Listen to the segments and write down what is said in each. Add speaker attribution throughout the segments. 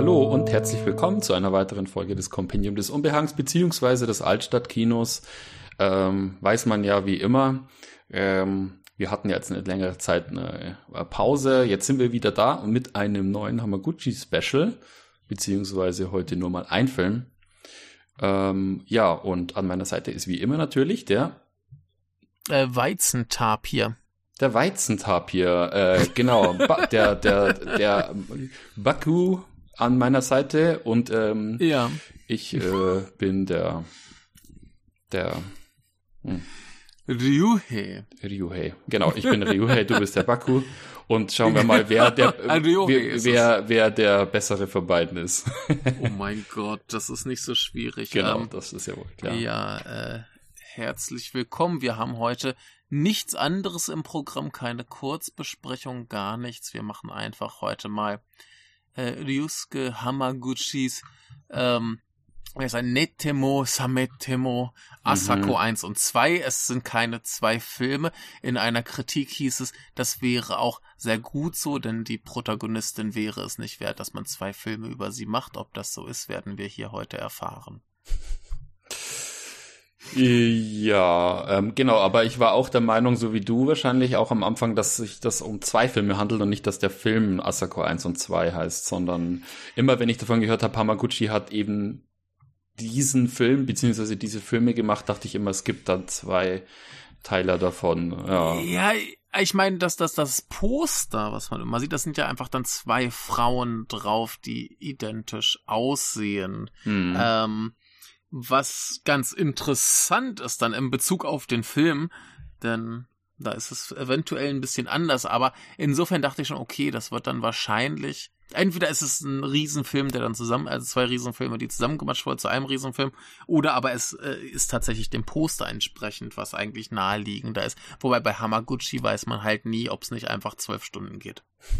Speaker 1: hallo und herzlich willkommen zu einer weiteren Folge des Kompendium des Unbehangs beziehungsweise des Altstadtkinos. Ähm, weiß man ja wie immer. Ähm, wir hatten jetzt eine längere Zeit eine Pause. Jetzt sind wir wieder da mit einem neuen Hamaguchi-Special, beziehungsweise heute nur mal ein Film. Ähm, ja, und an meiner Seite ist wie immer natürlich der
Speaker 2: äh, Weizentapir.
Speaker 1: Der Weizentapir, äh, genau. der, der, der Baku an meiner Seite und ähm,
Speaker 2: ja.
Speaker 1: ich äh, bin der der
Speaker 2: hm. Ryuhei.
Speaker 1: Ryuhei. Genau, ich bin Ryuhei, du bist der Baku. Und schauen wir mal, wer der, wer, wer, wer der bessere von beiden ist.
Speaker 2: oh mein Gott, das ist nicht so schwierig.
Speaker 1: Genau, ähm, das ist ja wohl klar.
Speaker 2: Ja, äh, herzlich willkommen. Wir haben heute nichts anderes im Programm, keine Kurzbesprechung, gar nichts. Wir machen einfach heute mal äh, Ryusuke Hamaguchis ähm, er ist ein Netemo, Sametemo, Asako mhm. 1 und 2. Es sind keine zwei Filme. In einer Kritik hieß es, das wäre auch sehr gut so, denn die Protagonistin wäre es nicht wert, dass man zwei Filme über sie macht. Ob das so ist, werden wir hier heute erfahren.
Speaker 1: Ja, ähm, genau, aber ich war auch der Meinung, so wie du wahrscheinlich auch am Anfang, dass sich das um zwei Filme handelt und nicht, dass der Film Asako 1 und 2 heißt, sondern immer wenn ich davon gehört habe, Hamaguchi hat eben diesen Film, beziehungsweise diese Filme gemacht, dachte ich immer, es gibt dann zwei Teile davon. Ja,
Speaker 2: ja ich meine, dass das, das Poster, was man immer sieht, das sind ja einfach dann zwei Frauen drauf, die identisch aussehen. Hm. Ähm, was ganz interessant ist dann in Bezug auf den Film, denn da ist es eventuell ein bisschen anders, aber insofern dachte ich schon, okay, das wird dann wahrscheinlich entweder ist es ein Riesenfilm, der dann zusammen, also zwei Riesenfilme, die zusammengematscht wurden zu einem Riesenfilm, oder aber es äh, ist tatsächlich dem Poster entsprechend, was eigentlich naheliegender ist. Wobei bei Hamaguchi weiß man halt nie, ob es nicht einfach zwölf Stunden geht.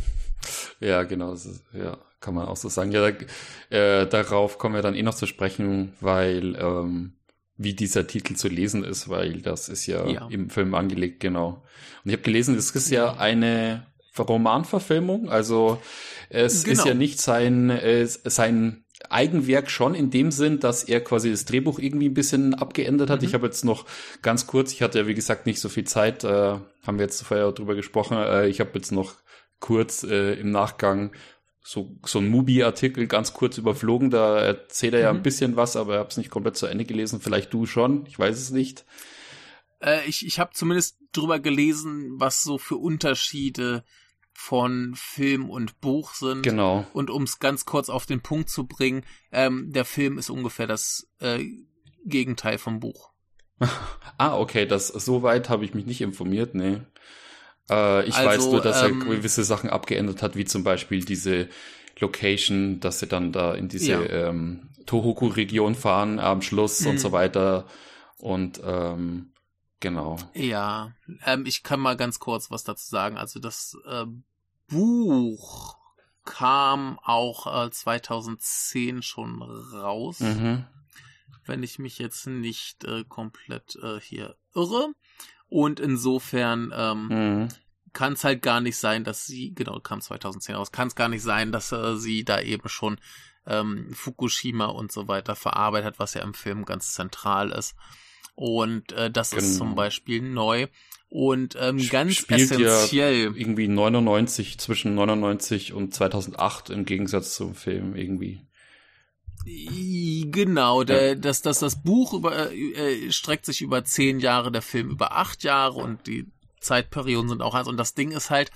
Speaker 1: Ja, genau, ist, ja, kann man auch so sagen. Ja, da, äh, darauf kommen wir dann eh noch zu sprechen, weil ähm, wie dieser Titel zu lesen ist, weil das ist ja, ja. im Film angelegt, genau. Und ich habe gelesen, es ist ja eine Romanverfilmung, also es genau. ist ja nicht sein, äh, sein Eigenwerk schon in dem Sinn, dass er quasi das Drehbuch irgendwie ein bisschen abgeändert hat. Mhm. Ich habe jetzt noch ganz kurz, ich hatte ja wie gesagt nicht so viel Zeit, äh, haben wir jetzt vorher drüber gesprochen, äh, ich habe jetzt noch kurz äh, im Nachgang so, so ein Mubi-Artikel ganz kurz überflogen, da erzählt er ja mhm. ein bisschen was, aber ich habe es nicht komplett zu Ende gelesen, vielleicht du schon, ich weiß es nicht.
Speaker 2: Äh, ich ich habe zumindest drüber gelesen, was so für Unterschiede von Film und Buch sind.
Speaker 1: Genau.
Speaker 2: Und um es ganz kurz auf den Punkt zu bringen, ähm, der Film ist ungefähr das äh, Gegenteil vom Buch.
Speaker 1: ah, okay, das so weit habe ich mich nicht informiert, nee. Äh, ich also, weiß nur, dass ähm, er gewisse Sachen abgeändert hat, wie zum Beispiel diese Location, dass sie dann da in diese ja. ähm, Tohoku-Region fahren am Schluss mhm. und so weiter. Und ähm, genau.
Speaker 2: Ja, ähm, ich kann mal ganz kurz was dazu sagen. Also das äh, Buch kam auch äh, 2010 schon raus. Mhm. Wenn ich mich jetzt nicht äh, komplett äh, hier irre. Und insofern ähm, mhm. kann es halt gar nicht sein, dass sie, genau, kam 2010 raus, kann es gar nicht sein, dass äh, sie da eben schon ähm, Fukushima und so weiter verarbeitet hat, was ja im Film ganz zentral ist. Und äh, das genau. ist zum. Beispiel neu. Und ähm, ganz Spielt essentiell.
Speaker 1: Ja irgendwie 99, zwischen 99 und 2008 im Gegensatz zum Film irgendwie.
Speaker 2: Genau, der, das, das, das Buch über, äh, streckt sich über zehn Jahre, der Film über acht Jahre und die Zeitperioden sind auch eins. Und das Ding ist halt,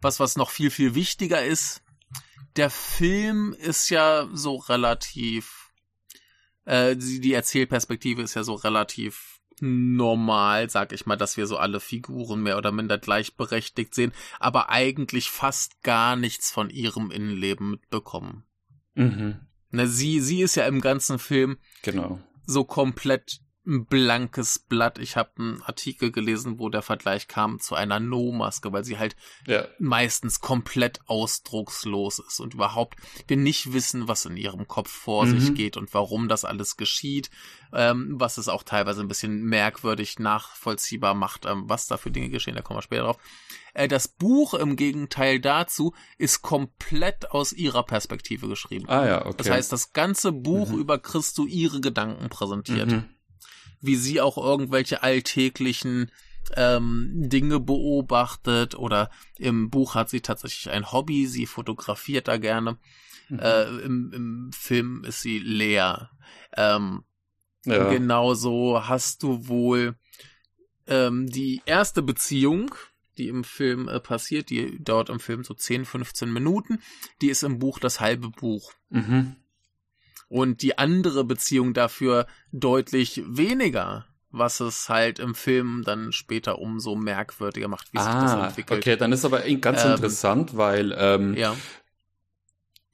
Speaker 2: was, was noch viel, viel wichtiger ist, der Film ist ja so relativ, äh, die, die Erzählperspektive ist ja so relativ normal, sag ich mal, dass wir so alle Figuren mehr oder minder gleichberechtigt sehen, aber eigentlich fast gar nichts von ihrem Innenleben mitbekommen. Mhm. Ne, sie, sie ist ja im ganzen Film
Speaker 1: genau.
Speaker 2: so komplett ein blankes Blatt. Ich habe einen Artikel gelesen, wo der Vergleich kam zu einer No-Maske, weil sie halt ja. meistens komplett ausdruckslos ist und überhaupt wir nicht wissen, was in ihrem Kopf vor mhm. sich geht und warum das alles geschieht, ähm, was es auch teilweise ein bisschen merkwürdig nachvollziehbar macht, ähm, was da für Dinge geschehen, da kommen wir später drauf. Äh, das Buch im Gegenteil dazu ist komplett aus ihrer Perspektive geschrieben.
Speaker 1: Ah ja, okay.
Speaker 2: Das heißt, das ganze Buch mhm. über Christo ihre Gedanken präsentiert. Mhm wie sie auch irgendwelche alltäglichen ähm, Dinge beobachtet oder im Buch hat sie tatsächlich ein Hobby, sie fotografiert da gerne. Mhm. Äh, im, Im Film ist sie leer. Ähm, ja. Genauso hast du wohl ähm, die erste Beziehung, die im Film äh, passiert, die dauert im Film so 10, 15 Minuten, die ist im Buch das halbe Buch. Mhm und die andere Beziehung dafür deutlich weniger, was es halt im Film dann später umso merkwürdiger macht, wie
Speaker 1: ah, sich das ah, entwickelt. Okay, dann ist aber ganz ähm, interessant, weil ähm, ja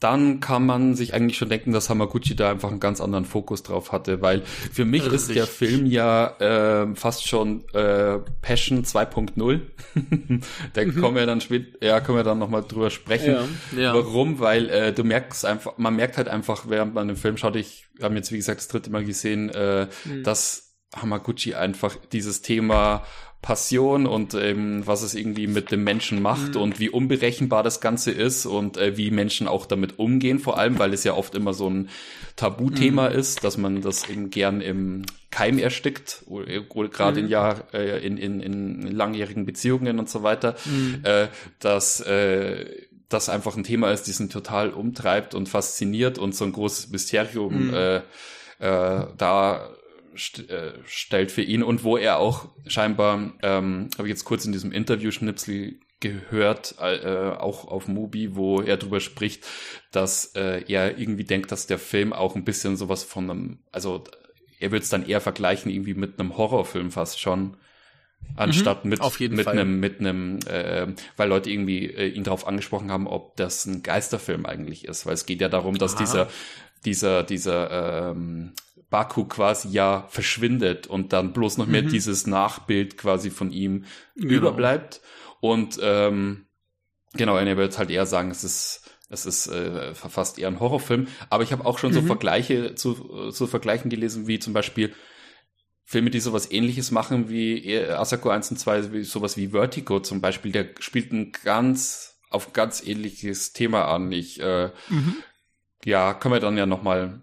Speaker 1: dann kann man sich eigentlich schon denken, dass Hamaguchi da einfach einen ganz anderen Fokus drauf hatte, weil für mich Richtig. ist der Film ja äh, fast schon äh, Passion 2.0. da mhm. kommen wir dann später, ja, können wir dann nochmal drüber sprechen. Ja, ja. Warum? Weil äh, du merkst einfach, man merkt halt einfach, während man den Film schaut, ich habe jetzt wie gesagt das dritte Mal gesehen, äh, mhm. dass Hamaguchi einfach dieses Thema Passion und ähm, was es irgendwie mit dem Menschen macht mhm. und wie unberechenbar das Ganze ist und äh, wie Menschen auch damit umgehen, vor allem, weil es ja oft immer so ein Tabuthema mhm. ist, dass man das eben gern im Keim erstickt, oder, oder gerade mhm. in, Jahr, äh, in, in, in langjährigen Beziehungen und so weiter, mhm. äh, dass äh, das einfach ein Thema ist, das ihn total umtreibt und fasziniert und so ein großes Mysterium mhm. äh, äh, da st äh, stellt für ihn und wo er auch scheinbar, ähm, habe ich jetzt kurz in diesem Interview-Schnipsel gehört, äh, auch auf Mubi, wo er drüber spricht, dass äh, er irgendwie denkt, dass der Film auch ein bisschen sowas von einem, also er würde es dann eher vergleichen irgendwie mit einem Horrorfilm fast schon, anstatt mhm, mit mit Fall. einem mit einem, äh, weil Leute irgendwie äh, ihn darauf angesprochen haben, ob das ein Geisterfilm eigentlich ist, weil es geht ja darum, dass Aha. dieser dieser dieser ähm, Baku quasi ja verschwindet und dann bloß noch mehr mhm. dieses Nachbild quasi von ihm genau. überbleibt. Und ähm, genau, er würde halt eher sagen, es ist es ist äh, fast eher ein Horrorfilm. Aber ich habe auch schon mhm. so Vergleiche zu, zu vergleichen gelesen, wie zum Beispiel Filme, die sowas ähnliches machen wie Asako 1 und 2, wie sowas wie Vertigo zum Beispiel, der spielt ein ganz, auf ganz ähnliches Thema an. Ich, äh, mhm. ja, können wir dann ja nochmal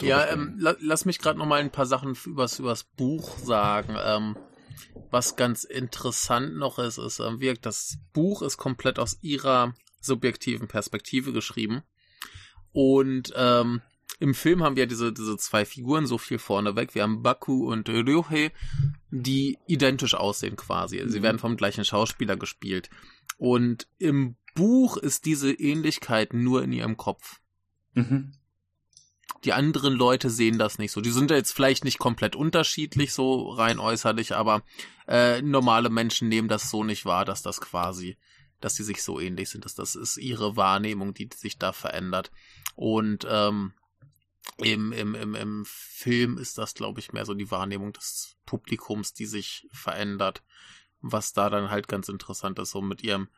Speaker 2: ja, ähm, la lass mich gerade noch mal ein paar Sachen übers, übers Buch sagen. Ähm, was ganz interessant noch ist, ist, ähm, wirkt, das Buch ist komplett aus ihrer subjektiven Perspektive geschrieben. Und ähm, im Film haben wir diese, diese zwei Figuren so viel vorneweg. Wir haben Baku und Ryohei, die identisch aussehen quasi. Sie mhm. werden vom gleichen Schauspieler gespielt. Und im Buch ist diese Ähnlichkeit nur in ihrem Kopf. Mhm. Die anderen Leute sehen das nicht so. Die sind ja jetzt vielleicht nicht komplett unterschiedlich, so rein äußerlich, aber äh, normale Menschen nehmen das so nicht wahr, dass das quasi, dass sie sich so ähnlich sind. Dass das ist ihre Wahrnehmung, die sich da verändert. Und ähm, im, im, im, im Film ist das, glaube ich, mehr so die Wahrnehmung des Publikums, die sich verändert. Was da dann halt ganz interessant ist, so mit ihrem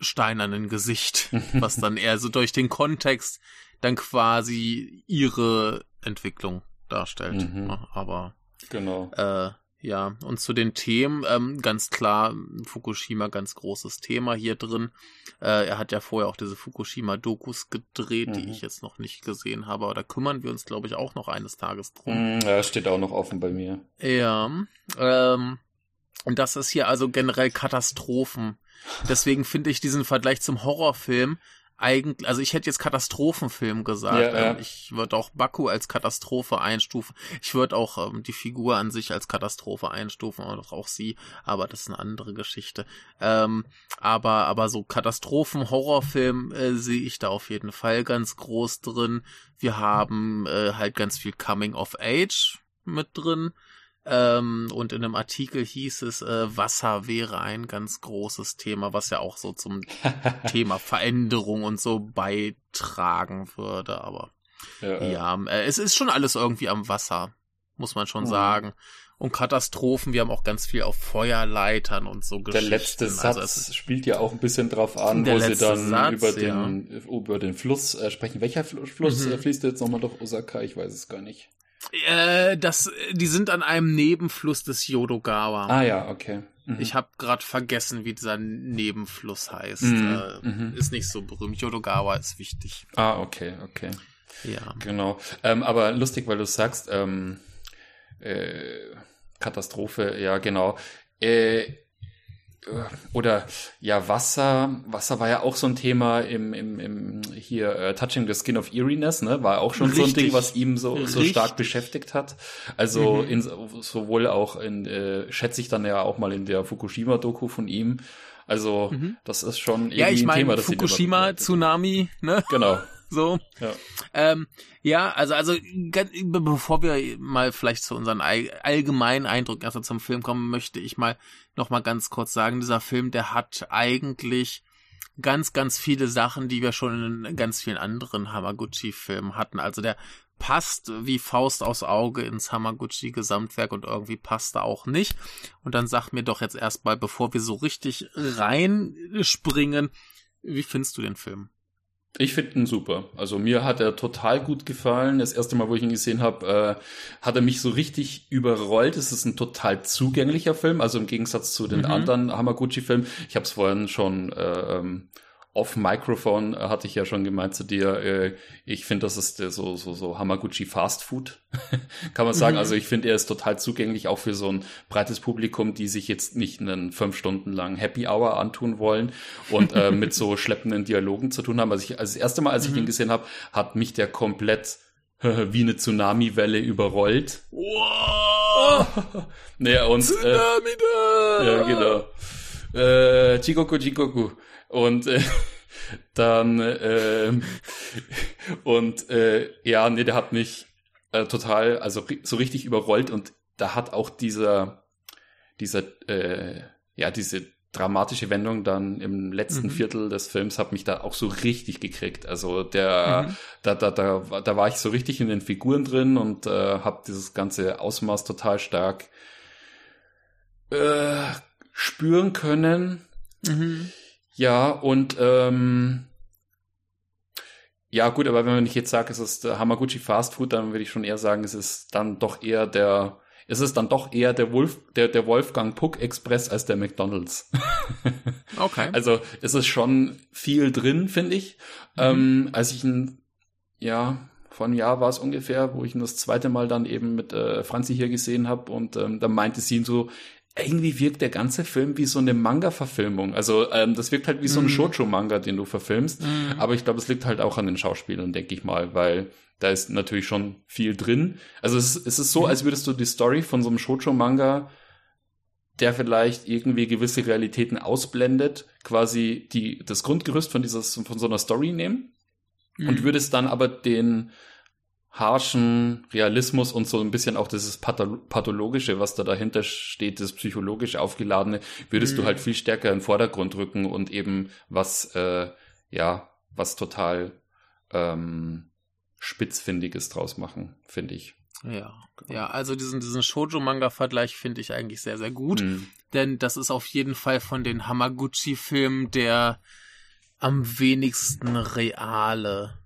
Speaker 2: steinernen Gesicht, was dann eher so durch den Kontext dann quasi ihre Entwicklung darstellt. Mhm. Aber
Speaker 1: genau.
Speaker 2: Äh, ja, und zu den Themen, ähm, ganz klar, Fukushima, ganz großes Thema hier drin. Äh, er hat ja vorher auch diese Fukushima-Dokus gedreht, mhm. die ich jetzt noch nicht gesehen habe, aber da kümmern wir uns, glaube ich, auch noch eines Tages drum.
Speaker 1: Mhm, ja, steht auch noch offen bei mir.
Speaker 2: Ja, ähm, und das ist hier also generell Katastrophen. Deswegen finde ich diesen Vergleich zum Horrorfilm eigentlich, also ich hätte jetzt Katastrophenfilm gesagt. Ja, ja. Ähm, ich würde auch Baku als Katastrophe einstufen. Ich würde auch ähm, die Figur an sich als Katastrophe einstufen, oder auch sie, aber das ist eine andere Geschichte. Ähm, aber, aber so Katastrophen-Horrorfilm äh, sehe ich da auf jeden Fall ganz groß drin. Wir haben äh, halt ganz viel Coming of Age mit drin. Ähm, und in einem Artikel hieß es, äh, Wasser wäre ein ganz großes Thema, was ja auch so zum Thema Veränderung und so beitragen würde. Aber ja, ja äh, es ist schon alles irgendwie am Wasser. muss man schon mhm. sagen. Und Katastrophen, wir haben auch ganz viel auf Feuerleitern und so
Speaker 1: Der letzte also Satz also spielt ja auch ein bisschen drauf an, wo sie dann Satz, über, den, ja. über den Fluss äh, sprechen. Welcher Fluss mhm. Äh, fließt jetzt nochmal durch Osaka? Ich weiß es gar nicht.
Speaker 2: Äh, das, die sind an einem Nebenfluss des Yodogawa.
Speaker 1: Ah ja, okay.
Speaker 2: Mhm. Ich habe gerade vergessen, wie dieser Nebenfluss heißt. Mhm. Äh, mhm. Ist nicht so berühmt. Yodogawa ist wichtig.
Speaker 1: Ah, okay, okay. Ja. Genau. Ähm, aber lustig, weil du sagst, ähm, äh, Katastrophe, ja, genau. Äh, oder ja, Wasser, Wasser war ja auch so ein Thema im, im, im hier uh, Touching the Skin of Eeriness, ne? War auch schon Richtig. so ein Ding, was ihm so, so stark beschäftigt hat. Also mhm. in, sowohl auch in, äh, schätze ich dann ja auch mal in der Fukushima-Doku von ihm. Also, mhm. das ist schon
Speaker 2: irgendwie ja, ich mein, ein Thema, das Fukushima, Tsunami, ne?
Speaker 1: Genau.
Speaker 2: So.
Speaker 1: Ja.
Speaker 2: Ähm, ja, also, also, bevor wir mal vielleicht zu unseren allgemeinen Eindrücken erstmal zum Film kommen, möchte ich mal noch mal ganz kurz sagen, dieser Film, der hat eigentlich ganz, ganz viele Sachen, die wir schon in ganz vielen anderen Hamaguchi-Filmen hatten. Also der passt wie Faust aus Auge ins Hamaguchi-Gesamtwerk und irgendwie passt er auch nicht. Und dann sag mir doch jetzt erstmal, bevor wir so richtig reinspringen, wie findest du den Film?
Speaker 1: Ich finde ihn super. Also mir hat er total gut gefallen. Das erste Mal, wo ich ihn gesehen habe, äh, hat er mich so richtig überrollt. Es ist ein total zugänglicher Film, also im Gegensatz zu den mhm. anderen Hamaguchi-Filmen. Ich habe es vorhin schon äh, ähm, off-Microphone äh, hatte ich ja schon gemeint zu dir, äh, ich finde, das ist so, so, so Hamaguchi Fast Food, kann man sagen. Mhm. Also ich finde, er ist total zugänglich, auch für so ein breites Publikum, die sich jetzt nicht einen fünf Stunden lang Happy Hour antun wollen und äh, mit so schleppenden Dialogen zu tun haben. Also, ich, also das erste Mal, als ich mhm. ihn gesehen habe, hat mich der komplett wie eine Tsunami-Welle überrollt.
Speaker 2: Wow!
Speaker 1: naja, und,
Speaker 2: Tsunami äh, da!
Speaker 1: Ja, genau. Äh, Chikoku, Chikoku. Und äh, dann äh, und äh, ja, nee, der hat mich äh, total, also so richtig überrollt und da hat auch dieser dieser äh, ja diese dramatische Wendung dann im letzten mhm. Viertel des Films hat mich da auch so richtig gekriegt. Also der, mhm. da, da, da, da war ich so richtig in den Figuren drin und äh, habe dieses ganze Ausmaß total stark äh, spüren können. Mhm. Ja, und ähm, ja, gut, aber wenn ich jetzt sage, es ist Hamaguchi Fast Food, dann würde ich schon eher sagen, es ist dann doch eher der, es ist dann doch eher der Wolf, der, der Wolfgang Puck Express als der McDonalds.
Speaker 2: okay.
Speaker 1: Also es ist schon viel drin, finde ich. Mhm. Ähm, als ich ihn, ja, vor einem Jahr war es ungefähr, wo ich ihn das zweite Mal dann eben mit äh, Franzi hier gesehen habe und ähm, da meinte sie ihn so, irgendwie wirkt der ganze Film wie so eine Manga-Verfilmung. Also ähm, das wirkt halt wie so ein mm. Shoujo-Manga, den du verfilmst. Mm. Aber ich glaube, es liegt halt auch an den Schauspielern, denke ich mal, weil da ist natürlich schon viel drin. Also es ist, es ist so, mhm. als würdest du die Story von so einem Shoujo-Manga, der vielleicht irgendwie gewisse Realitäten ausblendet, quasi die das Grundgerüst von dieser von so einer Story nehmen mm. und mhm. würdest dann aber den harschen Realismus und so ein bisschen auch dieses Pathologische, was da dahinter steht, das psychologisch aufgeladene, würdest mhm. du halt viel stärker in den Vordergrund rücken und eben was, äh, ja, was total ähm, Spitzfindiges draus machen, finde ich.
Speaker 2: Ja, genau. ja, also diesen, diesen Shoujo-Manga-Vergleich finde ich eigentlich sehr, sehr gut, mhm. denn das ist auf jeden Fall von den Hamaguchi-Filmen der am wenigsten reale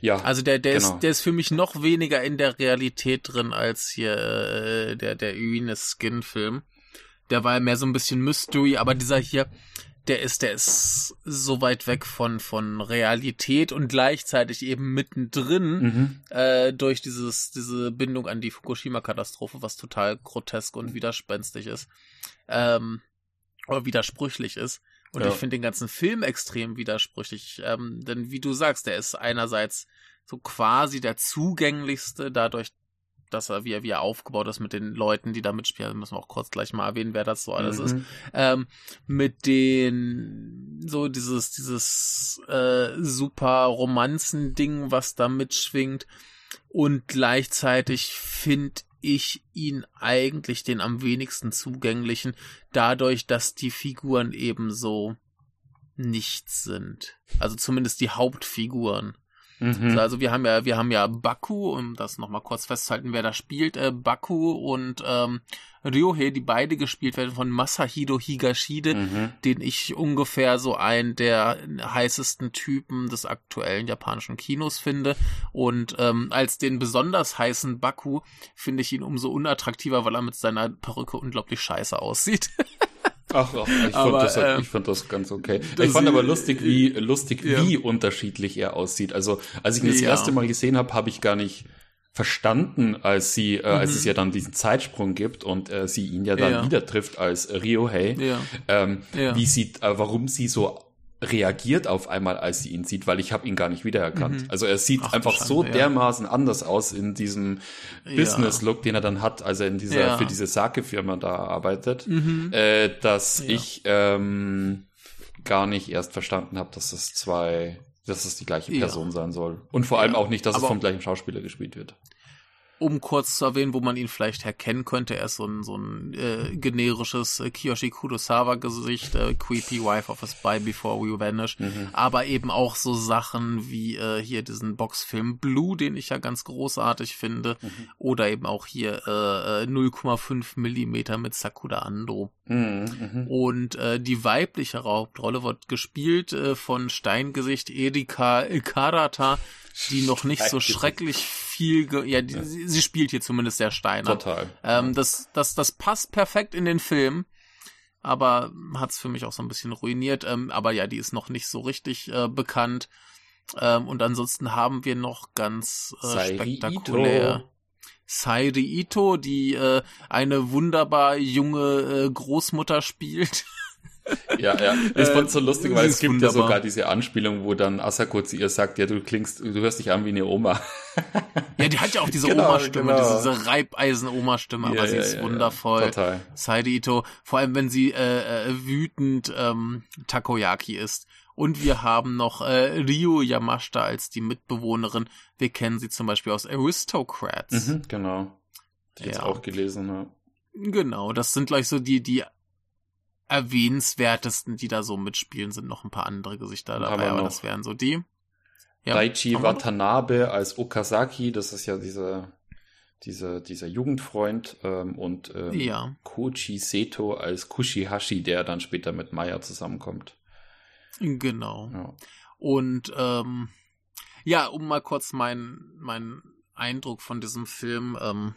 Speaker 1: ja.
Speaker 2: Also der, der genau. ist, der ist für mich noch weniger in der Realität drin als hier äh, der, der Uines Skin-Film. Der war ja mehr so ein bisschen Mystery, aber dieser hier, der ist, der ist so weit weg von, von Realität und gleichzeitig eben mittendrin mhm. äh, durch dieses, diese Bindung an die Fukushima-Katastrophe, was total grotesk und widerspenstig ist. Ähm, oder widersprüchlich ist. Und ja. ich finde den ganzen Film extrem widersprüchlich. Ähm, denn wie du sagst, der ist einerseits so quasi der zugänglichste, dadurch, dass er wie, er wie er aufgebaut ist mit den Leuten, die da mitspielen, müssen wir auch kurz gleich mal erwähnen, wer das so alles mhm. ist. Ähm, mit den so dieses, dieses äh, super Romanzen-Ding, was da mitschwingt. Und gleichzeitig finde ich ihn eigentlich den am wenigsten zugänglichen, dadurch, dass die Figuren eben so nichts sind. Also zumindest die Hauptfiguren. Mhm. Also wir haben ja, wir haben ja Baku, um das nochmal kurz festzuhalten, wer da spielt, äh, Baku und ähm, Ryohei, die beide gespielt werden von Masahiro Higashide, mhm. den ich ungefähr so einen der heißesten Typen des aktuellen japanischen Kinos finde. Und ähm, als den besonders heißen Baku finde ich ihn umso unattraktiver, weil er mit seiner Perücke unglaublich scheiße aussieht.
Speaker 1: Ach, ach ich, aber, fand das, ähm, ich fand das ganz okay. Ich fand aber lustig, wie lustig, ja. wie unterschiedlich er aussieht. Also als ich ihn das ja. erste Mal gesehen habe, habe ich gar nicht verstanden, als sie, äh, mhm. als es ja dann diesen Zeitsprung gibt und äh, sie ihn ja dann ja. wieder trifft als Ryohei, ja. Ähm, ja. wie sie, äh, warum sie so reagiert auf einmal, als sie ihn sieht, weil ich habe ihn gar nicht wiedererkannt. Mhm. Also er sieht Ach, einfach so dermaßen anders aus in diesem Business-Look, den er dann hat, als er in dieser für diese Sake-Firma da arbeitet, mhm. äh, dass ich ähm, gar nicht erst verstanden habe, dass es zwei dass es die gleiche Person ja. sein soll. Und vor allem auch nicht, dass Aber es vom gleichen Schauspieler gespielt wird
Speaker 2: um kurz zu erwähnen, wo man ihn vielleicht erkennen könnte, er ist so ein, so ein äh, generisches äh, Kiyoshi Kurosawa-Gesicht, äh, Creepy Wife of a Spy Before We Vanish, mhm. aber eben auch so Sachen wie äh, hier diesen Boxfilm Blue, den ich ja ganz großartig finde, mhm. oder eben auch hier äh, 0,5 äh, Millimeter mit Sakura Ando. Mhm, mhm. Und äh, die weibliche Hauptrolle wird gespielt äh, von Steingesicht Erika Karata, die noch nicht so schrecklich viel, ja, die, ja. Sie, sie, spielt hier zumindest sehr Steiner.
Speaker 1: Total.
Speaker 2: Ähm, das, das, das passt perfekt in den Film, aber hat's für mich auch so ein bisschen ruiniert. Ähm, aber ja, die ist noch nicht so richtig äh, bekannt. Ähm, und ansonsten haben wir noch ganz äh, spektakulär. Sairi Ito, die äh, eine wunderbar junge äh, Großmutter spielt.
Speaker 1: Ja, ja. Ich fand es so lustig, weil es gibt wunderbar. ja sogar diese Anspielung, wo dann Asako zu ihr sagt, ja, du klingst, du hörst dich an wie eine Oma.
Speaker 2: Ja, die hat ja auch diese genau, Oma-Stimme, genau. diese Reibeisen-Oma-Stimme, aber ja, sie ist ja, wundervoll. Total. Saide Ito, vor allem wenn sie äh, äh, wütend ähm, Takoyaki ist. Und wir haben noch äh, Ryu Yamashita als die Mitbewohnerin. Wir kennen sie zum Beispiel aus Aristocrats.
Speaker 1: Mhm, genau. Die ja. jetzt auch gelesen, ja.
Speaker 2: Genau, das sind gleich so die, die erwähnenswertesten, die da so mitspielen, sind noch ein paar andere Gesichter dabei, aber das wären so die.
Speaker 1: Ja, Daichi Watanabe als Okazaki, das ist ja dieser, dieser, dieser Jugendfreund, ähm, und ähm, ja. Koji Seto als Kushihashi, der dann später mit Maya zusammenkommt.
Speaker 2: Genau. Ja. Und ähm, ja, um mal kurz meinen mein Eindruck von diesem Film ähm,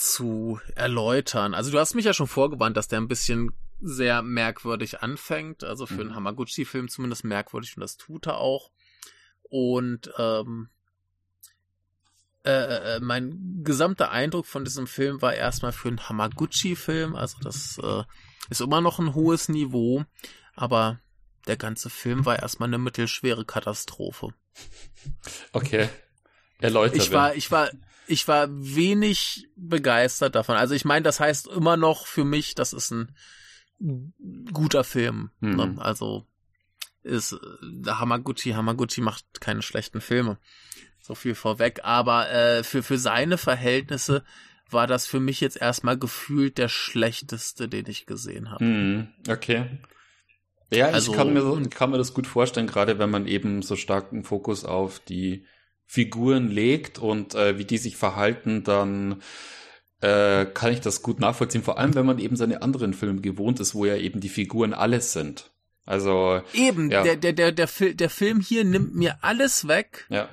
Speaker 2: zu erläutern. Also du hast mich ja schon vorgewandt, dass der ein bisschen sehr merkwürdig anfängt, also für mhm. einen Hamaguchi-Film zumindest merkwürdig und das tut er auch. Und ähm, äh, äh, äh, mein gesamter Eindruck von diesem Film war erstmal für einen Hamaguchi-Film, also das äh, ist immer noch ein hohes Niveau, aber der ganze Film war erstmal eine mittelschwere Katastrophe.
Speaker 1: Okay. Erläutert.
Speaker 2: Ich war, ich war, ich war wenig begeistert davon. Also ich meine, das heißt immer noch für mich, das ist ein guter Film. Mhm. Ne? Also ist Hamaguchi, Hamaguchi macht keine schlechten Filme. So viel vorweg. Aber äh, für, für seine Verhältnisse war das für mich jetzt erstmal gefühlt der schlechteste, den ich gesehen habe.
Speaker 1: Mhm. Okay. Ja, also, ich kann mir, kann mir das gut vorstellen, gerade wenn man eben so starken Fokus auf die Figuren legt und äh, wie die sich verhalten, dann äh, kann ich das gut nachvollziehen. Vor allem, wenn man eben seine anderen Filme gewohnt ist, wo ja eben die Figuren alles sind. Also
Speaker 2: eben ja. der der der der, Fil der Film hier nimmt mir alles weg,
Speaker 1: ja.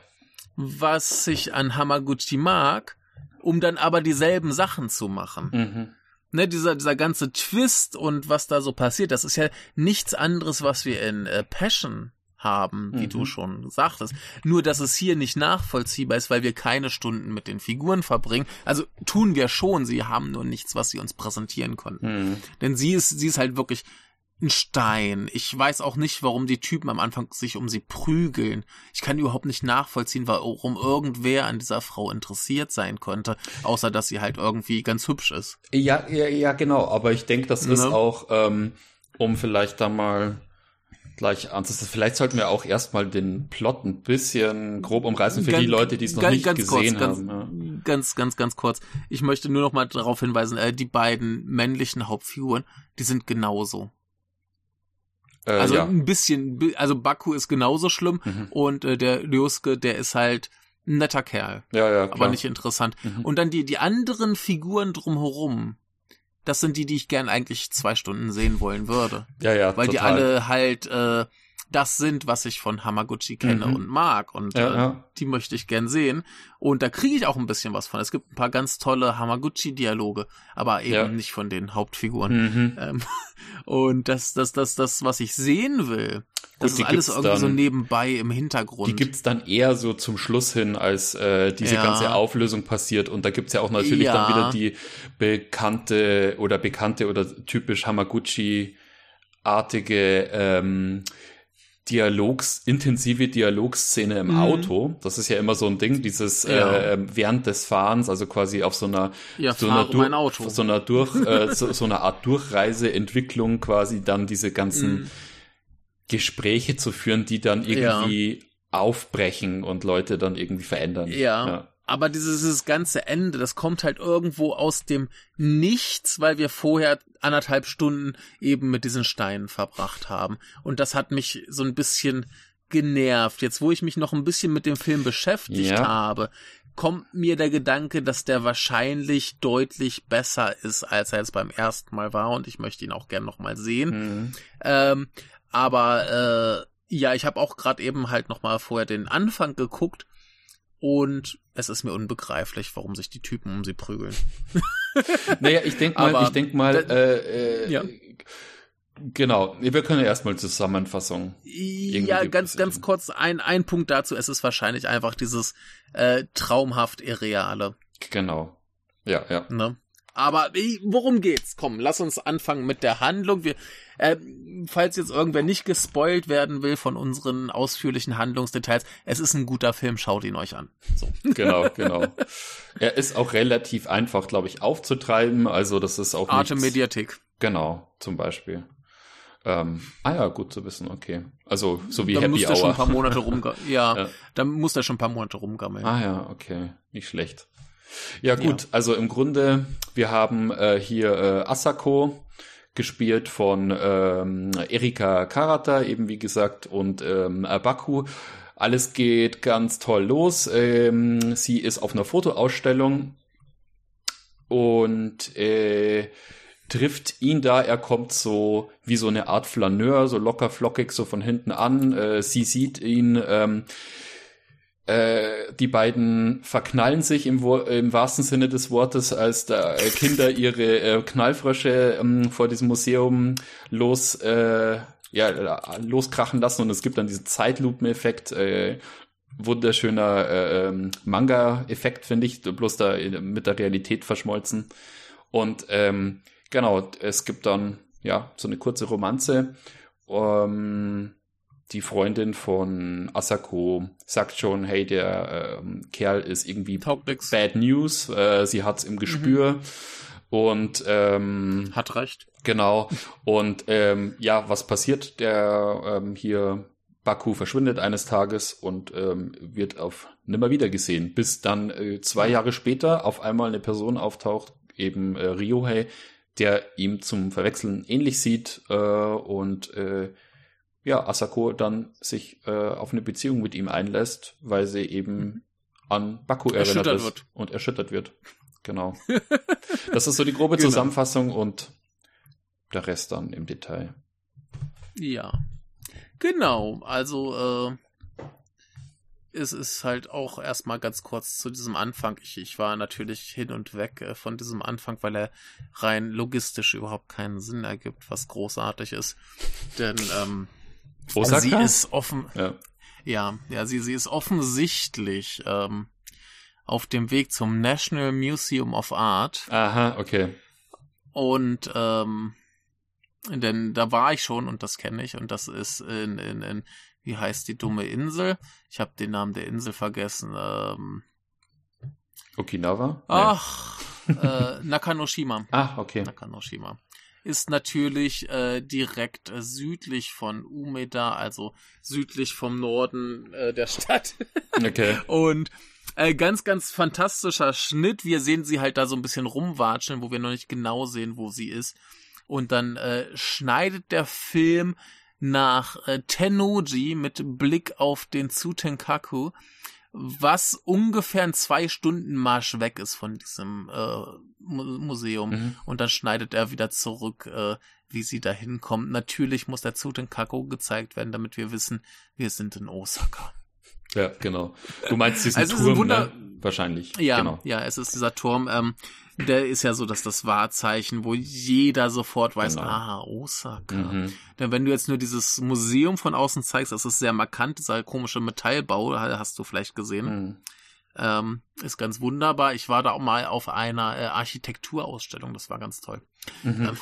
Speaker 2: was ich an Hamaguchi mag, um dann aber dieselben Sachen zu machen. Mhm. Ne, dieser, dieser ganze Twist und was da so passiert, das ist ja nichts anderes, was wir in äh, Passion haben, wie mhm. du schon sagtest. Nur, dass es hier nicht nachvollziehbar ist, weil wir keine Stunden mit den Figuren verbringen. Also tun wir schon, sie haben nur nichts, was sie uns präsentieren konnten. Mhm. Denn sie ist, sie ist halt wirklich ein Stein. Ich weiß auch nicht, warum die Typen am Anfang sich um sie prügeln. Ich kann überhaupt nicht nachvollziehen, warum irgendwer an dieser Frau interessiert sein könnte, außer dass sie halt irgendwie ganz hübsch ist.
Speaker 1: Ja, ja, ja, genau. Aber ich denke, das ist ne? auch, ähm, um vielleicht da mal gleich anzusetzen. Vielleicht sollten wir auch erstmal den Plot ein bisschen grob umreißen für ganz, die Leute, die es noch ganz, nicht ganz gesehen
Speaker 2: kurz,
Speaker 1: haben.
Speaker 2: Ganz, ja. ganz, ganz, ganz kurz. Ich möchte nur noch mal darauf hinweisen, äh, die beiden männlichen Hauptfiguren, die sind genauso. Äh, also ja. ein bisschen, also Baku ist genauso schlimm mhm. und äh, der Lyoske, der ist halt ein netter Kerl.
Speaker 1: Ja, ja,
Speaker 2: klar. Aber nicht interessant. Mhm. Und dann die, die anderen Figuren drumherum, das sind die, die ich gern eigentlich zwei Stunden sehen wollen würde.
Speaker 1: Ja, ja.
Speaker 2: Weil total. die alle halt äh, das sind, was ich von Hamaguchi kenne mhm. und mag. Und ja, äh, ja. die möchte ich gern sehen. Und da kriege ich auch ein bisschen was von. Es gibt ein paar ganz tolle Hamaguchi-Dialoge, aber eben ja. nicht von den Hauptfiguren. Mhm. Ähm, und das, das, das, das, was ich sehen will, das Gut, ist alles irgendwie dann, so nebenbei im Hintergrund.
Speaker 1: Die gibt's dann eher so zum Schluss hin, als äh, diese ja. ganze Auflösung passiert. Und da gibt's ja auch natürlich ja. dann wieder die bekannte oder bekannte oder typisch Hamaguchi-artige ähm, Dialogs, intensive Dialogszene im mhm. Auto. Das ist ja immer so ein Ding, dieses ja. äh, während des Fahrens, also quasi auf so einer
Speaker 2: ja,
Speaker 1: so, einer durch, Auto. so einer durch äh, so, so einer Art Durchreiseentwicklung quasi dann diese ganzen mhm. Gespräche zu führen, die dann irgendwie ja. aufbrechen und Leute dann irgendwie verändern.
Speaker 2: Ja. Aber dieses, dieses ganze Ende, das kommt halt irgendwo aus dem Nichts, weil wir vorher anderthalb Stunden eben mit diesen Steinen verbracht haben. Und das hat mich so ein bisschen genervt. Jetzt, wo ich mich noch ein bisschen mit dem Film beschäftigt ja. habe, kommt mir der Gedanke, dass der wahrscheinlich deutlich besser ist, als er jetzt beim ersten Mal war. Und ich möchte ihn auch gern noch mal sehen. Mhm. Ähm, aber äh, ja, ich habe auch gerade eben halt noch mal vorher den Anfang geguckt und es ist mir unbegreiflich, warum sich die Typen um sie prügeln.
Speaker 1: naja, ich denke mal, ich denk mal, äh, äh, ja. Genau, wir können ja erstmal Zusammenfassung.
Speaker 2: Ja, ganz, ganz kurz ein, ein Punkt dazu. Es ist wahrscheinlich einfach dieses äh, traumhaft Irreale.
Speaker 1: Genau. Ja, ja.
Speaker 2: Ne? Aber worum geht's? Komm, lass uns anfangen mit der Handlung. Wir, äh, falls jetzt irgendwer nicht gespoilt werden will von unseren ausführlichen Handlungsdetails, es ist ein guter Film, schaut ihn euch an. So.
Speaker 1: Genau, genau. er ist auch relativ einfach, glaube ich, aufzutreiben. Also das ist auch
Speaker 2: Arte Mediathek.
Speaker 1: Genau, zum Beispiel. Ähm, ah ja, gut zu wissen, okay. Also so wie
Speaker 2: dann
Speaker 1: Happy
Speaker 2: muss
Speaker 1: Hour.
Speaker 2: Schon ein paar Monate ja, ja, dann muss er schon ein paar Monate rumgammeln.
Speaker 1: Ah ja, okay, nicht schlecht. Ja gut, ja. also im Grunde, wir haben äh, hier äh, Asako, gespielt von ähm, Erika Karata, eben wie gesagt, und ähm, Baku. Alles geht ganz toll los. Ähm, sie ist auf einer Fotoausstellung und äh, trifft ihn da. Er kommt so wie so eine Art Flaneur, so locker flockig so von hinten an. Äh, sie sieht ihn. Ähm, äh, die beiden verknallen sich im, im, wahrsten Sinne des Wortes, als da äh, Kinder ihre äh, Knallfrösche ähm, vor diesem Museum los, äh, ja, loskrachen lassen und es gibt dann diesen Zeitlupen-Effekt, äh, wunderschöner äh, ähm, Manga-Effekt, finde ich, bloß da mit der Realität verschmolzen. Und ähm, genau, es gibt dann ja so eine kurze Romanze. Ähm, die Freundin von Asako sagt schon, hey, der ähm, Kerl ist irgendwie bad news, äh, sie hat's im Gespür mhm. und ähm,
Speaker 2: hat recht.
Speaker 1: Genau. Und ähm, ja, was passiert? Der ähm, hier Baku verschwindet eines Tages und ähm, wird auf nimmer wieder gesehen, bis dann äh, zwei Jahre später auf einmal eine Person auftaucht, eben äh, Ryohei, der ihm zum Verwechseln ähnlich sieht äh, und äh, ja, Asako dann sich äh, auf eine Beziehung mit ihm einlässt, weil sie eben mhm. an Baku erinnert ist wird. und erschüttert wird. Genau. das ist so die grobe genau. Zusammenfassung und der Rest dann im Detail.
Speaker 2: Ja. Genau, also äh, es ist halt auch erstmal ganz kurz zu diesem Anfang. Ich, ich war natürlich hin und weg äh, von diesem Anfang, weil er rein logistisch überhaupt keinen Sinn ergibt, was großartig ist. Denn ähm, Osaka? Sie ist offen. Ja. Ja, ja, sie, sie ist offensichtlich ähm, auf dem Weg zum National Museum of Art.
Speaker 1: Aha, okay.
Speaker 2: Und ähm, denn da war ich schon und das kenne ich und das ist in, in, in wie heißt die dumme Insel? Ich habe den Namen der Insel vergessen. Ähm,
Speaker 1: Okinawa? Nee.
Speaker 2: Ach, äh, Nakanoshima.
Speaker 1: Ah, okay.
Speaker 2: Nakanoshima ist natürlich äh, direkt äh, südlich von Umeda, also südlich vom Norden äh, der Stadt.
Speaker 1: okay.
Speaker 2: Und äh, ganz, ganz fantastischer Schnitt. Wir sehen sie halt da so ein bisschen rumwatscheln, wo wir noch nicht genau sehen, wo sie ist. Und dann äh, schneidet der Film nach äh, Tennoji mit Blick auf den Tsutenkaku, was ungefähr ein zwei Stunden Marsch weg ist von diesem äh, Museum. Mhm. Und dann schneidet er wieder zurück, äh, wie sie da hinkommt. Natürlich muss der Tsutenkaku gezeigt werden, damit wir wissen, wir sind in Osaka.
Speaker 1: Ja, genau. Du meinst diesen also Turm, Wunder ne? Wahrscheinlich.
Speaker 2: Ja,
Speaker 1: genau.
Speaker 2: ja, es ist dieser Turm. Ähm, der ist ja so, dass das Wahrzeichen, wo jeder sofort weiß, genau. ah, Osaka. Mhm. Denn wenn du jetzt nur dieses Museum von außen zeigst, das ist sehr markant, dieser komische Metallbau, hast du vielleicht gesehen. Mhm. Ähm, ist ganz wunderbar. Ich war da auch mal auf einer äh, Architekturausstellung, das war ganz toll. Mhm. Ähm,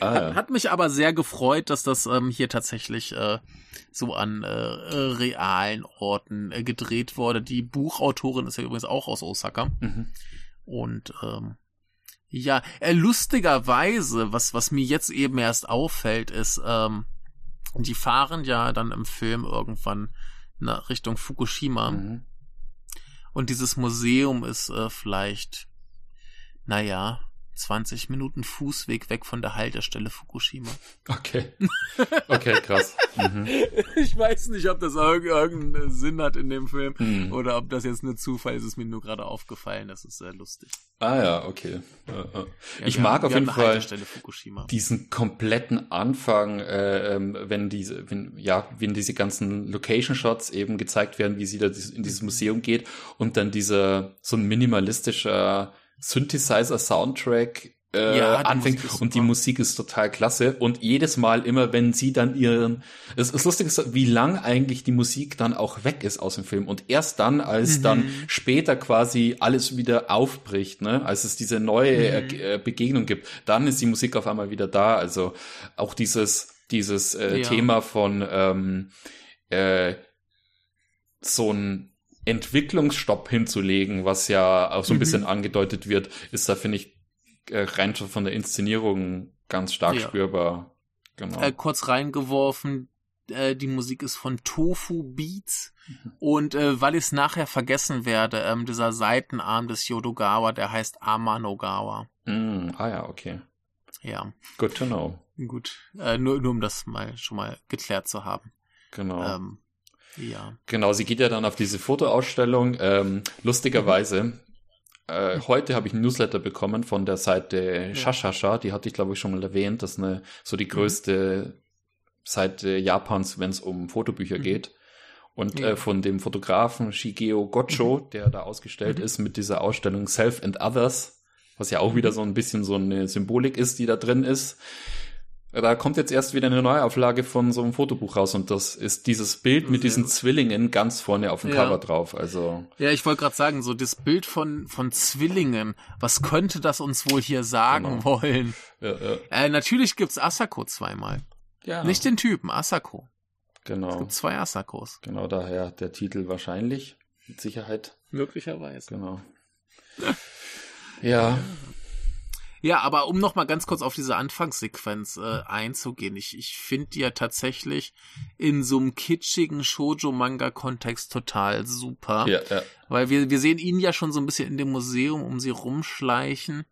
Speaker 2: ah, ja. hat, mich aber sehr gefreut, dass das ähm, hier tatsächlich äh, so an äh, realen Orten äh, gedreht wurde. Die Buchautorin ist ja übrigens auch aus Osaka. Mhm. Und ähm, ja, äh, lustigerweise, was, was mir jetzt eben erst auffällt, ist, ähm, die fahren ja dann im Film irgendwann nach Richtung Fukushima. Mhm. Und dieses Museum ist äh, vielleicht, naja, 20 Minuten Fußweg weg von der Haltestelle Fukushima.
Speaker 1: Okay. Okay, krass. Mhm.
Speaker 2: Ich weiß nicht, ob das irgendeinen Sinn hat in dem Film mhm. oder ob das jetzt nur Zufall ist. Es ist mir nur gerade aufgefallen. Das ist sehr lustig.
Speaker 1: Ah ja, okay. Ja, ich mag haben, auf jeden Fall diesen kompletten Anfang, äh, ähm, wenn diese, wenn, ja, wenn diese ganzen Location Shots eben gezeigt werden, wie sie da in dieses Museum geht und dann dieser so ein minimalistischer Synthesizer-Soundtrack äh, ja, anfängt und die Musik ist total klasse und jedes Mal immer, wenn sie dann ihren, es ist lustig, wie lang eigentlich die Musik dann auch weg ist aus dem Film und erst dann, als mhm. dann später quasi alles wieder aufbricht, ne, als es diese neue mhm. äh, Begegnung gibt, dann ist die Musik auf einmal wieder da, also auch dieses dieses äh, ja. Thema von ähm, äh, so ein Entwicklungsstopp hinzulegen, was ja auch so ein mhm. bisschen angedeutet wird, ist da, finde ich, äh, rein von der Inszenierung ganz stark ja. spürbar.
Speaker 2: Genau. Äh, kurz reingeworfen, äh, die Musik ist von Tofu Beats mhm. und äh, weil ich es nachher vergessen werde, ähm, dieser Seitenarm des Yodogawa, der heißt Amanogawa.
Speaker 1: Mm, ah ja, okay.
Speaker 2: Ja.
Speaker 1: Good to know.
Speaker 2: Gut, äh, nur, nur um das mal schon mal geklärt zu haben.
Speaker 1: Genau.
Speaker 2: Ähm, ja.
Speaker 1: Genau, sie geht ja dann auf diese Fotoausstellung. Ähm, lustigerweise, mhm. äh, heute habe ich ein Newsletter bekommen von der Seite. Shashasha, die hatte ich glaube ich schon mal erwähnt, das ist eine, so die mhm. größte mhm. Seite Japans, wenn es um Fotobücher mhm. geht. Und ja. äh, von dem Fotografen Shigeo Gocho, mhm. der da ausgestellt mhm. ist mit dieser Ausstellung Self and Others, was ja auch wieder so ein bisschen so eine Symbolik ist, die da drin ist. Da kommt jetzt erst wieder eine Neuauflage von so einem Fotobuch raus und das ist dieses Bild mit diesen Zwillingen ganz vorne auf dem ja. Cover drauf. Also
Speaker 2: ja, ich wollte gerade sagen, so das Bild von von Zwillingen. Was könnte das uns wohl hier sagen genau. wollen? Ja, ja. Äh, natürlich gibt's Asako zweimal. Ja. Nicht den Typen, Asako.
Speaker 1: Genau. Es
Speaker 2: gibt zwei Asakos.
Speaker 1: Genau, daher der Titel wahrscheinlich mit Sicherheit.
Speaker 2: Möglicherweise.
Speaker 1: Genau. ja.
Speaker 2: Ja, aber um noch mal ganz kurz auf diese Anfangssequenz äh, einzugehen, ich, ich finde die ja tatsächlich in so einem kitschigen Shoujo-Manga-Kontext total super.
Speaker 1: Ja, ja.
Speaker 2: Weil wir, wir sehen ihn ja schon so ein bisschen in dem Museum um sie rumschleichen.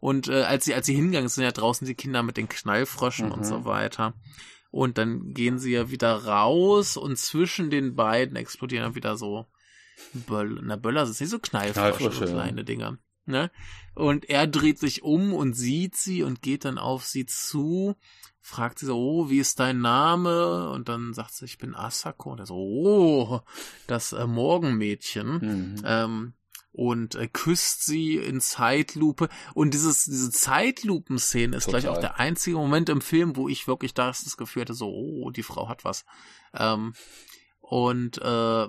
Speaker 2: Und äh, als sie, als sie hingegangen sind ja draußen die Kinder mit den Knallfröschen mhm. und so weiter. Und dann gehen sie ja wieder raus und zwischen den beiden explodieren dann wieder so Böll, na Böller sind nicht so Knallfrösche, Knallfrösche so kleine ja. Dinger. Ne? Und er dreht sich um und sieht sie und geht dann auf sie zu, fragt sie so, oh, wie ist dein Name? Und dann sagt sie, ich bin Asako. Und er so, oh, das äh, Morgenmädchen. Mhm. Ähm, und äh, küsst sie in Zeitlupe. Und dieses, diese Zeitlupenszene ist Total. gleich auch der einzige Moment im Film, wo ich wirklich das Gefühl hatte, so, oh, die Frau hat was. Ähm, und äh,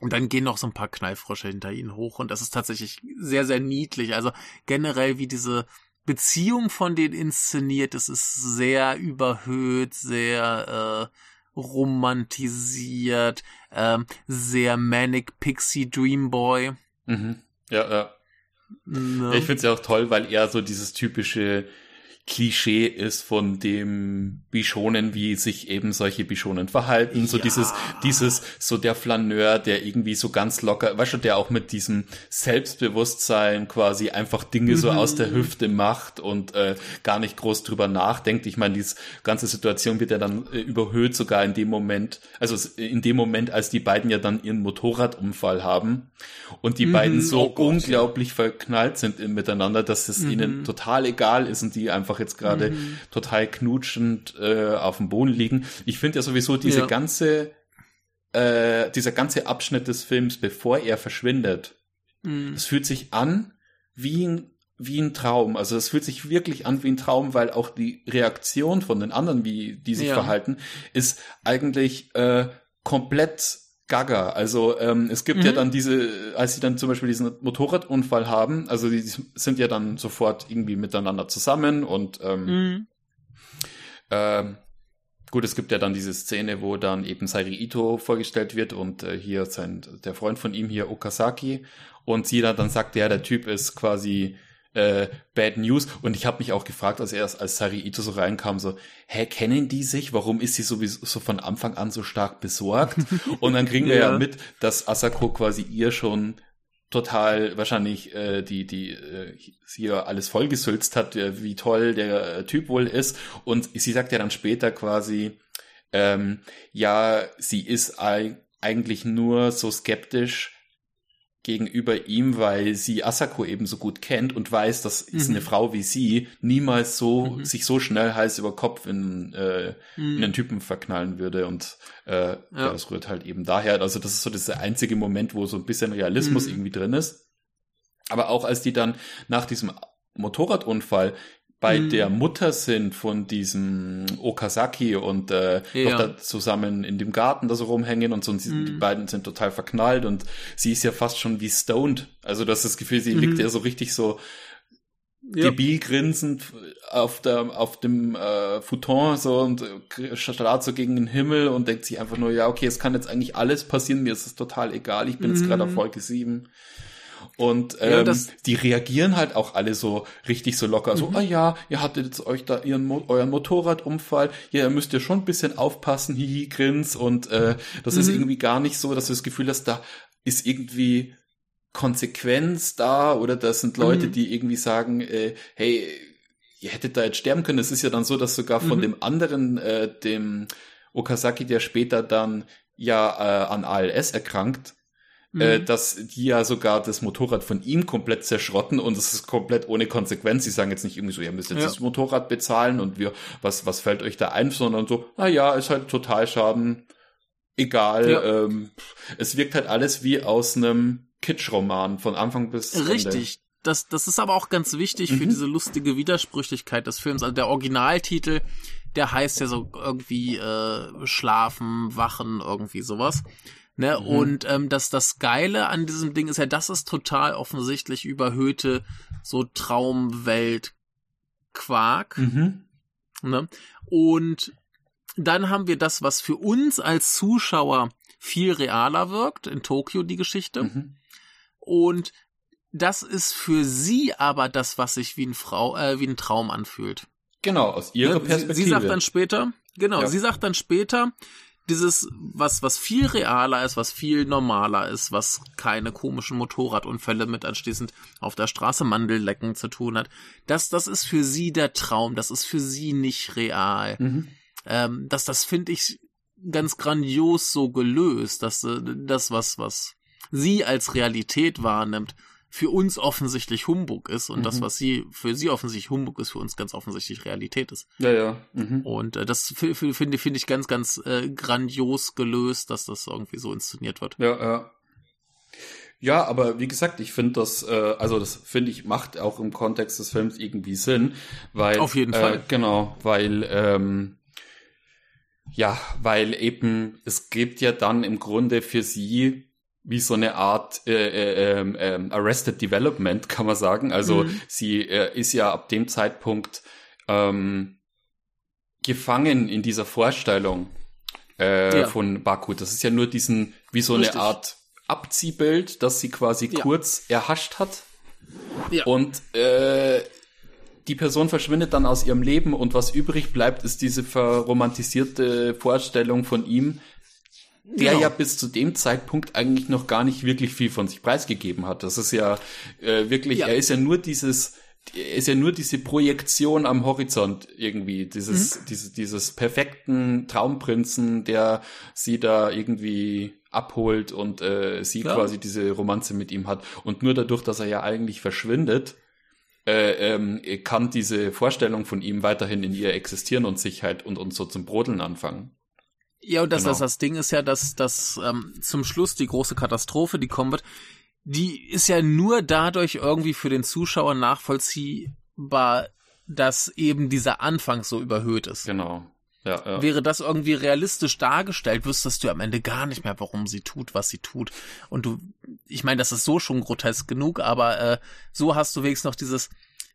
Speaker 2: und dann gehen noch so ein paar Knallfrösche hinter ihnen hoch und das ist tatsächlich sehr, sehr niedlich. Also generell wie diese Beziehung von denen inszeniert, das ist sehr überhöht, sehr äh, romantisiert, ähm, sehr Manic Pixie Dream Boy.
Speaker 1: Mhm. Ja, ja. Ne? Ich finde es ja auch toll, weil er so dieses typische Klischee ist von dem Bishonen, wie sich eben solche Bishonen verhalten. So ja. dieses, dieses, so der Flaneur, der irgendwie so ganz locker, weißt du, der auch mit diesem Selbstbewusstsein quasi einfach Dinge mhm. so aus der Hüfte macht und äh, gar nicht groß drüber nachdenkt. Ich meine, diese ganze Situation wird ja dann äh, überhöht, sogar in dem Moment, also in dem Moment, als die beiden ja dann ihren Motorradunfall haben und die mhm. beiden so oh unglaublich verknallt sind miteinander, dass es mhm. ihnen total egal ist und die einfach jetzt gerade mhm. total knutschend äh, auf dem Boden liegen. Ich finde ja sowieso diese ja. ganze, äh, dieser ganze Abschnitt des Films, bevor er verschwindet, mhm. es fühlt sich an wie ein wie ein Traum. Also es fühlt sich wirklich an wie ein Traum, weil auch die Reaktion von den anderen, wie die sich ja. verhalten, ist eigentlich äh, komplett gaga. Also ähm, es gibt mhm. ja dann diese, als sie dann zum Beispiel diesen Motorradunfall haben, also die, sind ja dann sofort irgendwie miteinander zusammen und ähm, mhm. ähm, gut, es gibt ja dann diese Szene, wo dann eben Sairi Ito vorgestellt wird und äh, hier sein der Freund von ihm hier Okazaki und sie dann, dann sagt, ja, der Typ ist quasi äh, Bad News. Und ich habe mich auch gefragt, als er als Sari Ito so reinkam, so, hä, kennen die sich? Warum ist sie sowieso so von Anfang an so stark besorgt? Und dann kriegen wir ja. ja mit, dass Asako quasi ihr schon total wahrscheinlich äh, die die äh, sie ja alles vollgesülzt hat, äh, wie toll der äh, Typ wohl ist und sie sagt ja dann später quasi ähm, ja sie ist eigentlich nur so skeptisch gegenüber ihm, weil sie Asako eben so gut kennt und weiß, dass mhm. eine Frau wie sie niemals so mhm. sich so schnell heiß über Kopf in, äh, mhm. in einen Typen verknallen würde und äh, ja. ja. das rührt halt eben daher. Also das ist so der einzige Moment, wo so ein bisschen Realismus mhm. irgendwie drin ist. Aber auch als die dann nach diesem Motorradunfall bei mhm. der Mutter sind von diesem Okazaki und äh, ja. noch da zusammen in dem Garten da so rumhängen und so und mhm. die beiden sind total verknallt und sie ist ja fast schon wie stoned. Also du hast das Gefühl, sie mhm. liegt ja so richtig so ja. debil grinsend auf der auf dem äh, Futon so und äh, starrt so gegen den Himmel und denkt sich einfach nur ja okay es kann jetzt eigentlich alles passieren mir ist es total egal ich bin jetzt gerade auf mhm. Folge 7 und ähm, ja, die reagieren halt auch alle so richtig so locker. So, mhm. ah ja, ihr hattet jetzt euch da ihren Mo euren Motorradunfall. Ja, ihr müsst ja schon ein bisschen aufpassen, hihi, grins. Und äh, das mhm. ist irgendwie gar nicht so, dass du das Gefühl hast, da ist irgendwie Konsequenz da oder das sind Leute, mhm. die irgendwie sagen, äh, hey, ihr hättet da jetzt sterben können. Es ist ja dann so, dass sogar von mhm. dem anderen, äh, dem Okazaki, der später dann ja äh, an ALS erkrankt, mhm. äh, dass die ja sogar das Motorrad von ihm komplett zerschrotten und es ist komplett ohne Konsequenz. Sie sagen jetzt nicht irgendwie so, ihr müsst jetzt ja. das Motorrad bezahlen und wir, was, was fällt euch da ein, sondern so, na ja, ist halt Totalschaden, egal. Ja. Ähm, es wirkt halt alles wie aus einem Kitsch-Roman von Anfang bis
Speaker 2: Ende. Richtig. Das, das ist aber auch ganz wichtig mhm. für diese lustige Widersprüchlichkeit des Films. Also der Originaltitel, der heißt ja so irgendwie äh, Schlafen, Wachen, irgendwie sowas. Ne? Mhm. Und ähm, das, das Geile an diesem Ding ist ja, das ist total offensichtlich überhöhte so Traumwelt Quark. Mhm. Ne? Und dann haben wir das, was für uns als Zuschauer viel realer wirkt, in Tokio die Geschichte. Mhm. Und das ist für sie aber das, was sich wie ein Frau, äh, wie ein Traum anfühlt.
Speaker 1: Genau, aus ihrer ne? Perspektive.
Speaker 2: Sie, sie sagt dann später, genau, ja. sie sagt dann später, dieses, was, was viel realer ist, was viel normaler ist, was keine komischen Motorradunfälle mit anschließend auf der Straße Mandellecken zu tun hat, das, das ist für sie der Traum, das ist für sie nicht real. Mhm. Ähm, das, das finde ich ganz grandios so gelöst, dass äh, das, was, was sie als Realität wahrnimmt, für uns offensichtlich Humbug ist und mhm. das, was sie für sie offensichtlich Humbug ist, für uns ganz offensichtlich Realität ist.
Speaker 1: Ja, ja. Mhm.
Speaker 2: Und äh, das finde finde ich ganz, ganz äh, grandios gelöst, dass das irgendwie so inszeniert wird.
Speaker 1: Ja, ja. Ja, aber wie gesagt, ich finde das, äh, also das finde ich macht auch im Kontext des Films irgendwie Sinn, weil
Speaker 2: auf jeden Fall
Speaker 1: äh, genau, weil ähm, ja, weil eben es gibt ja dann im Grunde für sie wie so eine Art äh, äh, äh, Arrested Development, kann man sagen. Also mhm. sie äh, ist ja ab dem Zeitpunkt ähm, gefangen in dieser Vorstellung äh, ja. von Baku. Das ist ja nur diesen, wie so Richtig. eine Art Abziehbild, das sie quasi ja. kurz erhascht hat. Ja. Und äh, die Person verschwindet dann aus ihrem Leben und was übrig bleibt, ist diese verromantisierte Vorstellung von ihm, der genau. ja bis zu dem Zeitpunkt eigentlich noch gar nicht wirklich viel von sich preisgegeben hat. Das ist ja äh, wirklich, ja. er ist ja nur dieses, er ist ja nur diese Projektion am Horizont irgendwie, dieses, mhm. dieses, dieses perfekten Traumprinzen, der sie da irgendwie abholt und äh, sie ja. quasi diese Romanze mit ihm hat. Und nur dadurch, dass er ja eigentlich verschwindet, äh, ähm, kann diese Vorstellung von ihm weiterhin in ihr existieren und sich halt und, und so zum Brodeln anfangen.
Speaker 2: Ja, und das, genau. das, das Ding ist ja, dass, dass ähm, zum Schluss die große Katastrophe, die kommen wird, die ist ja nur dadurch irgendwie für den Zuschauer nachvollziehbar, dass eben dieser Anfang so überhöht ist.
Speaker 1: Genau. Ja, ja.
Speaker 2: Wäre das irgendwie realistisch dargestellt, wüsstest du am Ende gar nicht mehr, warum sie tut, was sie tut. Und du, ich meine, das ist so schon grotesk genug, aber äh, so hast du wenigstens noch dieses,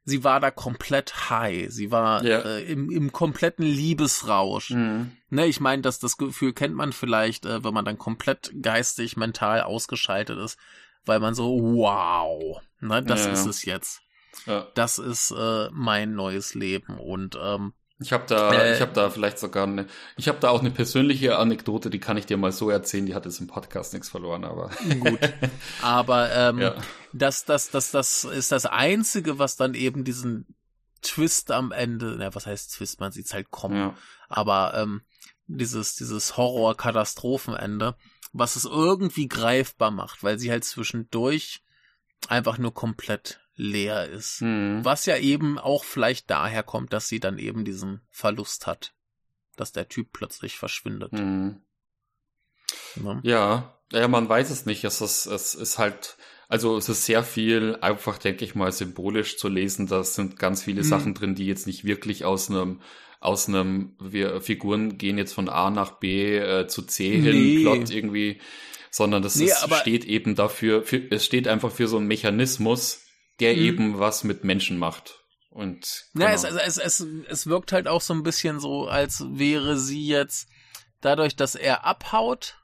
Speaker 2: sie war da komplett high. Sie war ja. äh, im, im kompletten Liebesrausch. Mhm. Ne, ich meine, dass das Gefühl kennt man vielleicht, äh, wenn man dann komplett geistig, mental ausgeschaltet ist, weil man so, wow, ne, das ja, ist es jetzt. Ja. Das ist äh, mein neues Leben und ähm,
Speaker 1: ich habe da, äh, ich habe da vielleicht sogar eine, ich habe da auch eine persönliche Anekdote, die kann ich dir mal so erzählen. Die hat jetzt im Podcast nichts verloren, aber
Speaker 2: gut. Aber ähm, ja. das, das, das, das ist das einzige, was dann eben diesen Twist am Ende, na, was heißt Twist? Man sieht's halt kommen. Ja. Aber ähm, dieses, dieses Horror-Katastrophenende, was es irgendwie greifbar macht, weil sie halt zwischendurch einfach nur komplett leer ist. Mhm. Was ja eben auch vielleicht daher kommt, dass sie dann eben diesen Verlust hat. Dass der Typ plötzlich verschwindet. Mhm.
Speaker 1: Ja. ja, ja, man weiß es nicht. Es ist, es ist halt, also es ist sehr viel einfach, denke ich mal, symbolisch zu lesen. Da sind ganz viele mhm. Sachen drin, die jetzt nicht wirklich aus einem aus einem, wir Figuren gehen jetzt von A nach B äh, zu C nee. hin, Plot irgendwie, sondern das nee, ist, steht eben dafür, für, es steht einfach für so einen Mechanismus, der mhm. eben was mit Menschen macht. Und
Speaker 2: genau. ja, es, es, es, es wirkt halt auch so ein bisschen so, als wäre sie jetzt dadurch, dass er abhaut,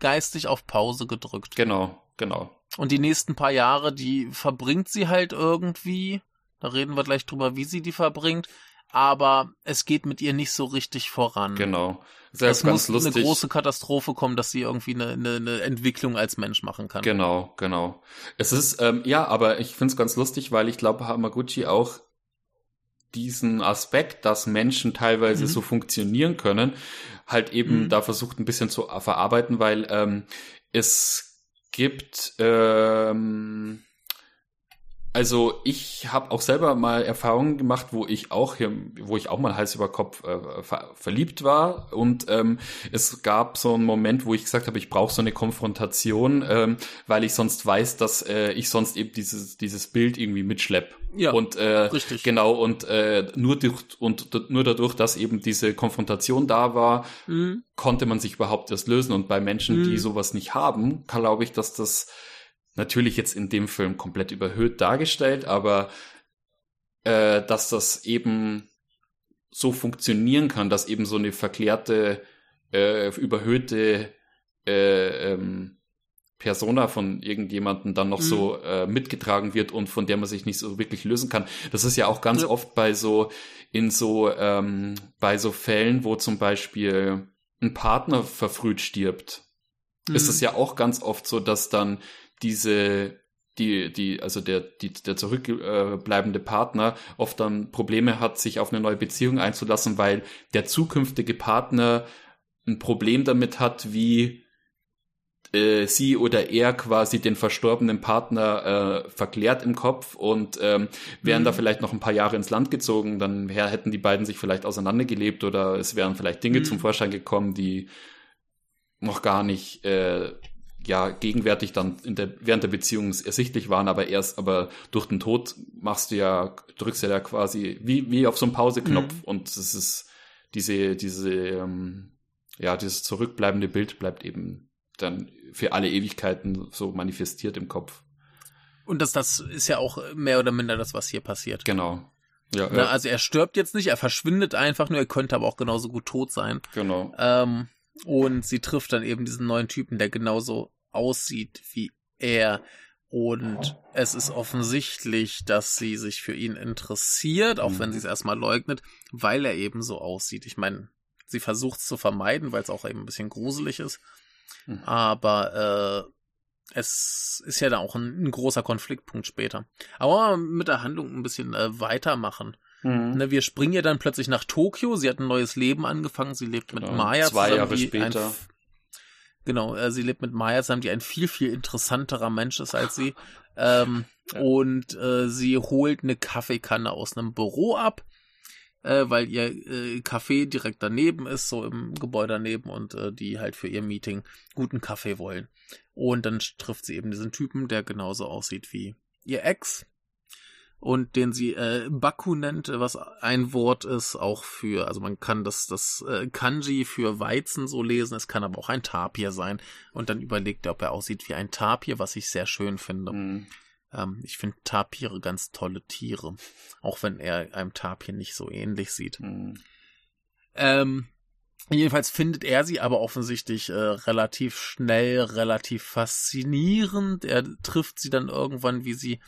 Speaker 2: geistig auf Pause gedrückt.
Speaker 1: Genau, genau.
Speaker 2: Und die nächsten paar Jahre, die verbringt sie halt irgendwie. Da reden wir gleich drüber, wie sie die verbringt aber es geht mit ihr nicht so richtig voran.
Speaker 1: Genau.
Speaker 2: Sehr es muss lustig. eine große Katastrophe kommen, dass sie irgendwie eine, eine, eine Entwicklung als Mensch machen kann.
Speaker 1: Genau, genau. Es ist, ähm, ja, aber ich finde es ganz lustig, weil ich glaube, Hamaguchi auch diesen Aspekt, dass Menschen teilweise mhm. so funktionieren können, halt eben mhm. da versucht ein bisschen zu verarbeiten, weil ähm, es gibt ähm, also ich habe auch selber mal Erfahrungen gemacht, wo ich auch hier, wo ich auch mal Hals über Kopf äh, ver verliebt war und ähm, es gab so einen Moment, wo ich gesagt habe, ich brauche so eine Konfrontation, ähm, weil ich sonst weiß, dass äh, ich sonst eben dieses dieses Bild irgendwie mitschlepp.
Speaker 2: Ja,
Speaker 1: und äh, richtig. Genau und äh, nur durch und nur dadurch, dass eben diese Konfrontation da war, mhm. konnte man sich überhaupt erst lösen. Und bei Menschen, mhm. die sowas nicht haben, glaube ich, dass das natürlich jetzt in dem Film komplett überhöht dargestellt, aber äh, dass das eben so funktionieren kann, dass eben so eine verklärte, äh, überhöhte äh, ähm, Persona von irgendjemanden dann noch mhm. so äh, mitgetragen wird und von der man sich nicht so wirklich lösen kann. Das ist ja auch ganz ja. oft bei so in so ähm, bei so Fällen, wo zum Beispiel ein Partner verfrüht stirbt, mhm. ist es ja auch ganz oft so, dass dann diese die, die, also der, die, der zurückbleibende Partner oft dann Probleme hat, sich auf eine neue Beziehung einzulassen, weil der zukünftige Partner ein Problem damit hat, wie äh, sie oder er quasi den verstorbenen Partner äh, verklärt im Kopf und ähm, wären mhm. da vielleicht noch ein paar Jahre ins Land gezogen, dann hätten die beiden sich vielleicht auseinandergelebt oder es wären vielleicht Dinge mhm. zum Vorschein gekommen, die noch gar nicht äh, ja gegenwärtig dann in der, während der Beziehung ersichtlich waren, aber erst, aber durch den Tod machst du ja, drückst du ja quasi wie, wie auf so einen Pauseknopf mhm. und es ist diese, diese, ähm, ja, dieses zurückbleibende Bild bleibt eben dann für alle Ewigkeiten so manifestiert im Kopf.
Speaker 2: Und das, das ist ja auch mehr oder minder das, was hier passiert.
Speaker 1: Genau. Ja,
Speaker 2: Na, ja. Also er stirbt jetzt nicht, er verschwindet einfach nur, er könnte aber auch genauso gut tot sein.
Speaker 1: Genau.
Speaker 2: Ähm, und sie trifft dann eben diesen neuen Typen, der genauso aussieht wie er. Und es ist offensichtlich, dass sie sich für ihn interessiert, auch mhm. wenn sie es erstmal leugnet, weil er eben so aussieht. Ich meine, sie versucht es zu vermeiden, weil es auch eben ein bisschen gruselig ist. Mhm. Aber äh, es ist ja da auch ein, ein, großer Konfliktpunkt später. Aber mit der Handlung ein bisschen äh, weitermachen. Mhm. Ne, wir springen ja dann plötzlich nach Tokio. Sie hat ein neues Leben angefangen. Sie lebt mit genau. Maya
Speaker 1: Zwei zusammen, Jahre später. Ein,
Speaker 2: genau, äh, sie lebt mit Maya zusammen, die ein viel, viel interessanterer Mensch ist als sie. Ähm, ja. Und äh, sie holt eine Kaffeekanne aus einem Büro ab äh, weil ihr äh, Café direkt daneben ist, so im Gebäude daneben und äh, die halt für ihr Meeting guten Kaffee wollen. Und dann trifft sie eben diesen Typen, der genauso aussieht wie ihr Ex und den sie äh, Baku nennt, was ein Wort ist auch für, also man kann das das äh, Kanji für Weizen so lesen, es kann aber auch ein Tapir sein und dann überlegt er, ob er aussieht wie ein Tapir, was ich sehr schön finde. Mhm. Ähm, ich finde Tapire ganz tolle Tiere. Auch wenn er einem Tapir nicht so ähnlich sieht. Mhm. Ähm, jedenfalls findet er sie aber offensichtlich äh, relativ schnell, relativ faszinierend. Er trifft sie dann irgendwann, wie sie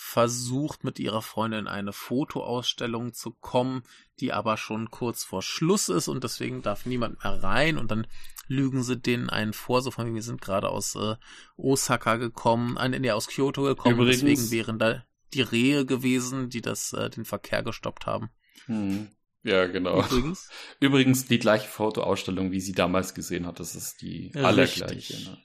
Speaker 2: versucht, mit ihrer Freundin eine Fotoausstellung zu kommen, die aber schon kurz vor Schluss ist und deswegen darf niemand mehr rein und dann lügen sie denen einen vor, so von wir sind gerade aus äh, Osaka gekommen, äh, nee, aus Kyoto gekommen, Übrigens, deswegen wären da die Rehe gewesen, die das äh, den Verkehr gestoppt haben.
Speaker 1: Hm. Ja, genau. Übrigens? Übrigens die gleiche Fotoausstellung, wie sie damals gesehen hat, das ist die allergleiche. Ne?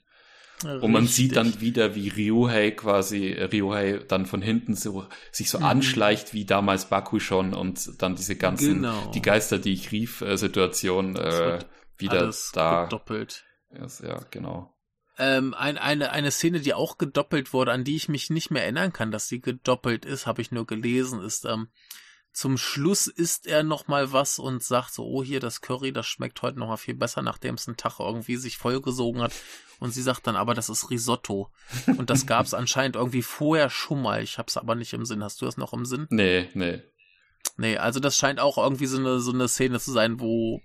Speaker 1: Und man sieht dann wieder, wie Ryohei quasi, Ryohei dann von hinten so, sich so mhm. anschleicht, wie damals Baku schon und dann diese ganzen, genau. die Geister, die ich rief, äh, Situation, äh, wieder da.
Speaker 2: Gedoppelt.
Speaker 1: Yes, ja, genau.
Speaker 2: Ähm, ein, eine, eine Szene, die auch gedoppelt wurde, an die ich mich nicht mehr erinnern kann, dass sie gedoppelt ist, habe ich nur gelesen, ist, ähm, zum Schluss isst er noch mal was und sagt so, oh hier das Curry, das schmeckt heute noch mal viel besser, nachdem es einen Tag irgendwie sich vollgesogen hat. Und sie sagt dann, aber das ist Risotto. Und das gab es anscheinend irgendwie vorher schon mal. Ich hab's aber nicht im Sinn. Hast du das noch im Sinn?
Speaker 1: Nee, nee.
Speaker 2: Nee, also das scheint auch irgendwie so eine, so eine Szene zu sein, wo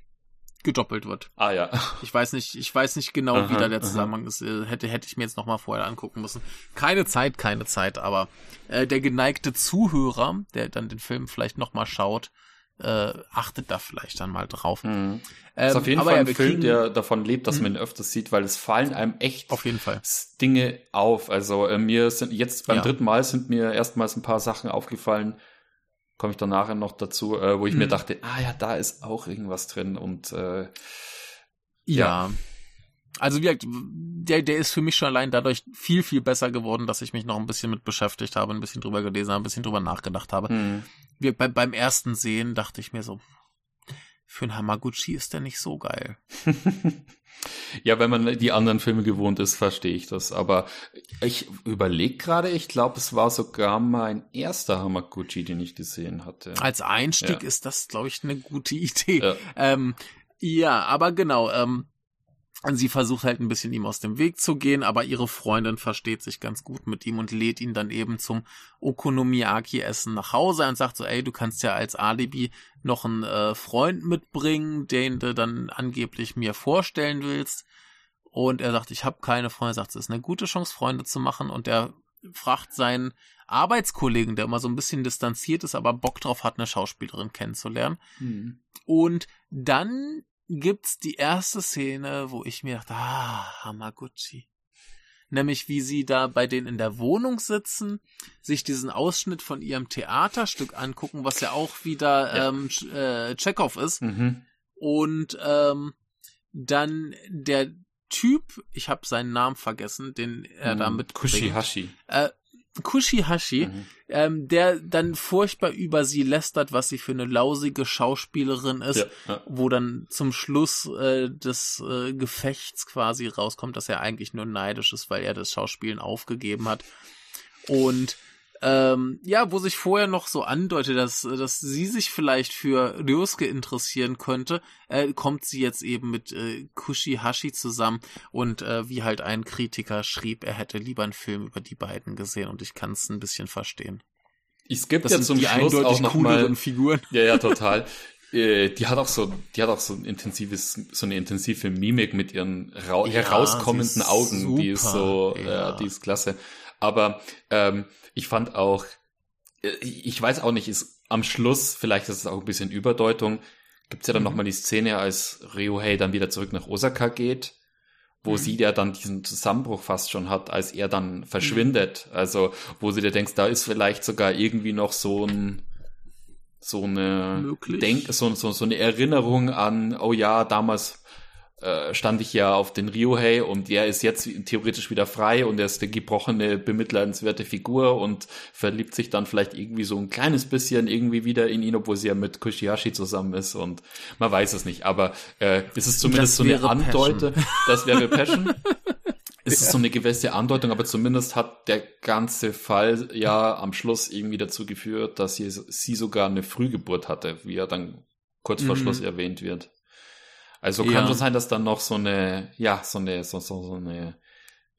Speaker 2: gedoppelt wird.
Speaker 1: Ah ja.
Speaker 2: Ich weiß nicht, ich weiß nicht genau, aha, wie da der Zusammenhang aha. ist. Äh, hätte hätte ich mir jetzt noch mal vorher angucken müssen. Keine Zeit, keine Zeit. Aber äh, der geneigte Zuhörer, der dann den Film vielleicht noch mal schaut, äh, achtet da vielleicht dann mal drauf. Mhm.
Speaker 1: Ähm, ist auf jeden Fall ein ja, Film, der davon lebt, dass mhm. man ihn öfters sieht, weil es fallen einem echt
Speaker 2: auf jeden Fall
Speaker 1: Dinge auf. Also äh, mir sind jetzt beim ja. dritten Mal sind mir erstmals ein paar Sachen aufgefallen, komme ich dann nachher noch dazu, äh, wo ich hm. mir mhm. dachte, ah ja, da ist auch irgendwas drin und äh,
Speaker 2: ja. ja. Also wie gesagt, der, der ist für mich schon allein dadurch viel, viel besser geworden, dass ich mich noch ein bisschen mit beschäftigt habe, ein bisschen drüber gelesen habe, ein bisschen drüber nachgedacht habe. Hm. Wie, bei, beim ersten Sehen dachte ich mir so, für ein Hamaguchi ist der nicht so geil.
Speaker 1: Ja, wenn man die anderen Filme gewohnt ist, verstehe ich das. Aber ich überlege gerade, ich glaube, es war sogar mein erster Hamaguchi, den ich gesehen hatte.
Speaker 2: Als Einstieg ja. ist das, glaube ich, eine gute Idee. Ja, ähm, ja aber genau. Ähm, sie versucht halt ein bisschen ihm aus dem Weg zu gehen, aber ihre Freundin versteht sich ganz gut mit ihm und lädt ihn dann eben zum Okonomiyaki-Essen nach Hause und sagt so, ey, du kannst ja als Alibi noch einen äh, Freund mitbringen, den du dann angeblich mir vorstellen willst. Und er sagt, ich habe keine Freunde. Er sagt, es ist eine gute Chance, Freunde zu machen. Und er fragt seinen Arbeitskollegen, der immer so ein bisschen distanziert ist, aber Bock drauf hat, eine Schauspielerin kennenzulernen. Hm. Und dann gibt's die erste Szene, wo ich mir dachte, ah, Hamaguchi. Nämlich wie sie da bei denen in der Wohnung sitzen, sich diesen Ausschnitt von ihrem Theaterstück angucken, was ja auch wieder ja. ähm, äh, Chekhov ist. Mhm. Und ähm, dann der Typ, ich habe seinen Namen vergessen, den er mhm. da mit
Speaker 1: Kushihashi.
Speaker 2: Äh, Kushihashi, mhm. ähm, der dann furchtbar über sie lästert, was sie für eine lausige Schauspielerin ist, ja, ja. wo dann zum Schluss äh, des äh, Gefechts quasi rauskommt, dass er eigentlich nur neidisch ist, weil er das Schauspielen aufgegeben hat. Und ähm, ja, wo sich vorher noch so andeutet, dass, dass sie sich vielleicht für Ryosuke interessieren könnte, äh, kommt sie jetzt eben mit äh, Kushihashi zusammen und äh, wie halt ein Kritiker schrieb, er hätte lieber einen Film über die beiden gesehen und ich kann es ein bisschen verstehen.
Speaker 1: Es gibt das ja zum die Schluss auch noch mal,
Speaker 2: Figuren.
Speaker 1: Ja, ja, total. äh, die hat auch so, die hat auch so ein intensives, so eine intensive Mimik mit ihren ja, herauskommenden Augen, super, die ist so, ja. Äh, die ist klasse. Aber ähm, ich fand auch, äh, ich weiß auch nicht, ist am Schluss, vielleicht ist es auch ein bisschen Überdeutung, gibt's ja dann mhm. nochmal die Szene, als Ryohei dann wieder zurück nach Osaka geht, wo mhm. sie ja dann diesen Zusammenbruch fast schon hat, als er dann verschwindet. Mhm. Also, wo sie dir denkst, da ist vielleicht sogar irgendwie noch so ein so eine Denk so, so, so eine Erinnerung an, oh ja, damals äh, stand ich ja auf den Ryohei und er ist jetzt theoretisch wieder frei und er ist eine gebrochene, bemitleidenswerte Figur und verliebt sich dann vielleicht irgendwie so ein kleines bisschen irgendwie wieder in ihn, obwohl sie ja mit Kushihashi zusammen ist und man weiß es nicht, aber äh, ist es zumindest so eine Andeute, das wäre Passion. es ist so eine gewisse Andeutung, aber zumindest hat der ganze Fall ja am Schluss irgendwie dazu geführt, dass sie, sie sogar eine Frühgeburt hatte, wie er dann kurz vor mhm. Schluss erwähnt wird. Also kann ja. schon sein, dass dann noch so eine, ja, so eine, so, so, so eine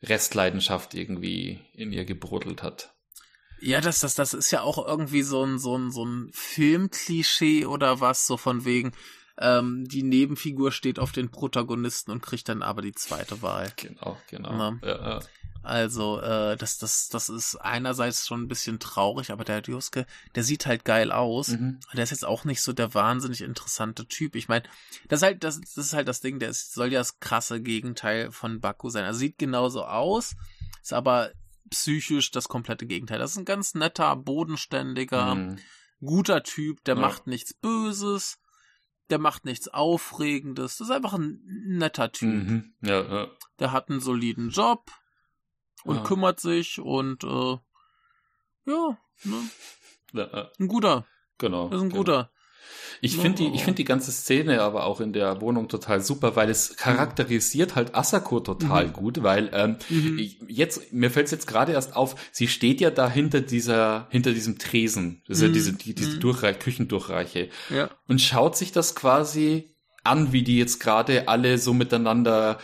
Speaker 1: Restleidenschaft irgendwie in ihr gebrodelt hat.
Speaker 2: Ja, das, das, das ist ja auch irgendwie so ein, so ein, so ein Filmklischee oder was, so von wegen, ähm, die Nebenfigur steht auf den Protagonisten und kriegt dann aber die zweite Wahl.
Speaker 1: Genau, genau. Ja, ja.
Speaker 2: Also, äh, das, das, das ist einerseits schon ein bisschen traurig, aber der Dioske, der sieht halt geil aus. Mhm. Der ist jetzt auch nicht so der wahnsinnig interessante Typ. Ich meine, das ist halt, das, das ist halt das Ding, der ist, soll ja das krasse Gegenteil von Baku sein. Also sieht genauso aus, ist aber psychisch das komplette Gegenteil. Das ist ein ganz netter, bodenständiger, mhm. guter Typ, der ja. macht nichts Böses, der macht nichts Aufregendes. Das ist einfach ein netter Typ. Mhm.
Speaker 1: Ja, ja.
Speaker 2: Der hat einen soliden Job und ja. kümmert sich und äh, ja, ne? Ja, ein guter.
Speaker 1: Genau.
Speaker 2: Das ist ein
Speaker 1: genau.
Speaker 2: guter.
Speaker 1: Ich finde die, ich finde die ganze Szene aber auch in der Wohnung total super, weil es charakterisiert halt Asako total mhm. gut, weil ähm, mhm. ich, jetzt mir fällt es jetzt gerade erst auf, sie steht ja da hinter dieser, hinter diesem Tresen, das ist mhm. ja diese, die, diese mhm. Durchreich, Küchendurchreiche,
Speaker 2: ja.
Speaker 1: und schaut sich das quasi an, wie die jetzt gerade alle so miteinander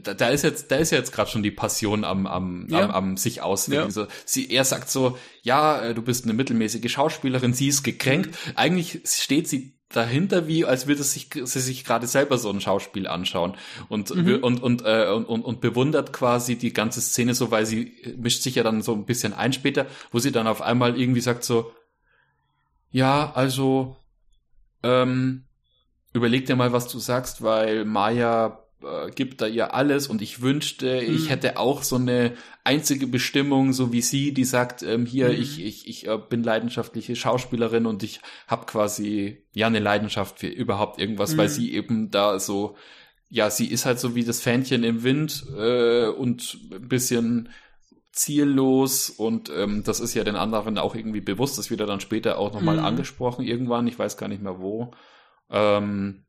Speaker 1: da, da ist jetzt, da ist ja jetzt gerade schon die Passion am, am, ja. am, am sich ausleben. Ja. So, sie, er sagt so, ja, äh, du bist eine mittelmäßige Schauspielerin, sie ist gekränkt. Eigentlich steht sie dahinter, wie als würde sich, sie sich gerade selber so ein Schauspiel anschauen und mhm. und und, äh, und und und bewundert quasi die ganze Szene so, weil sie mischt sich ja dann so ein bisschen ein später, wo sie dann auf einmal irgendwie sagt so, ja, also ähm, überleg dir mal, was du sagst, weil Maya äh, gibt da ihr alles und ich wünschte, mhm. ich hätte auch so eine einzige Bestimmung, so wie sie, die sagt, ähm, hier, mhm. ich, ich, ich äh, bin leidenschaftliche Schauspielerin und ich habe quasi ja eine Leidenschaft für überhaupt irgendwas, mhm. weil sie eben da so, ja, sie ist halt so wie das Fähnchen im Wind äh, und ein bisschen ziellos und ähm, das ist ja den anderen auch irgendwie bewusst, das wird ja dann später auch nochmal mhm. angesprochen irgendwann, ich weiß gar nicht mehr wo. Ähm,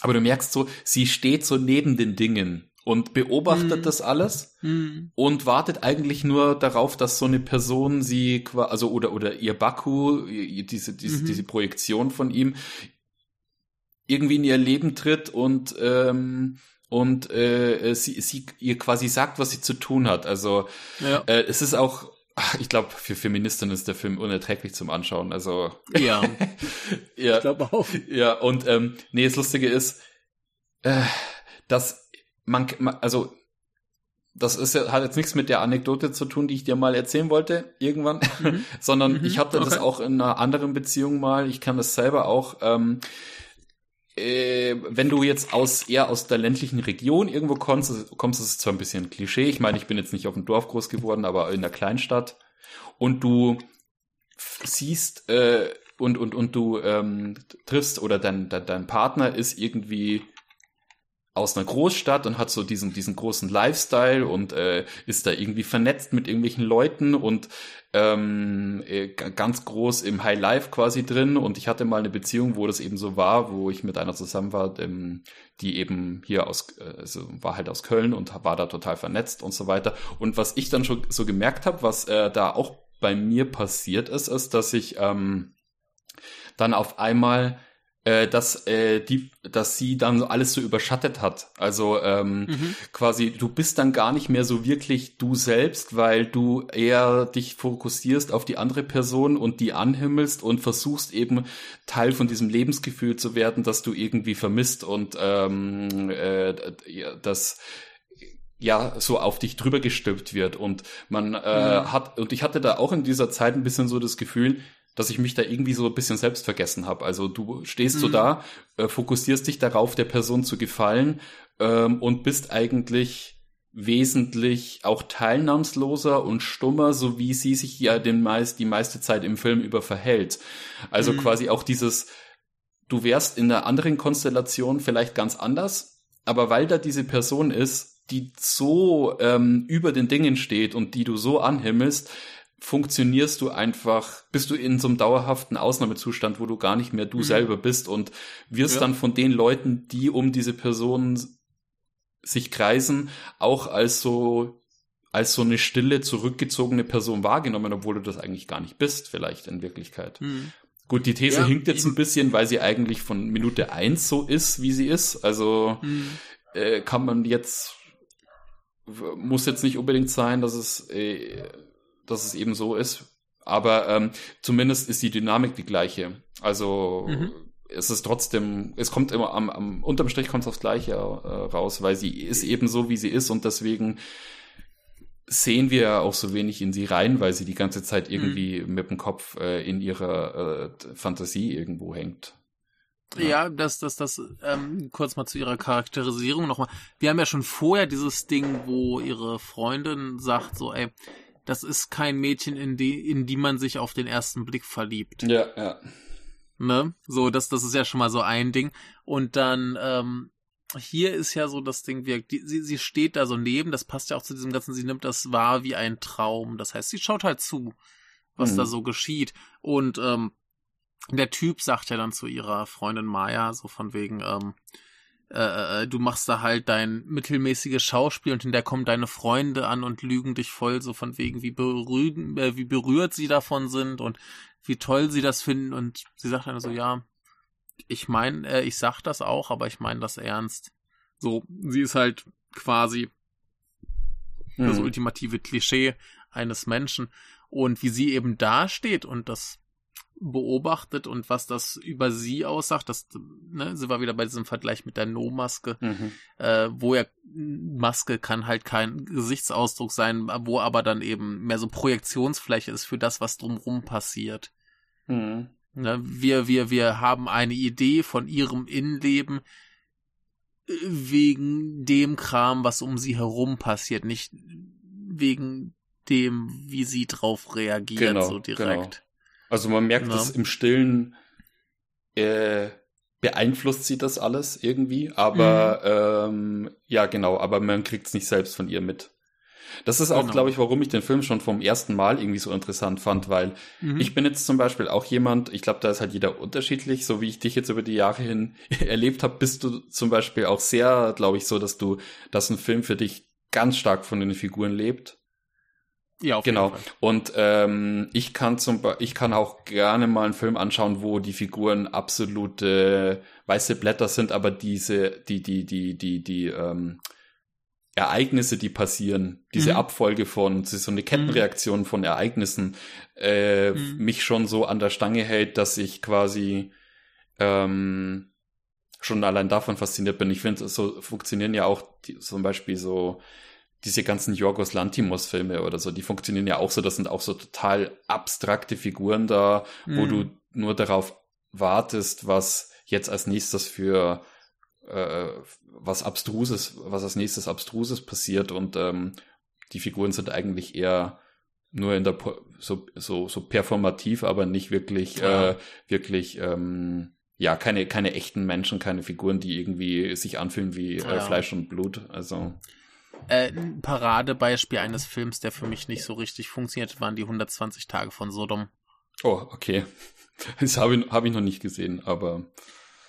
Speaker 1: aber du merkst so, sie steht so neben den Dingen und beobachtet mm. das alles mm. und wartet eigentlich nur darauf, dass so eine Person sie also oder oder ihr Baku, diese diese, mm diese Projektion von ihm irgendwie in ihr Leben tritt und ähm, und äh, sie, sie ihr quasi sagt, was sie zu tun hat. Also ja. äh, es ist auch ich glaube, für Feministinnen ist der Film unerträglich zum Anschauen. Also
Speaker 2: ja,
Speaker 1: ja,
Speaker 2: ich glaube auch.
Speaker 1: Ja, und ähm, nee, das Lustige ist, äh, dass man, also das ist ja, hat jetzt nichts mit der Anekdote zu tun, die ich dir mal erzählen wollte irgendwann, mhm. sondern mhm. ich hatte okay. das auch in einer anderen Beziehung mal. Ich kann das selber auch. Ähm, äh, wenn du jetzt aus eher aus der ländlichen Region irgendwo kommst, kommst, es zwar ein bisschen Klischee. Ich meine, ich bin jetzt nicht auf dem Dorf groß geworden, aber in der Kleinstadt. Und du siehst äh, und und und du ähm, triffst oder dein, dein dein Partner ist irgendwie aus einer Großstadt und hat so diesen diesen großen Lifestyle und äh, ist da irgendwie vernetzt mit irgendwelchen Leuten und ähm, äh, ganz groß im High Life quasi drin und ich hatte mal eine Beziehung, wo das eben so war, wo ich mit einer zusammen war, ähm, die eben hier aus, äh, also war halt aus Köln und war da total vernetzt und so weiter. Und was ich dann schon so gemerkt habe, was äh, da auch bei mir passiert ist, ist, dass ich ähm, dann auf einmal dass äh, die, dass sie dann alles so überschattet hat. Also ähm, mhm. quasi, du bist dann gar nicht mehr so wirklich du selbst, weil du eher dich fokussierst auf die andere Person und die anhimmelst und versuchst eben Teil von diesem Lebensgefühl zu werden, das du irgendwie vermisst und ähm, äh, das ja so auf dich drüber gestülpt wird und man äh, mhm. hat und ich hatte da auch in dieser Zeit ein bisschen so das Gefühl, dass ich mich da irgendwie so ein bisschen selbst vergessen habe. Also du stehst mhm. so da, äh, fokussierst dich darauf, der Person zu gefallen ähm, und bist eigentlich wesentlich auch teilnahmsloser und stummer, so wie sie sich ja den meist, die meiste Zeit im Film über verhält. Also mhm. quasi auch dieses, du wärst in einer anderen Konstellation vielleicht ganz anders, aber weil da diese Person ist, die so ähm, über den Dingen steht und die du so anhimmelst, funktionierst du einfach, bist du in so einem dauerhaften Ausnahmezustand, wo du gar nicht mehr du mhm. selber bist und wirst ja. dann von den Leuten, die um diese Person sich kreisen, auch als so als so eine stille, zurückgezogene Person wahrgenommen, obwohl du das eigentlich gar nicht bist, vielleicht in Wirklichkeit. Mhm. Gut, die These ja, hinkt jetzt ein bisschen, weil sie eigentlich von Minute eins so ist, wie sie ist. Also mhm. äh, kann man jetzt, muss jetzt nicht unbedingt sein, dass es äh, dass es eben so ist. Aber ähm, zumindest ist die Dynamik die gleiche. Also mhm. es ist trotzdem, es kommt immer am, am unterm Strich kommt es aufs Gleiche äh, raus, weil sie ist eben so, wie sie ist und deswegen sehen wir ja auch so wenig in sie rein, weil sie die ganze Zeit mhm. irgendwie mhm. mit dem Kopf äh, in ihrer äh, Fantasie irgendwo hängt.
Speaker 2: Ja, ja das, das, das, ähm, kurz mal zu ihrer Charakterisierung nochmal. Wir haben ja schon vorher dieses Ding, wo ihre Freundin sagt so, ey, das ist kein Mädchen, in die, in die man sich auf den ersten Blick verliebt.
Speaker 1: Ja, ja.
Speaker 2: Ne? So, das, das ist ja schon mal so ein Ding. Und dann, ähm, hier ist ja so das Ding, wie, die, sie, sie steht da so neben, das passt ja auch zu diesem ganzen, sie nimmt das wahr wie ein Traum. Das heißt, sie schaut halt zu, was mhm. da so geschieht. Und ähm, der Typ sagt ja dann zu ihrer Freundin Maya, so von wegen, ähm, äh, äh, du machst da halt dein mittelmäßiges Schauspiel und hinterher kommen deine Freunde an und lügen dich voll so von wegen, wie, berühren, äh, wie berührt sie davon sind und wie toll sie das finden und sie sagt dann so, ja, ich meine, äh, ich sag das auch, aber ich meine das ernst. So, sie ist halt quasi mhm. das ultimative Klischee eines Menschen und wie sie eben dasteht und das beobachtet und was das über sie aussagt, das ne, sind wir wieder bei diesem Vergleich mit der No-Maske, mhm. äh, wo ja Maske kann halt kein Gesichtsausdruck sein, wo aber dann eben mehr so Projektionsfläche ist für das, was drumrum passiert. Mhm. Ne, wir, wir, wir haben eine Idee von ihrem Innenleben äh, wegen dem Kram, was um sie herum passiert, nicht wegen dem, wie sie drauf reagiert, genau, so direkt. Genau.
Speaker 1: Also man merkt es im Stillen, äh, beeinflusst sie das alles irgendwie, aber mhm. ähm, ja genau, aber man kriegt es nicht selbst von ihr mit. Das ist auch, genau. glaube ich, warum ich den Film schon vom ersten Mal irgendwie so interessant fand, weil mhm. ich bin jetzt zum Beispiel auch jemand, ich glaube, da ist halt jeder unterschiedlich, so wie ich dich jetzt über die Jahre hin erlebt habe, bist du zum Beispiel auch sehr, glaube ich, so, dass du, dass ein Film für dich ganz stark von den Figuren lebt ja, auf genau. Jeden Fall. Und ähm, ich kann zum ich kann auch gerne mal einen Film anschauen, wo die Figuren absolute weiße Blätter sind, aber diese, die, die, die, die, die ähm, Ereignisse, die passieren, diese mhm. Abfolge von, so eine Kettenreaktion mhm. von Ereignissen, äh, mhm. mich schon so an der Stange hält, dass ich quasi ähm, schon allein davon fasziniert bin. Ich finde, so funktionieren ja auch die, zum Beispiel so diese ganzen Yorgos Lantimos-Filme oder so, die funktionieren ja auch so, das sind auch so total abstrakte Figuren da, mhm. wo du nur darauf wartest, was jetzt als nächstes für äh, was Abstruses, was als nächstes Abstruses passiert und ähm, die Figuren sind eigentlich eher nur in der so so so performativ, aber nicht wirklich ja. äh, wirklich ähm, ja keine keine echten Menschen, keine Figuren, die irgendwie sich anfühlen wie äh, ja. Fleisch und Blut. Also
Speaker 2: äh, ein Paradebeispiel eines Films, der für mich nicht so richtig funktioniert, waren die 120 Tage von Sodom.
Speaker 1: Oh, okay. Das habe ich, hab ich noch nicht gesehen, aber.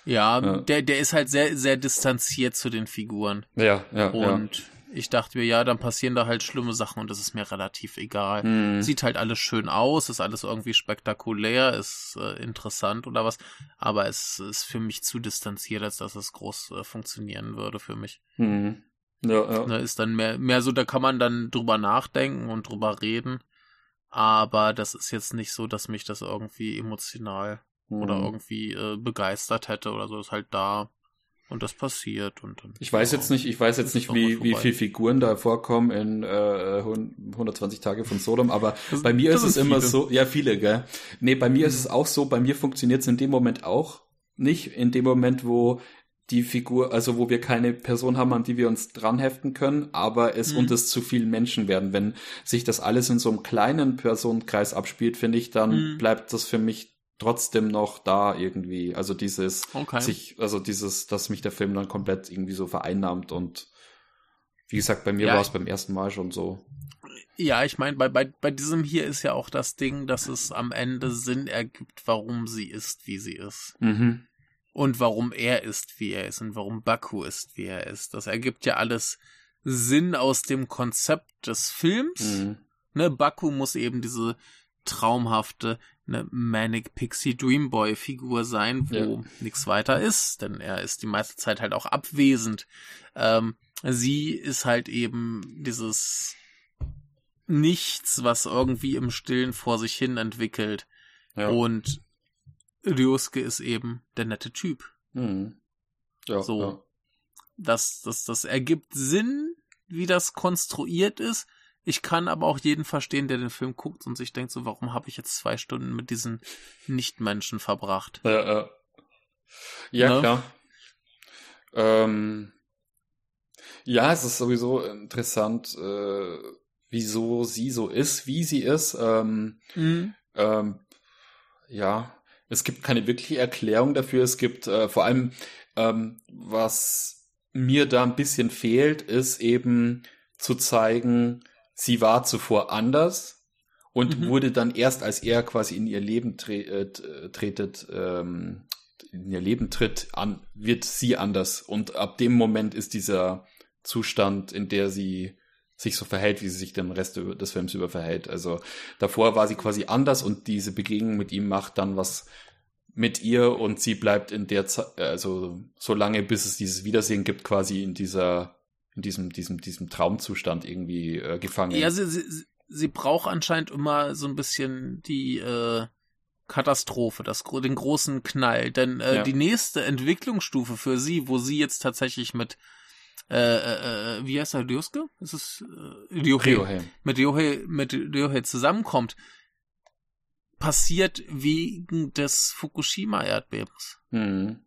Speaker 2: Ja, ja, Der, der ist halt sehr, sehr distanziert zu den Figuren.
Speaker 1: Ja, ja.
Speaker 2: Und ich dachte mir, ja, dann passieren da halt schlimme Sachen und das ist mir relativ egal. Mhm. Sieht halt alles schön aus, ist alles irgendwie spektakulär, ist äh, interessant oder was, aber es ist für mich zu distanziert, als dass es groß äh, funktionieren würde für mich. Mhm. Ja, ja. Ne, ist dann mehr, mehr so, da kann man dann drüber nachdenken und drüber reden, aber das ist jetzt nicht so, dass mich das irgendwie emotional mhm. oder irgendwie äh, begeistert hätte oder so, ist halt da und das passiert und dann.
Speaker 1: Ich weiß jetzt nicht, ich weiß jetzt nicht, wie, wie viele Figuren da vorkommen in äh, 120 Tage von Sodom, aber das, bei mir ist es immer so, ja, viele, gell? Nee, bei mir mhm. ist es auch so, bei mir funktioniert es in dem Moment auch nicht, in dem Moment, wo die Figur, also wo wir keine Person haben, an die wir uns dranheften können, aber es mhm. und es zu vielen Menschen werden. Wenn sich das alles in so einem kleinen Personenkreis abspielt, finde ich, dann mhm. bleibt das für mich trotzdem noch da irgendwie. Also dieses okay. sich, also dieses, dass mich der Film dann komplett irgendwie so vereinnahmt und wie gesagt, bei mir ja. war es beim ersten Mal schon so.
Speaker 2: Ja, ich meine, bei, bei, bei diesem hier ist ja auch das Ding, dass es am Ende Sinn ergibt, warum sie ist, wie sie ist. Mhm. Und warum er ist, wie er ist und warum Baku ist, wie er ist. Das ergibt ja alles Sinn aus dem Konzept des Films. Mhm. Ne, Baku muss eben diese traumhafte, eine Manic Pixie Dream Boy Figur sein, wo ja. nichts weiter ist, denn er ist die meiste Zeit halt auch abwesend. Ähm, sie ist halt eben dieses Nichts, was irgendwie im Stillen vor sich hin entwickelt. Ja. Und Ryosuke ist eben der nette Typ. Mhm. Ja, so. Ja. Das, das, das ergibt Sinn, wie das konstruiert ist. Ich kann aber auch jeden verstehen, der den Film guckt und sich denkt, so, warum habe ich jetzt zwei Stunden mit diesen Nichtmenschen verbracht?
Speaker 1: Ja, äh, ja ne? klar. Ähm, ja, es ist sowieso interessant, äh, wieso sie so ist, wie sie ist. Ähm, mhm. ähm, ja, es gibt keine wirkliche Erklärung dafür. Es gibt äh, vor allem, ähm, was mir da ein bisschen fehlt, ist eben zu zeigen, sie war zuvor anders und mhm. wurde dann erst, als er quasi in ihr Leben tre äh, tretet, ähm, in ihr Leben tritt, an, wird sie anders. Und ab dem Moment ist dieser Zustand, in der sie sich so verhält, wie sie sich den Rest des Films über verhält. Also davor war sie quasi anders und diese Begegnung mit ihm macht dann was mit ihr und sie bleibt in der Zeit, also so lange, bis es dieses Wiedersehen gibt, quasi in dieser in diesem, diesem, diesem Traumzustand irgendwie äh, gefangen.
Speaker 2: Ja, sie, sie, sie braucht anscheinend immer so ein bisschen die äh, Katastrophe, das, den großen Knall. Denn äh, ja. die nächste Entwicklungsstufe für sie, wo sie jetzt tatsächlich mit äh, äh, äh wie heißt er, Ryosuke? Ist es äh, Ryohei. Ryohei. Mit Ryohei, mit Ryohei zusammenkommt, passiert wegen des Fukushima-Erdbebens. Mhm.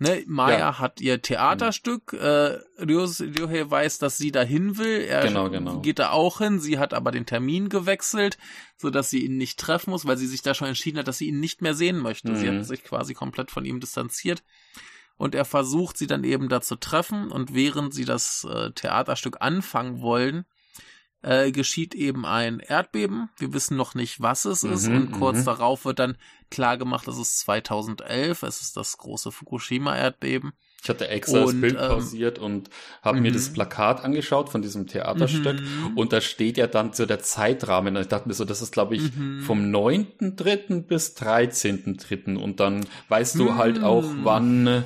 Speaker 2: Ne, Maya ja. hat ihr Theaterstück, mhm. äh, Ryohei weiß, dass sie dahin will, er genau, genau. geht da auch hin, sie hat aber den Termin gewechselt, so dass sie ihn nicht treffen muss, weil sie sich da schon entschieden hat, dass sie ihn nicht mehr sehen möchte. Mhm. Sie hat sich quasi komplett von ihm distanziert und er versucht sie dann eben da zu treffen und während sie das äh, Theaterstück anfangen wollen, äh, geschieht eben ein Erdbeben. Wir wissen noch nicht, was es ist. Mhm, und kurz mhm. darauf wird dann klar gemacht, es ist 2011. Es ist das große Fukushima-Erdbeben.
Speaker 1: Ich hatte extra und, das Bild ähm, pausiert und habe mir das mhm. Plakat angeschaut von diesem Theaterstück. Mhm. Und da steht ja dann so der Zeitrahmen. Und ich dachte mir so, das ist, glaube ich, vom 9.3. bis 13.3. Und dann weißt du halt auch, wann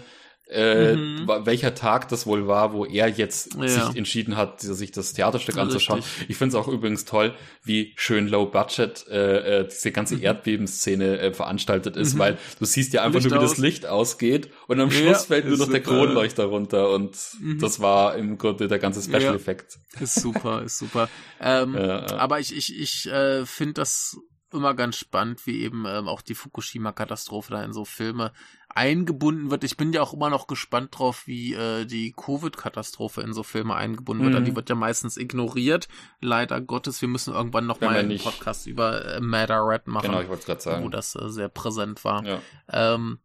Speaker 1: äh, mhm. welcher Tag das wohl war, wo er jetzt ja. sich entschieden hat, sich das Theaterstück Richtig. anzuschauen. Ich finde es auch übrigens toll, wie schön low budget äh, äh, diese ganze mhm. Erdbebenszene äh, veranstaltet ist, mhm. weil du siehst ja einfach Licht nur, wie aus. das Licht ausgeht und am Schluss ja, fällt nur noch der Kronleuchter runter und mhm. das war im Grunde der ganze Special Effekt.
Speaker 2: Ist super, ist super. Ähm, aber ich, ich, ich äh, finde das immer ganz spannend, wie eben ähm, auch die Fukushima-Katastrophe da in so Filme eingebunden wird. Ich bin ja auch immer noch gespannt drauf, wie äh, die Covid-Katastrophe in so Filme eingebunden mhm. wird. Die wird ja meistens ignoriert. Leider Gottes, wir müssen irgendwann noch mal einen Podcast über äh, Matter Red machen. Genau, ich wollte gerade sagen. Wo das äh, sehr präsent war. Ja. Ähm,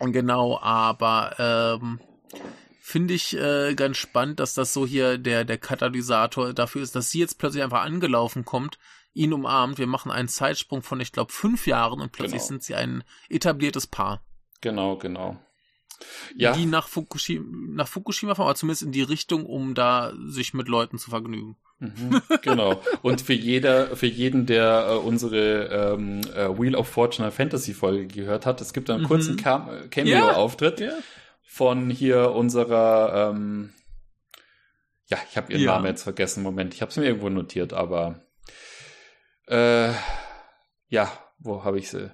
Speaker 2: genau, aber ähm, finde ich äh, ganz spannend, dass das so hier der, der Katalysator dafür ist, dass sie jetzt plötzlich einfach angelaufen kommt ihn umarmt. Wir machen einen Zeitsprung von, ich glaube, fünf Jahren und plötzlich genau. sind sie ein etabliertes Paar.
Speaker 1: Genau, genau.
Speaker 2: ja. die nach Fukushima, nach Fukushima fahren, aber zumindest in die Richtung, um da sich mit Leuten zu vergnügen.
Speaker 1: Mhm, genau. Und für jeder, für jeden, der äh, unsere ähm, äh, Wheel of Fortune Fantasy Folge gehört hat, es gibt einen mhm. kurzen Cameo-Auftritt ja. von hier unserer, ähm, ja, ich habe ihren ja. Namen jetzt vergessen. Moment, ich habe es mir irgendwo notiert, aber äh, ja, wo habe ich sie?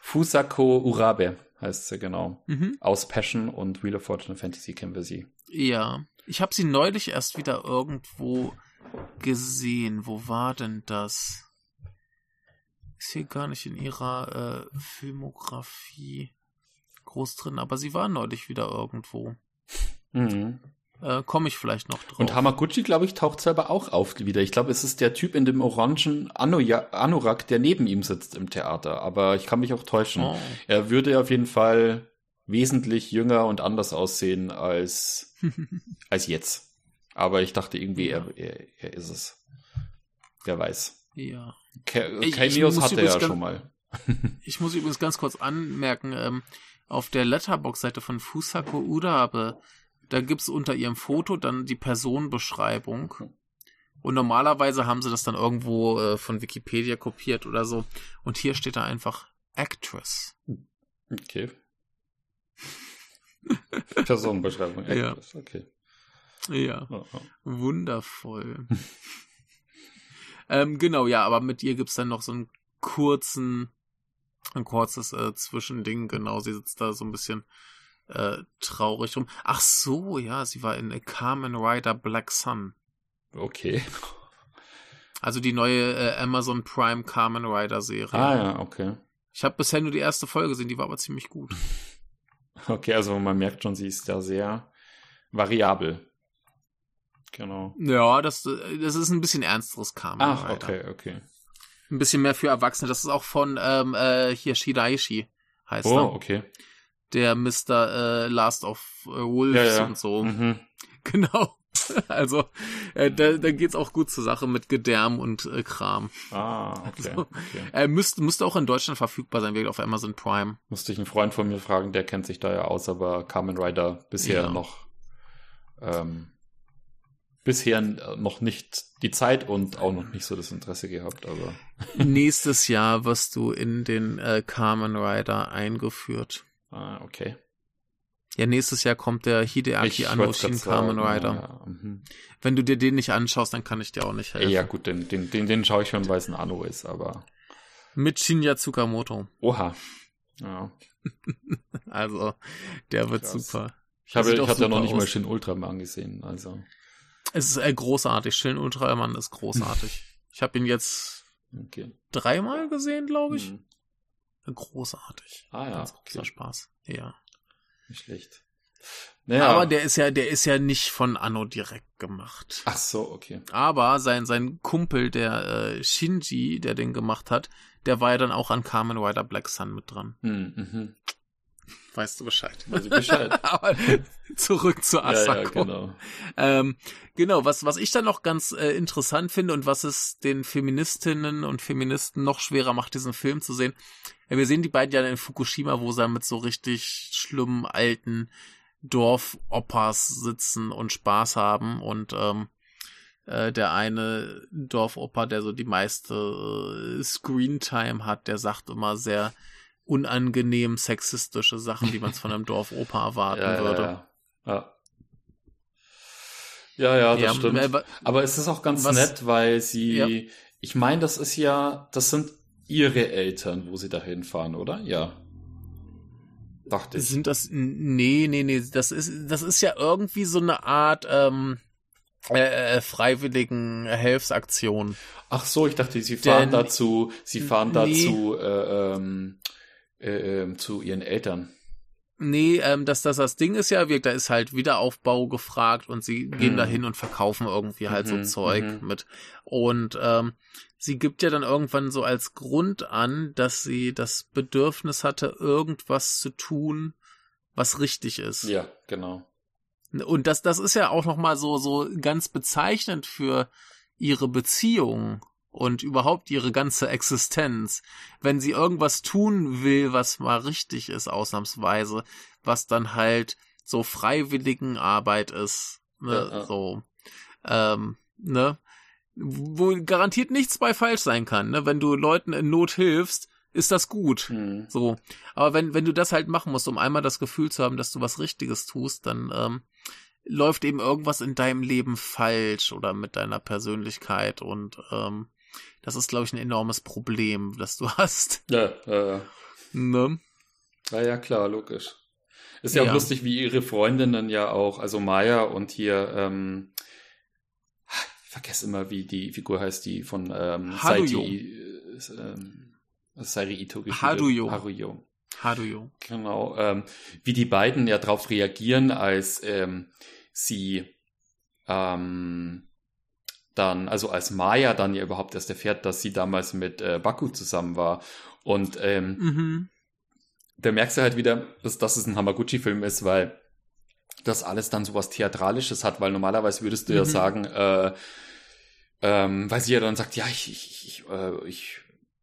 Speaker 1: Fusako Urabe heißt sie genau. Mhm. Aus Passion und Wheel of Fortune Fantasy kennen wir sie.
Speaker 2: Ja, ich habe sie neulich erst wieder irgendwo gesehen. Wo war denn das? Ist hier gar nicht in ihrer äh, Filmografie groß drin, aber sie war neulich wieder irgendwo. Mhm. Äh, Komme ich vielleicht noch drauf.
Speaker 1: Und Hamaguchi, glaube ich, taucht selber auch auf wieder. Ich glaube, es ist der Typ in dem orangen Anorak, der neben ihm sitzt im Theater. Aber ich kann mich auch täuschen. Oh. Er würde auf jeden Fall wesentlich jünger und anders aussehen als, als jetzt. Aber ich dachte irgendwie, ja. er, er, er ist es. Wer weiß.
Speaker 2: Ja.
Speaker 1: Cameos hatte er ja schon mal.
Speaker 2: ich muss übrigens ganz kurz anmerken, ähm, auf der Letterbox-Seite von Fusako Urabe da gibt's unter ihrem Foto dann die Personenbeschreibung. Und normalerweise haben sie das dann irgendwo äh, von Wikipedia kopiert oder so. Und hier steht da einfach Actress.
Speaker 1: Okay. Personenbeschreibung, Actress, ja. okay.
Speaker 2: Ja, oh, oh. wundervoll. ähm, genau, ja, aber mit ihr gibt's dann noch so einen kurzen, ein kurzes äh, Zwischending, genau. Sie sitzt da so ein bisschen äh, traurig rum. Ach so, ja, sie war in A Carmen Rider Black Sun.
Speaker 1: Okay.
Speaker 2: Also die neue äh, Amazon Prime Carmen Rider Serie.
Speaker 1: Ah ja, okay.
Speaker 2: Ich habe bisher nur die erste Folge gesehen, die war aber ziemlich gut.
Speaker 1: Okay, also man merkt schon, sie ist da sehr variabel. Genau.
Speaker 2: Ja, das, das ist ein bisschen ernsteres Carmen
Speaker 1: Ach, Rider. okay, okay.
Speaker 2: Ein bisschen mehr für Erwachsene. Das ist auch von ähm, äh, hier Shiraishi heißt
Speaker 1: oh,
Speaker 2: er.
Speaker 1: Oh, okay
Speaker 2: der Mr. Äh, Last of äh, Wolves ja, ja. und so. Mhm. Genau. Also, äh, da, da geht's auch gut zur Sache mit Gedärm und äh, Kram.
Speaker 1: Ah, okay. Also,
Speaker 2: okay. Er müsste, müsste auch in Deutschland verfügbar sein, auf Amazon Prime.
Speaker 1: Musste ich einen Freund von mir fragen, der kennt sich da ja aus, aber Carmen Rider bisher ja. noch ähm, bisher noch nicht die Zeit und auch noch nicht so das Interesse gehabt, aber.
Speaker 2: Nächstes Jahr wirst du in den äh, Carmen Rider eingeführt.
Speaker 1: Ah, okay.
Speaker 2: Ja, nächstes Jahr kommt der Hideaki Anno Shin Kamen Rider. Ja, mhm. Wenn du dir den nicht anschaust, dann kann ich dir auch nicht helfen.
Speaker 1: Ja, gut, den, den, den, den schaue ich schon, weil es ein Anno ist, aber.
Speaker 2: Mit Shinya Tsukamoto.
Speaker 1: Oha. Ja.
Speaker 2: also, der wird Krass. super.
Speaker 1: Ich habe, ich hatte ja noch nicht aus. mal Shin Ultraman gesehen, also.
Speaker 2: Es ist äh, großartig. Shin Ultraman ist großartig. ich habe ihn jetzt okay. dreimal gesehen, glaube ich. Mhm. Großartig.
Speaker 1: Ah ja.
Speaker 2: Ganz großer okay. Spaß. Ja.
Speaker 1: Nicht schlecht.
Speaker 2: Naja. Aber der ist ja, der ist ja nicht von Anno direkt gemacht.
Speaker 1: Ach so, okay.
Speaker 2: Aber sein, sein Kumpel, der äh, Shinji, der den gemacht hat, der war ja dann auch an Kamen Rider Black Sun mit dran.
Speaker 1: Hm, mhm.
Speaker 2: Weißt du Bescheid?
Speaker 1: Weiß ich Bescheid.
Speaker 2: Aber zurück zu Asako. Ja, ja,
Speaker 1: genau.
Speaker 2: Ähm, genau, was, was ich dann noch ganz äh, interessant finde und was es den Feministinnen und Feministen noch schwerer macht, diesen Film zu sehen. Ja, wir sehen die beiden ja in Fukushima, wo sie mit so richtig schlimmen alten Dorfopas sitzen und Spaß haben und ähm, äh, der eine Dorfoper, der so die meiste äh, Screentime hat, der sagt immer sehr unangenehm sexistische Sachen, die man von einem Dorfoper erwarten ja, würde.
Speaker 1: Ja, ja. ja. ja, das ja, stimmt. Äh, Aber es ist auch ganz was, nett, weil sie, ich meine, das ist ja, das sind ihre Eltern, wo sie dahin fahren, oder? Ja.
Speaker 2: Dachte ich. Sind das, nee, nee, nee, das ist, das ist ja irgendwie so eine Art, ähm, äh, äh freiwilligen Hilfsaktion.
Speaker 1: Ach so, ich dachte, sie fahren Denn, dazu, sie fahren nee. dazu, äh, ähm, äh, ähm, zu ihren Eltern.
Speaker 2: Nee, ähm, dass das das Ding ist ja, wirkt, da ist halt Wiederaufbau gefragt und sie gehen mhm. dahin und verkaufen irgendwie halt mhm, so Zeug mhm. mit. Und ähm, sie gibt ja dann irgendwann so als Grund an, dass sie das Bedürfnis hatte, irgendwas zu tun, was richtig ist.
Speaker 1: Ja, genau.
Speaker 2: Und das, das ist ja auch nochmal so, so ganz bezeichnend für ihre Beziehung. Und überhaupt ihre ganze Existenz, wenn sie irgendwas tun will, was mal richtig ist, ausnahmsweise, was dann halt so freiwilligen Arbeit ist, ne, ja, ja. so, ähm, ne, wo garantiert nichts bei falsch sein kann, ne, wenn du Leuten in Not hilfst, ist das gut, mhm. so, aber wenn, wenn du das halt machen musst, um einmal das Gefühl zu haben, dass du was Richtiges tust, dann, ähm, läuft eben irgendwas in deinem Leben falsch oder mit deiner Persönlichkeit und ähm, das ist, glaube ich, ein enormes Problem, das du hast.
Speaker 1: Ja, ja, ja. Ne? Ja, ja, klar, logisch. Ist ja, ja, auch lustig, wie ihre Freundinnen ja auch, also Maya und hier, ähm, ich vergesse immer, wie die Figur heißt, die von ähm, Saiti, äh, Sairi Ito
Speaker 2: gespielt Haruyo.
Speaker 1: Haruyo.
Speaker 2: Haruyo.
Speaker 1: Genau, ähm, wie die beiden ja darauf reagieren, als ähm, sie ähm, dann, also als Maya dann ja überhaupt erst erfährt, dass sie damals mit äh, Baku zusammen war. Und ähm, mhm. da merkst du halt wieder, dass, dass es ein Hamaguchi-Film ist, weil das alles dann sowas Theatralisches hat, weil normalerweise würdest du mhm. ja sagen, äh, ähm, weil sie ja dann sagt, ja, ich, ich, ich, äh, ich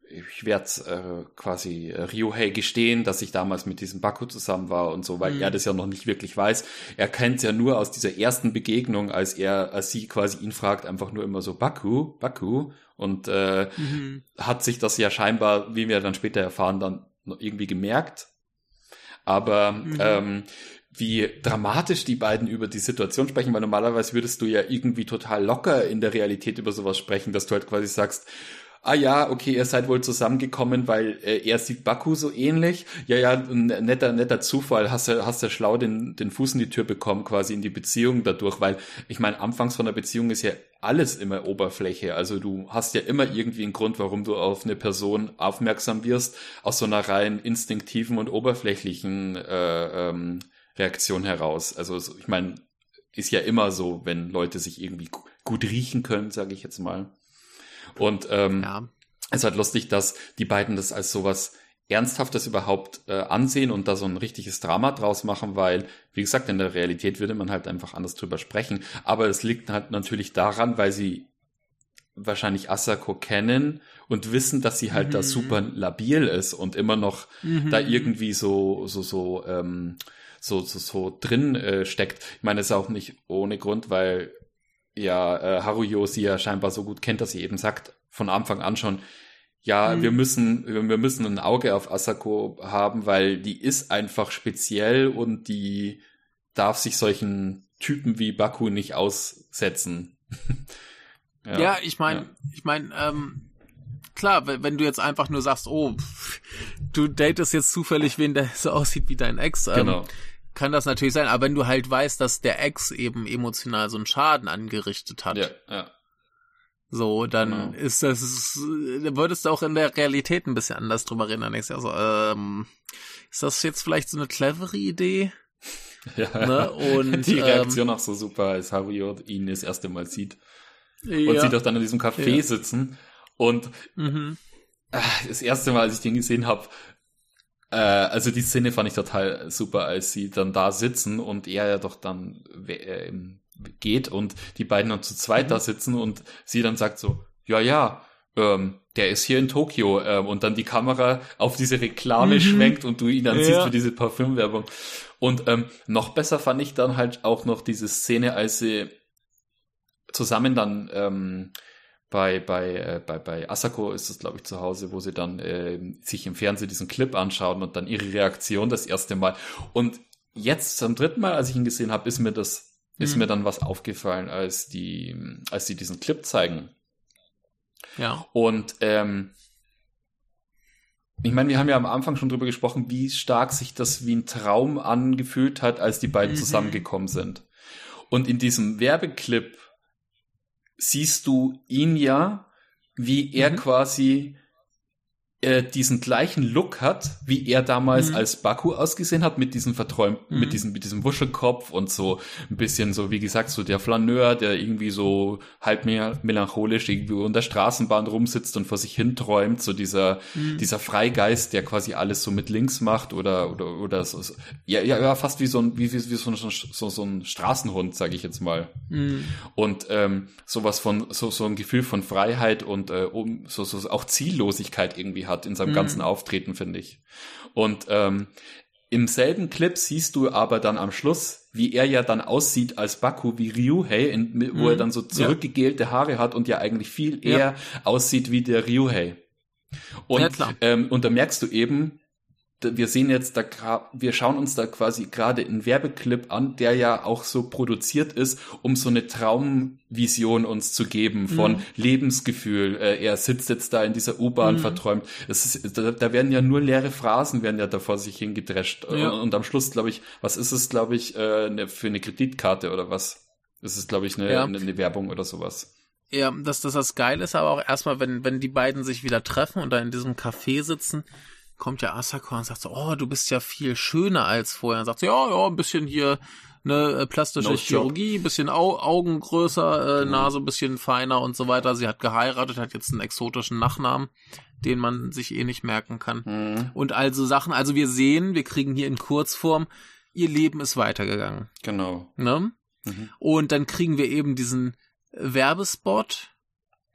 Speaker 1: ich werde äh, quasi äh, Ryohei gestehen, dass ich damals mit diesem Baku zusammen war und so, weil mhm. er das ja noch nicht wirklich weiß. Er kennt es ja nur aus dieser ersten Begegnung, als er, als sie quasi ihn fragt, einfach nur immer so Baku, Baku und äh, mhm. hat sich das ja scheinbar, wie wir dann später erfahren, dann irgendwie gemerkt. Aber mhm. ähm, wie dramatisch die beiden über die Situation sprechen, weil normalerweise würdest du ja irgendwie total locker in der Realität über sowas sprechen, dass du halt quasi sagst, ah ja, okay, ihr seid wohl zusammengekommen, weil äh, er sieht Baku so ähnlich. Ja, ja, netter, netter Zufall, hast du, hast du schlau den, den Fuß in die Tür bekommen, quasi in die Beziehung dadurch, weil ich meine, anfangs von der Beziehung ist ja alles immer Oberfläche. Also du hast ja immer irgendwie einen Grund, warum du auf eine Person aufmerksam wirst, aus so einer rein instinktiven und oberflächlichen äh, ähm, Reaktion heraus. Also ich meine, ist ja immer so, wenn Leute sich irgendwie gut riechen können, sage ich jetzt mal. Und ähm, ja. es ist halt lustig, dass die beiden das als sowas Ernsthaftes überhaupt äh, ansehen und da so ein richtiges Drama draus machen, weil, wie gesagt, in der Realität würde man halt einfach anders drüber sprechen. Aber es liegt halt natürlich daran, weil sie wahrscheinlich Asako kennen und wissen, dass sie halt mhm. da super labil ist und immer noch mhm. da irgendwie so, so, so, ähm, so, so, so drin äh, steckt. Ich meine, es ist auch nicht ohne Grund, weil ja äh, Haruyo sie ja scheinbar so gut kennt, dass sie eben sagt von Anfang an schon, ja, mhm. wir müssen, wir müssen ein Auge auf Asako haben, weil die ist einfach speziell und die darf sich solchen Typen wie Baku nicht aussetzen.
Speaker 2: ja, ja, ich meine, ja. ich meine, ähm, klar, wenn du jetzt einfach nur sagst, oh, du datest jetzt zufällig wen, der so aussieht wie dein Ex, ähm, genau kann das natürlich sein, aber wenn du halt weißt, dass der Ex eben emotional so einen Schaden angerichtet hat. Ja, ja. So, dann genau. ist das, würdest du auch in der Realität ein bisschen anders drüber reden. Dann denkst du also, ähm, ist das jetzt vielleicht so eine clevere Idee?
Speaker 1: Ja, ne? und, die Reaktion ähm, auch so super, als Haruyo ihn das erste Mal sieht. Ja. Und sie doch dann in diesem Café ja. sitzen. Und mhm. Äh, das erste Mal, als ich den gesehen habe, äh, also die Szene fand ich total super, als sie dann da sitzen und er ja doch dann äh, geht und die beiden dann zu zweit mhm. da sitzen und sie dann sagt so, ja, ja, ähm, der ist hier in Tokio ähm, und dann die Kamera auf diese Reklame mhm. schwenkt und du ihn dann ja. siehst für diese Parfümwerbung. Und ähm, noch besser fand ich dann halt auch noch diese Szene, als sie zusammen dann ähm, bei, bei, äh, bei, bei Asako ist es, glaube ich, zu Hause, wo sie dann äh, sich im Fernsehen diesen Clip anschauen und dann ihre Reaktion das erste Mal. Und jetzt zum dritten Mal, als ich ihn gesehen habe, ist mir das, mhm. ist mir dann was aufgefallen, als die, als sie diesen Clip zeigen.
Speaker 2: Ja.
Speaker 1: Und ähm, ich meine, wir haben ja am Anfang schon drüber gesprochen, wie stark sich das wie ein Traum angefühlt hat, als die beiden mhm. zusammengekommen sind. Und in diesem Werbeclip siehst du ihn ja, wie er mhm. quasi äh, diesen gleichen Look hat, wie er damals mhm. als Baku ausgesehen hat, mit diesem verträumten, mhm. mit diesem, mit diesem Wuschelkopf und so ein bisschen so, wie gesagt, so der Flaneur, der irgendwie so halb melancholisch irgendwie unter Straßenbahn rumsitzt und vor sich hin träumt, so dieser, mhm. dieser Freigeist, der quasi alles so mit links macht oder, oder, oder so, so ja, ja, ja, fast wie so ein, wie, wie, wie so, ein, so, so ein Straßenhund, sage ich jetzt mal. Mhm. Und ähm, sowas von, so, so ein Gefühl von Freiheit und äh, um, so, so auch Ziellosigkeit irgendwie hat in seinem mhm. ganzen Auftreten, finde ich. Und ähm, im selben Clip siehst du aber dann am Schluss, wie er ja dann aussieht als Baku wie Ryuhei, in, wo mhm. er dann so zurückgegelte Haare hat und ja eigentlich viel eher ja. aussieht wie der Ryuhei. Und, ja, ähm, und da merkst du eben, wir sehen jetzt da, wir schauen uns da quasi gerade einen Werbeclip an, der ja auch so produziert ist, um so eine Traumvision uns zu geben von mhm. Lebensgefühl. Äh, er sitzt jetzt da in dieser U-Bahn mhm. verträumt. Es ist, da, da, werden ja nur leere Phrasen werden ja da vor sich hingedrescht. Ja. Und, und, am Schluss, glaube ich, was ist es, glaube ich, äh, eine, für eine Kreditkarte oder was? Das ist, glaube ich, eine, ja. eine, eine Werbung oder sowas.
Speaker 2: Ja, dass das das geil ist, aber auch erstmal, wenn, wenn die beiden sich wieder treffen und da in diesem Café sitzen, kommt ja Asako und sagt so, oh, du bist ja viel schöner als vorher. Und sagt so, ja, ja, ein bisschen hier eine äh, plastische no Chirurgie, bisschen Au Augen größer, äh, mhm. Nase ein bisschen feiner und so weiter. Sie hat geheiratet, hat jetzt einen exotischen Nachnamen, den man sich eh nicht merken kann. Mhm. Und also Sachen, also wir sehen, wir kriegen hier in Kurzform, ihr Leben ist weitergegangen.
Speaker 1: Genau.
Speaker 2: Ne? Mhm. Und dann kriegen wir eben diesen Werbespot,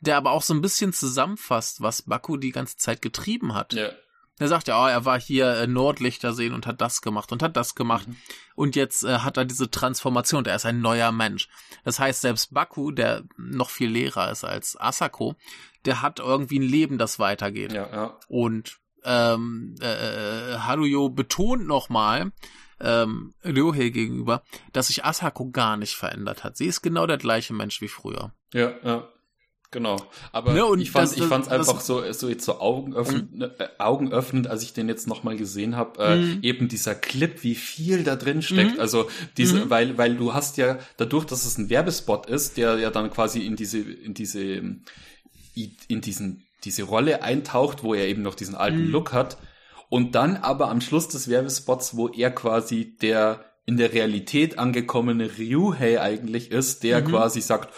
Speaker 2: der aber auch so ein bisschen zusammenfasst, was Baku die ganze Zeit getrieben hat. Ja. Er sagt ja, oh, er war hier äh, Nordlichter sehen und hat das gemacht und hat das gemacht. Mhm. Und jetzt äh, hat er diese Transformation, er ist ein neuer Mensch. Das heißt, selbst Baku, der noch viel leerer ist als Asako, der hat irgendwie ein Leben, das weitergeht.
Speaker 1: Ja, ja.
Speaker 2: Und ähm, äh, Haruyo betont nochmal, ähm, Ryohei gegenüber, dass sich Asako gar nicht verändert hat. Sie ist genau der gleiche Mensch wie früher.
Speaker 1: Ja, ja. Genau. Aber ne, ich fand ich fand's einfach so so jetzt so augenöffnend, mhm. äh, augenöffnend, als ich den jetzt nochmal gesehen habe, äh, mhm. eben dieser Clip, wie viel da drin steckt. Mhm. Also diese, mhm. weil weil du hast ja dadurch, dass es ein Werbespot ist, der ja dann quasi in diese in diese in diesen diese Rolle eintaucht, wo er eben noch diesen alten mhm. Look hat und dann aber am Schluss des Werbespots, wo er quasi der in der Realität angekommene Ryuhei eigentlich ist, der mhm. quasi sagt,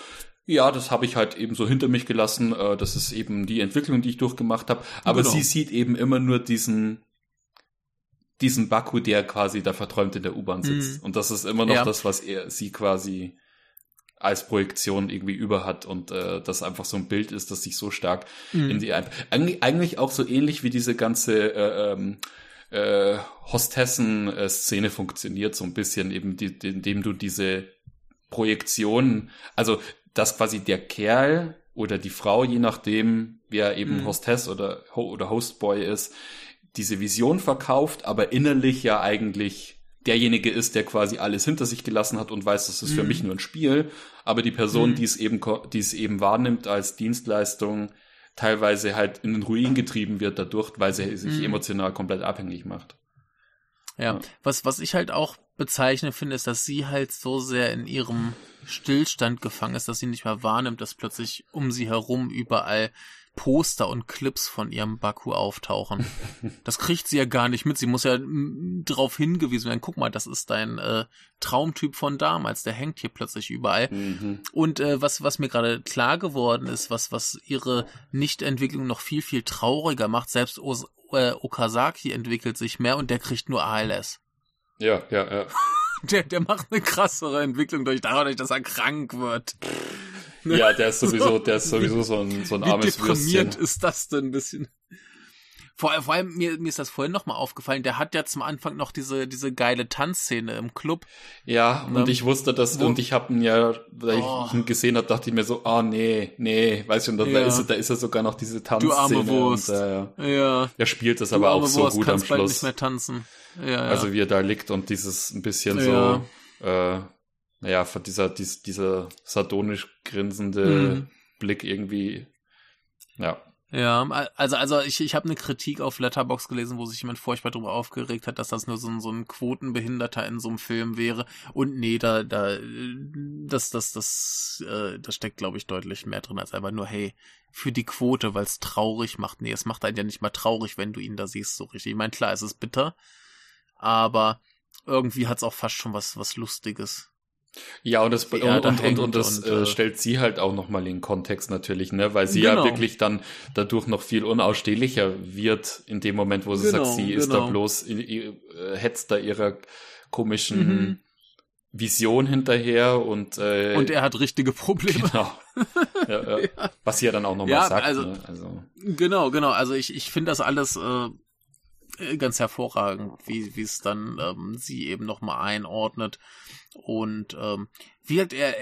Speaker 1: ja, das habe ich halt eben so hinter mich gelassen. Äh, das ist eben die Entwicklung, die ich durchgemacht habe. Aber genau. sie sieht eben immer nur diesen diesen Baku, der quasi da verträumt in der U-Bahn sitzt. Mhm. Und das ist immer noch ja. das, was er sie quasi als Projektion irgendwie über hat und äh, das einfach so ein Bild ist, das sich so stark mhm. in die ein eigentlich auch so ähnlich wie diese ganze äh, ähm, äh, Hostessen-Szene funktioniert so ein bisschen eben, die, indem du diese Projektion, also dass quasi der Kerl oder die Frau, je nachdem, wer eben mhm. Hostess oder, oder Hostboy ist, diese Vision verkauft, aber innerlich ja eigentlich derjenige ist, der quasi alles hinter sich gelassen hat und weiß, das ist mhm. für mich nur ein Spiel, aber die Person, mhm. die es eben, die es eben wahrnimmt als Dienstleistung, teilweise halt in den Ruin getrieben wird dadurch, weil sie sich mhm. emotional komplett abhängig macht.
Speaker 2: Ja, ja, was, was ich halt auch bezeichne finde, ist, dass sie halt so sehr in ihrem Stillstand gefangen ist, dass sie nicht mehr wahrnimmt, dass plötzlich um sie herum überall Poster und Clips von ihrem Baku auftauchen. Das kriegt sie ja gar nicht mit. Sie muss ja darauf hingewiesen werden, guck mal, das ist dein äh, Traumtyp von damals, der hängt hier plötzlich überall. Mhm. Und äh, was, was mir gerade klar geworden ist, was, was ihre Nichtentwicklung noch viel, viel trauriger macht, selbst Os äh, Okazaki entwickelt sich mehr und der kriegt nur ALS.
Speaker 1: Ja, ja, ja.
Speaker 2: der, der macht eine krassere Entwicklung durch dadurch, dass er krank wird.
Speaker 1: Ja, der ist sowieso, der ist sowieso so ein, so ein armes
Speaker 2: Wie deprimiert Würstchen. ist das denn ein bisschen? Vor, vor allem, mir, mir ist das vorhin nochmal aufgefallen, der hat ja zum Anfang noch diese, diese geile Tanzszene im Club.
Speaker 1: Ja, und, und ich wusste das, und ich habe ihn ja, weil oh. ich ihn gesehen habe, dachte ich mir so, ah oh, nee, nee, weißt du, und da, ja. ist, da ist er sogar noch diese Tanzszene. Du arme Wurst. Und, äh, ja. ja. Er spielt das du aber auch so Wurst, gut am Schluss. Bald nicht
Speaker 2: mehr tanzen. Ja, ja.
Speaker 1: Also wie er da liegt und dieses ein bisschen so, äh, naja, dieser, dieser, dieser sardonisch grinsende mhm. Blick irgendwie, ja.
Speaker 2: Ja, also also ich, ich habe eine Kritik auf Letterbox gelesen, wo sich jemand furchtbar darüber aufgeregt hat, dass das nur so ein, so ein Quotenbehinderter in so einem Film wäre. Und nee, da da das das das äh, das steckt glaube ich deutlich mehr drin als einfach nur hey für die Quote, weil es traurig macht. Nee, es macht einen ja nicht mal traurig, wenn du ihn da siehst so richtig. Ich meine klar, es ist bitter, aber irgendwie hat's auch fast schon was was lustiges.
Speaker 1: Ja, und das, und, und, und, und, das und, äh, äh, stellt sie halt auch nochmal in Kontext natürlich, ne, weil sie genau. ja wirklich dann dadurch noch viel unausstehlicher wird in dem Moment, wo sie genau, sagt, sie genau. ist da genau. bloß, äh, hetzt da ihrer komischen mhm. Vision hinterher und
Speaker 2: äh, und er hat richtige Probleme. Genau.
Speaker 1: Ja. ja. Was sie ja dann auch nochmal ja, sagt.
Speaker 2: Also, ne? also genau, genau. Also ich ich finde das alles äh, ganz hervorragend, wie wie es dann ähm, sie eben nochmal einordnet und ähm, wie, halt er,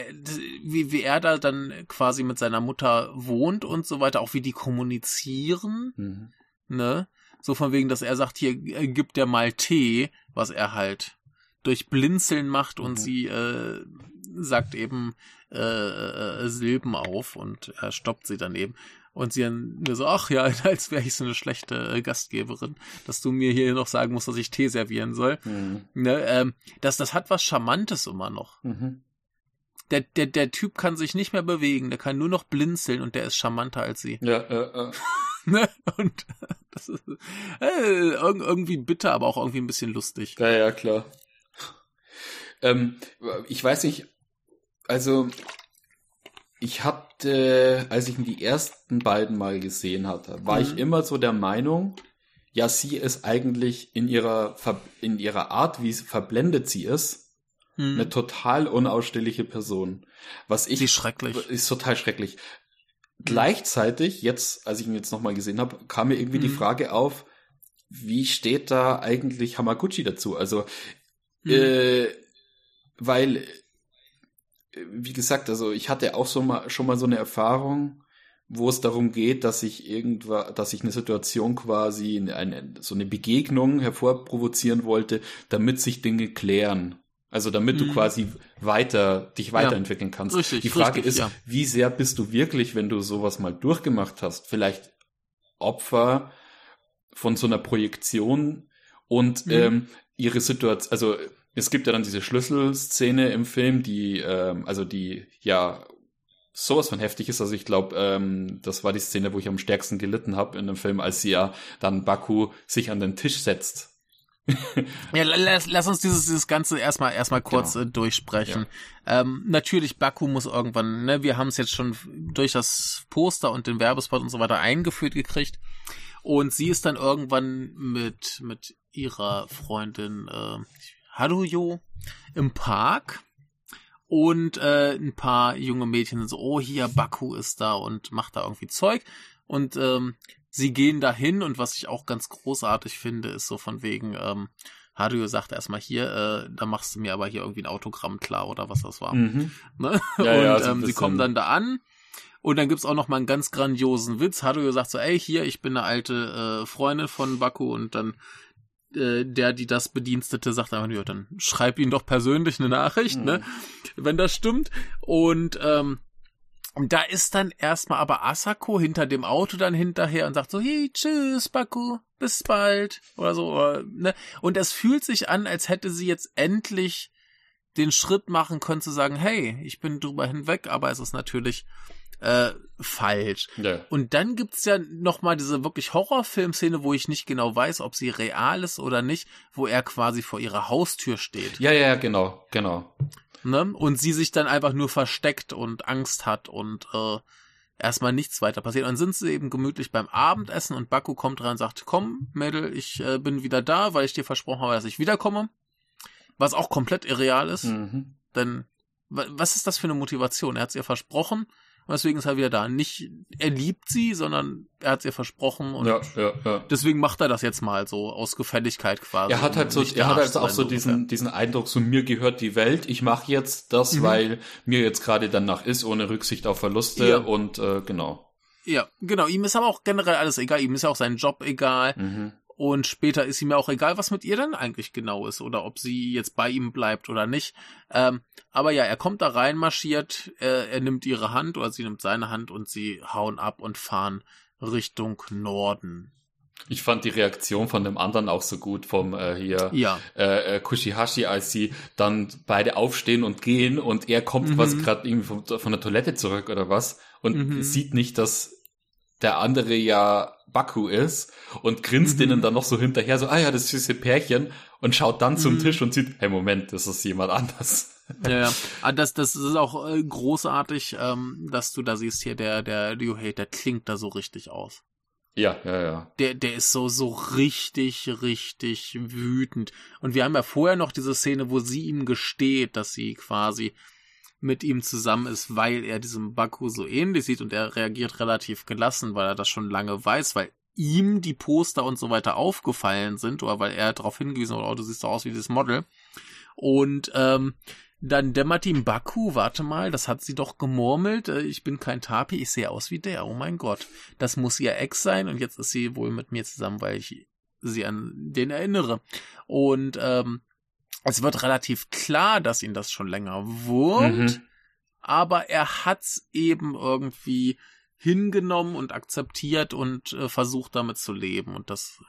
Speaker 2: wie, wie er da dann quasi mit seiner Mutter wohnt und so weiter, auch wie die kommunizieren, mhm. ne? So von wegen, dass er sagt, hier äh, gibt der mal Tee, was er halt durch Blinzeln macht und mhm. sie äh, sagt eben äh, äh, Silben auf und er stoppt sie daneben. Und sie dann mir so, ach ja, als wäre ich so eine schlechte äh, Gastgeberin, dass du mir hier noch sagen musst, dass ich Tee servieren soll. Mhm. Ne, ähm, das, das hat was Charmantes immer noch. Mhm. Der, der, der Typ kann sich nicht mehr bewegen, der kann nur noch blinzeln und der ist charmanter als sie.
Speaker 1: Ja, äh, äh.
Speaker 2: ne? Und das ist äh, irgendwie bitter, aber auch irgendwie ein bisschen lustig.
Speaker 1: Ja, ja, klar. Ähm, ich weiß nicht, also ich hatte, als ich die ersten beiden mal gesehen hatte, war mhm. ich immer so der Meinung, ja, sie ist eigentlich in ihrer, in ihrer Art, wie verblendet sie ist, mhm. eine total unausstehliche Person. Was ich.
Speaker 2: Sie ist schrecklich.
Speaker 1: Ist total schrecklich. Mhm. Gleichzeitig, jetzt, als ich ihn jetzt nochmal gesehen habe, kam mir irgendwie die mhm. Frage auf, wie steht da eigentlich Hamaguchi dazu? Also, mhm. äh, weil wie gesagt, also ich hatte auch so mal, schon mal so eine Erfahrung, wo es darum geht, dass ich irgendwas, dass ich eine Situation quasi, eine, so eine Begegnung hervorprovozieren wollte, damit sich Dinge klären. Also damit mhm. du quasi weiter, dich weiterentwickeln ja, kannst. Richtig, Die Frage richtig, ist, ja. wie sehr bist du wirklich, wenn du sowas mal durchgemacht hast, vielleicht Opfer von so einer Projektion und mhm. ähm, ihre Situation, also es gibt ja dann diese Schlüsselszene im Film, die, ähm, also die ja sowas von heftig ist. Also ich glaube, ähm, das war die Szene, wo ich am stärksten gelitten habe in dem Film, als sie ja dann Baku sich an den Tisch setzt.
Speaker 2: ja, lass, lass uns dieses, dieses Ganze erstmal erstmal kurz genau. äh, durchsprechen. Ja. Ähm, natürlich, Baku muss irgendwann, ne, wir haben es jetzt schon durch das Poster und den Werbespot und so weiter eingeführt gekriegt. Und sie ist dann irgendwann mit, mit ihrer Freundin, äh, Haruyo im Park und äh, ein paar junge Mädchen sind so, oh hier, Baku ist da und macht da irgendwie Zeug und ähm, sie gehen dahin und was ich auch ganz großartig finde, ist so von wegen, ähm, Haruyo sagt erstmal hier, äh, da machst du mir aber hier irgendwie ein Autogramm klar oder was das war. Mhm. Ne? Ja, und ja, so ähm, sie kommen dann da an und dann gibt's auch noch mal einen ganz grandiosen Witz. Haruyo sagt so, ey, hier, ich bin eine alte äh, Freundin von Baku und dann äh, der, die das Bedienstete, sagt einfach, ja, dann schreib ihn doch persönlich eine Nachricht, ne? mhm. ne? Wenn das stimmt. Und ähm, da ist dann erstmal aber Asako hinter dem Auto dann hinterher und sagt so, hey, tschüss, Baku, bis bald. Oder so, oder, ne? Und es fühlt sich an, als hätte sie jetzt endlich den Schritt machen können zu sagen, hey, ich bin drüber hinweg, aber es ist natürlich äh, falsch. Ja. Und dann gibt's ja noch mal diese wirklich Horrorfilmszene, wo ich nicht genau weiß, ob sie real ist oder nicht, wo er quasi vor ihrer Haustür steht.
Speaker 1: Ja, ja, genau, genau.
Speaker 2: Ne? Und sie sich dann einfach nur versteckt und Angst hat und äh, erstmal nichts weiter passiert. Und dann sind sie eben gemütlich beim Abendessen und Baku kommt rein und sagt, komm, Mädel, ich äh, bin wieder da, weil ich dir versprochen habe, dass ich wiederkomme. Was auch komplett irreal ist. Mhm. Denn was ist das für eine Motivation? Er hat es ihr versprochen und deswegen ist er wieder da. Nicht, er liebt sie, sondern er hat es ihr versprochen und
Speaker 1: ja, ja, ja.
Speaker 2: deswegen macht er das jetzt mal so aus Gefälligkeit quasi.
Speaker 1: Er hat halt so, er hat halt auch so diesen, diesen Eindruck, so mir gehört die Welt, ich mache jetzt das, mhm. weil mir jetzt gerade danach ist, ohne Rücksicht auf Verluste ja. und äh, genau.
Speaker 2: Ja, genau. Ihm ist aber auch generell alles egal. Ihm ist ja auch sein Job egal. Mhm. Und später ist ihm ja auch egal, was mit ihr dann eigentlich genau ist oder ob sie jetzt bei ihm bleibt oder nicht. Ähm, aber ja, er kommt da rein, marschiert, er, er nimmt ihre Hand oder sie nimmt seine Hand und sie hauen ab und fahren Richtung Norden.
Speaker 1: Ich fand die Reaktion von dem anderen auch so gut, vom äh, hier
Speaker 2: ja.
Speaker 1: äh, äh Kushihashi, als sie dann beide aufstehen und gehen und er kommt mhm. was gerade irgendwie von, von, der Toilette zurück oder was und mhm. sieht nicht, dass der andere ja Baku ist und grinst mhm. denen dann noch so hinterher, so, ah ja, das süße Pärchen und schaut dann zum mhm. Tisch und sieht, hey Moment, das ist jemand anders.
Speaker 2: Ja, ja. Ah, das, das ist auch äh, großartig, ähm, dass du da siehst hier, der, der Ryohei, der klingt da so richtig aus.
Speaker 1: Ja, ja, ja.
Speaker 2: Der, der ist so, so richtig, richtig wütend. Und wir haben ja vorher noch diese Szene, wo sie ihm gesteht, dass sie quasi mit ihm zusammen ist, weil er diesem Baku so ähnlich sieht und er reagiert relativ gelassen, weil er das schon lange weiß, weil ihm die Poster und so weiter aufgefallen sind oder weil er darauf hingewiesen hat, oh, du siehst doch aus wie dieses Model. Und ähm, dann dämmert ihm Baku, warte mal, das hat sie doch gemurmelt, äh, ich bin kein Tapi, ich sehe aus wie der, oh mein Gott. Das muss ihr Ex sein und jetzt ist sie wohl mit mir zusammen, weil ich sie an den erinnere. Und ähm, es wird relativ klar, dass ihn das schon länger wurmt, mhm. aber er hat's eben irgendwie hingenommen und akzeptiert und äh, versucht damit zu leben und das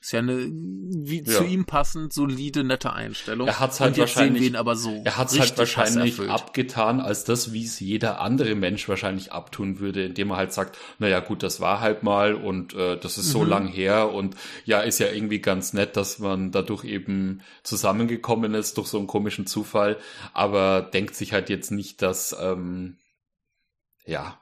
Speaker 2: ist ja eine wie ja. zu ihm passend solide nette Einstellung.
Speaker 1: Er hat's halt wahrscheinlich
Speaker 2: so
Speaker 1: Er hat's halt wahrscheinlich abgetan als das, wie es jeder andere Mensch wahrscheinlich abtun würde, indem er halt sagt, naja gut, das war halt mal und äh, das ist so mhm. lang her und ja, ist ja irgendwie ganz nett, dass man dadurch eben zusammengekommen ist durch so einen komischen Zufall, aber denkt sich halt jetzt nicht, dass ähm, ja,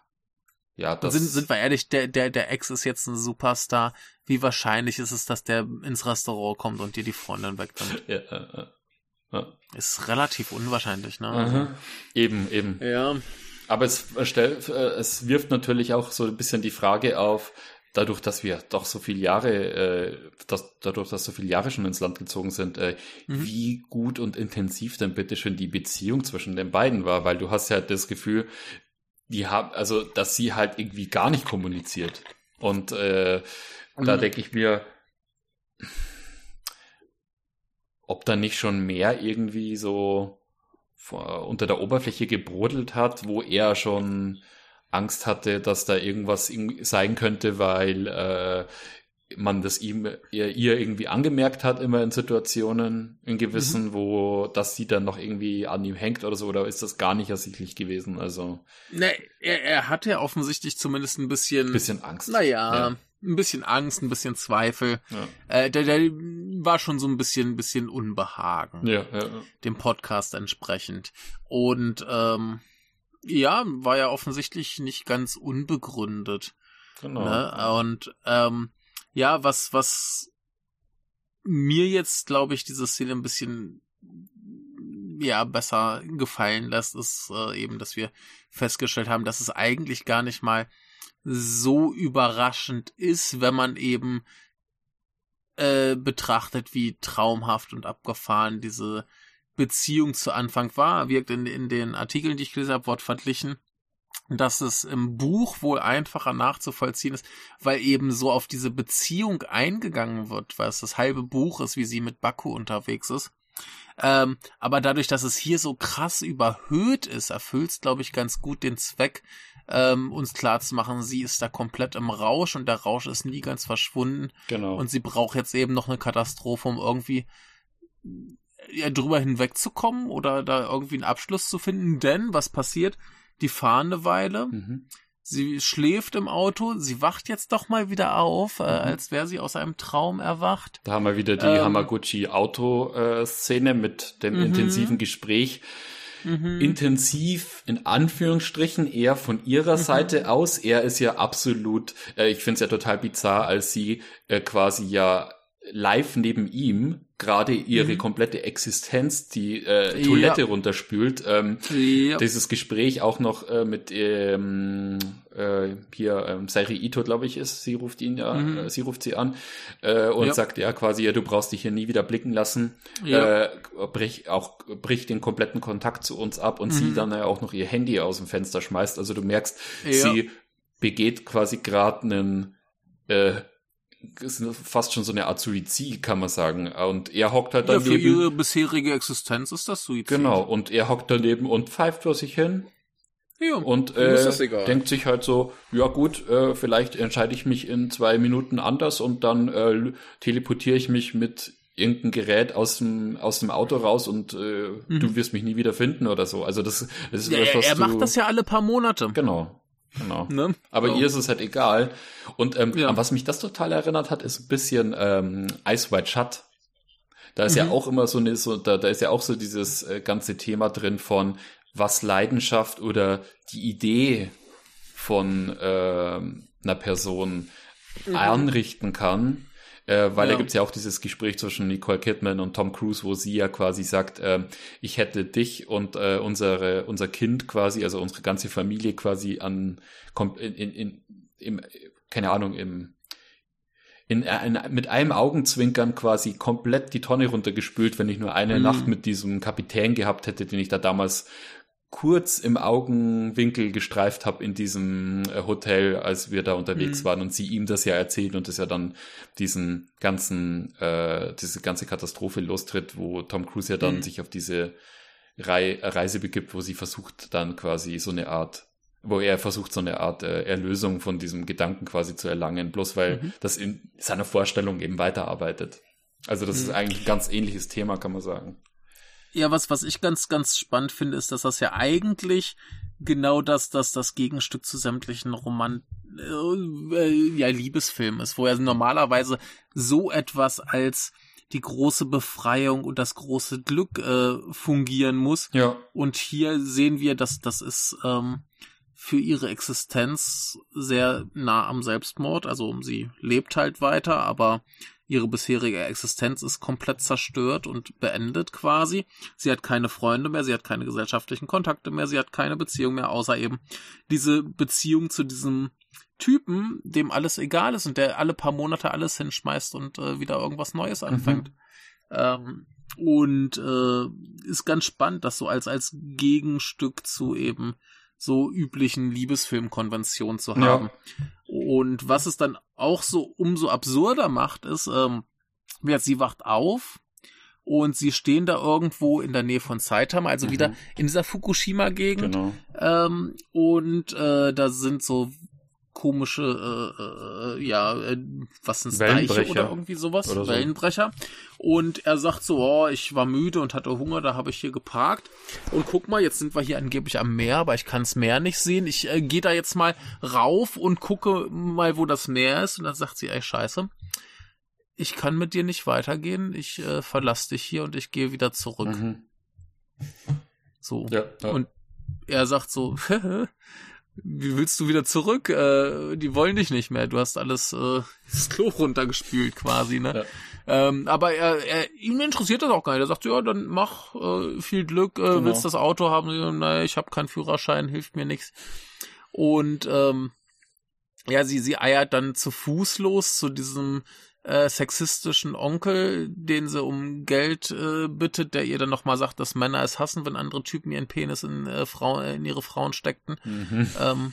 Speaker 1: ja, das
Speaker 2: sind, sind wir ehrlich, der, der, der Ex ist jetzt ein Superstar. Wie wahrscheinlich ist es, dass der ins Restaurant kommt und dir die Freundin wegnimmt? Ja, äh, äh, Ist relativ unwahrscheinlich, ne?
Speaker 1: Also, eben, eben.
Speaker 2: Ja.
Speaker 1: Aber es, stellt, äh, es wirft natürlich auch so ein bisschen die Frage auf, dadurch, dass wir doch so viele Jahre, äh, dass, dadurch, dass so viele Jahre schon ins Land gezogen sind, äh, mhm. wie gut und intensiv denn bitte schon die Beziehung zwischen den beiden war, weil du hast ja das Gefühl, die haben, also, dass sie halt irgendwie gar nicht kommuniziert. Und äh, mhm. da denke ich mir, ob da nicht schon mehr irgendwie so vor, unter der Oberfläche gebrodelt hat, wo er schon Angst hatte, dass da irgendwas sein könnte, weil äh, man das ihm ihr, ihr irgendwie angemerkt hat, immer in Situationen, in gewissen, mhm. wo das sie dann noch irgendwie an ihm hängt oder so, oder ist das gar nicht ersichtlich gewesen? Also.
Speaker 2: Ne, er, er hatte offensichtlich zumindest ein bisschen.
Speaker 1: Bisschen Angst.
Speaker 2: Naja, ja. ein bisschen Angst, ein bisschen Zweifel. Ja. Äh, der, der war schon so ein bisschen, ein bisschen Unbehagen.
Speaker 1: Ja, ja, ja.
Speaker 2: Dem Podcast entsprechend. Und, ähm, ja, war ja offensichtlich nicht ganz unbegründet.
Speaker 1: Genau.
Speaker 2: Ne? Und, ähm, ja, was, was mir jetzt, glaube ich, diese Szene ein bisschen ja besser gefallen lässt, ist äh, eben, dass wir festgestellt haben, dass es eigentlich gar nicht mal so überraschend ist, wenn man eben äh, betrachtet, wie traumhaft und abgefahren diese Beziehung zu Anfang war. Wirkt in, in den Artikeln, die ich gelesen habe, wortverglichen dass es im Buch wohl einfacher nachzuvollziehen ist, weil eben so auf diese Beziehung eingegangen wird, weil es das halbe Buch ist, wie sie mit Baku unterwegs ist. Ähm, aber dadurch, dass es hier so krass überhöht ist, erfüllt es, glaube ich, ganz gut den Zweck, ähm, uns klarzumachen, sie ist da komplett im Rausch und der Rausch ist nie ganz verschwunden.
Speaker 1: Genau.
Speaker 2: Und sie braucht jetzt eben noch eine Katastrophe, um irgendwie ja, drüber hinwegzukommen oder da irgendwie einen Abschluss zu finden. Denn was passiert? Die fahren eine Weile. Mhm. Sie schläft im Auto, sie wacht jetzt doch mal wieder auf, äh, mhm. als wäre sie aus einem Traum erwacht.
Speaker 1: Da haben wir wieder die ähm, Hamaguchi-Auto-Szene mit dem mhm. intensiven Gespräch. Mhm. Intensiv in Anführungsstrichen eher von ihrer mhm. Seite aus. Er ist ja absolut, äh, ich finde es ja total bizarr, als sie äh, quasi ja live neben ihm gerade ihre mhm. komplette Existenz die äh, Toilette ja. runterspült. Ähm, ja. Dieses Gespräch auch noch äh, mit ähm, äh, hier ähm, Sairi Ito, glaube ich, ist. Sie ruft ihn ja, mhm. äh, sie ruft sie an äh, und ja. sagt ja quasi, ja, du brauchst dich hier nie wieder blicken lassen. Ja. Äh, brich auch bricht den kompletten Kontakt zu uns ab und mhm. sie dann ja auch noch ihr Handy aus dem Fenster schmeißt. Also du merkst, sie begeht quasi gerade einen äh, ist fast schon so eine Art Suizid, kann man sagen. Und er hockt halt daneben.
Speaker 2: Ja, für ihre bisherige Existenz ist das Suizid.
Speaker 1: Genau, und er hockt daneben und pfeift vor sich hin. Ja, und äh, denkt sich halt so, ja gut, äh, vielleicht entscheide ich mich in zwei Minuten anders und dann äh, teleportiere ich mich mit irgendein Gerät aus dem aus dem Auto raus und äh, mhm. du wirst mich nie wieder finden oder so. Also das, das ist
Speaker 2: ja, was, was er, er macht das ja alle paar Monate.
Speaker 1: Genau. Genau. Ne? Aber so. ihr ist es halt egal. Und ähm, ja. an was mich das total erinnert hat, ist ein bisschen ähm, Ice White Shut. Da ist mhm. ja auch immer so eine, so, da, da ist ja auch so dieses äh, ganze Thema drin von was Leidenschaft oder die Idee von äh, einer Person mhm. anrichten kann. Äh, weil ja. da gibt's ja auch dieses Gespräch zwischen Nicole Kidman und Tom Cruise, wo sie ja quasi sagt, äh, ich hätte dich und äh, unsere, unser Kind quasi, also unsere ganze Familie quasi an, in, in, in, im, keine Ahnung, im, in, in, mit einem Augenzwinkern quasi komplett die Tonne runtergespült, wenn ich nur eine mhm. Nacht mit diesem Kapitän gehabt hätte, den ich da damals kurz im Augenwinkel gestreift habe in diesem äh, Hotel, als wir da unterwegs mhm. waren und sie ihm das ja erzählt und es ja dann diesen ganzen, äh, diese ganze Katastrophe lostritt, wo Tom Cruise ja dann mhm. sich auf diese Rei Reise begibt, wo sie versucht dann quasi so eine Art, wo er versucht so eine Art äh, Erlösung von diesem Gedanken quasi zu erlangen, bloß weil mhm. das in seiner Vorstellung eben weiterarbeitet. Also das ist mhm. eigentlich ein ganz ähnliches Thema, kann man sagen.
Speaker 2: Ja, was, was ich ganz, ganz spannend finde, ist, dass das ja eigentlich genau das, das, das Gegenstück zu sämtlichen Roman, äh, ja, Liebesfilmen ist, wo er normalerweise so etwas als die große Befreiung und das große Glück äh, fungieren muss.
Speaker 1: Ja.
Speaker 2: Und hier sehen wir, dass das ist ähm, für ihre Existenz sehr nah am Selbstmord. Also sie lebt halt weiter, aber Ihre bisherige Existenz ist komplett zerstört und beendet quasi. Sie hat keine Freunde mehr, sie hat keine gesellschaftlichen Kontakte mehr, sie hat keine Beziehung mehr, außer eben diese Beziehung zu diesem Typen, dem alles egal ist und der alle paar Monate alles hinschmeißt und äh, wieder irgendwas Neues anfängt. Mhm. Ähm, und äh, ist ganz spannend, das so als als Gegenstück zu eben so üblichen Liebesfilmkonventionen zu haben. Ja. Und was es dann auch so umso absurder macht, ist, ähm, sie wacht auf und sie stehen da irgendwo in der Nähe von Saitama, also mhm. wieder in dieser Fukushima-Gegend. Genau. Ähm, und äh, da sind so komische, äh, äh, ja, äh, was sind Deiche oder irgendwie sowas, oder so. Wellenbrecher. Und er sagt so, oh, ich war müde und hatte Hunger, da habe ich hier geparkt. Und guck mal, jetzt sind wir hier angeblich am Meer, aber ich kann das Meer nicht sehen. Ich äh, gehe da jetzt mal rauf und gucke mal, wo das Meer ist. Und dann sagt sie, ey, scheiße, ich kann mit dir nicht weitergehen. Ich äh, verlasse dich hier und ich gehe wieder zurück. Mhm. So. Ja, ja. Und er sagt so, wie willst du wieder zurück? Äh, die wollen dich nicht mehr. Du hast alles äh, das Klo runtergespült quasi, ne? Ja. Ähm, aber er, er, ihm interessiert das auch gar nicht. Er sagt, ja, dann mach äh, viel Glück, äh, genau. willst das Auto haben? Naja, ich habe keinen Führerschein, hilft mir nichts. Und ähm, ja, sie, sie eiert dann zu Fuß los zu diesem äh, sexistischen Onkel, den sie um Geld äh, bittet, der ihr dann nochmal sagt, dass Männer es hassen, wenn andere Typen ihren Penis in, äh, Frau, in ihre Frauen steckten. Mhm. Ähm,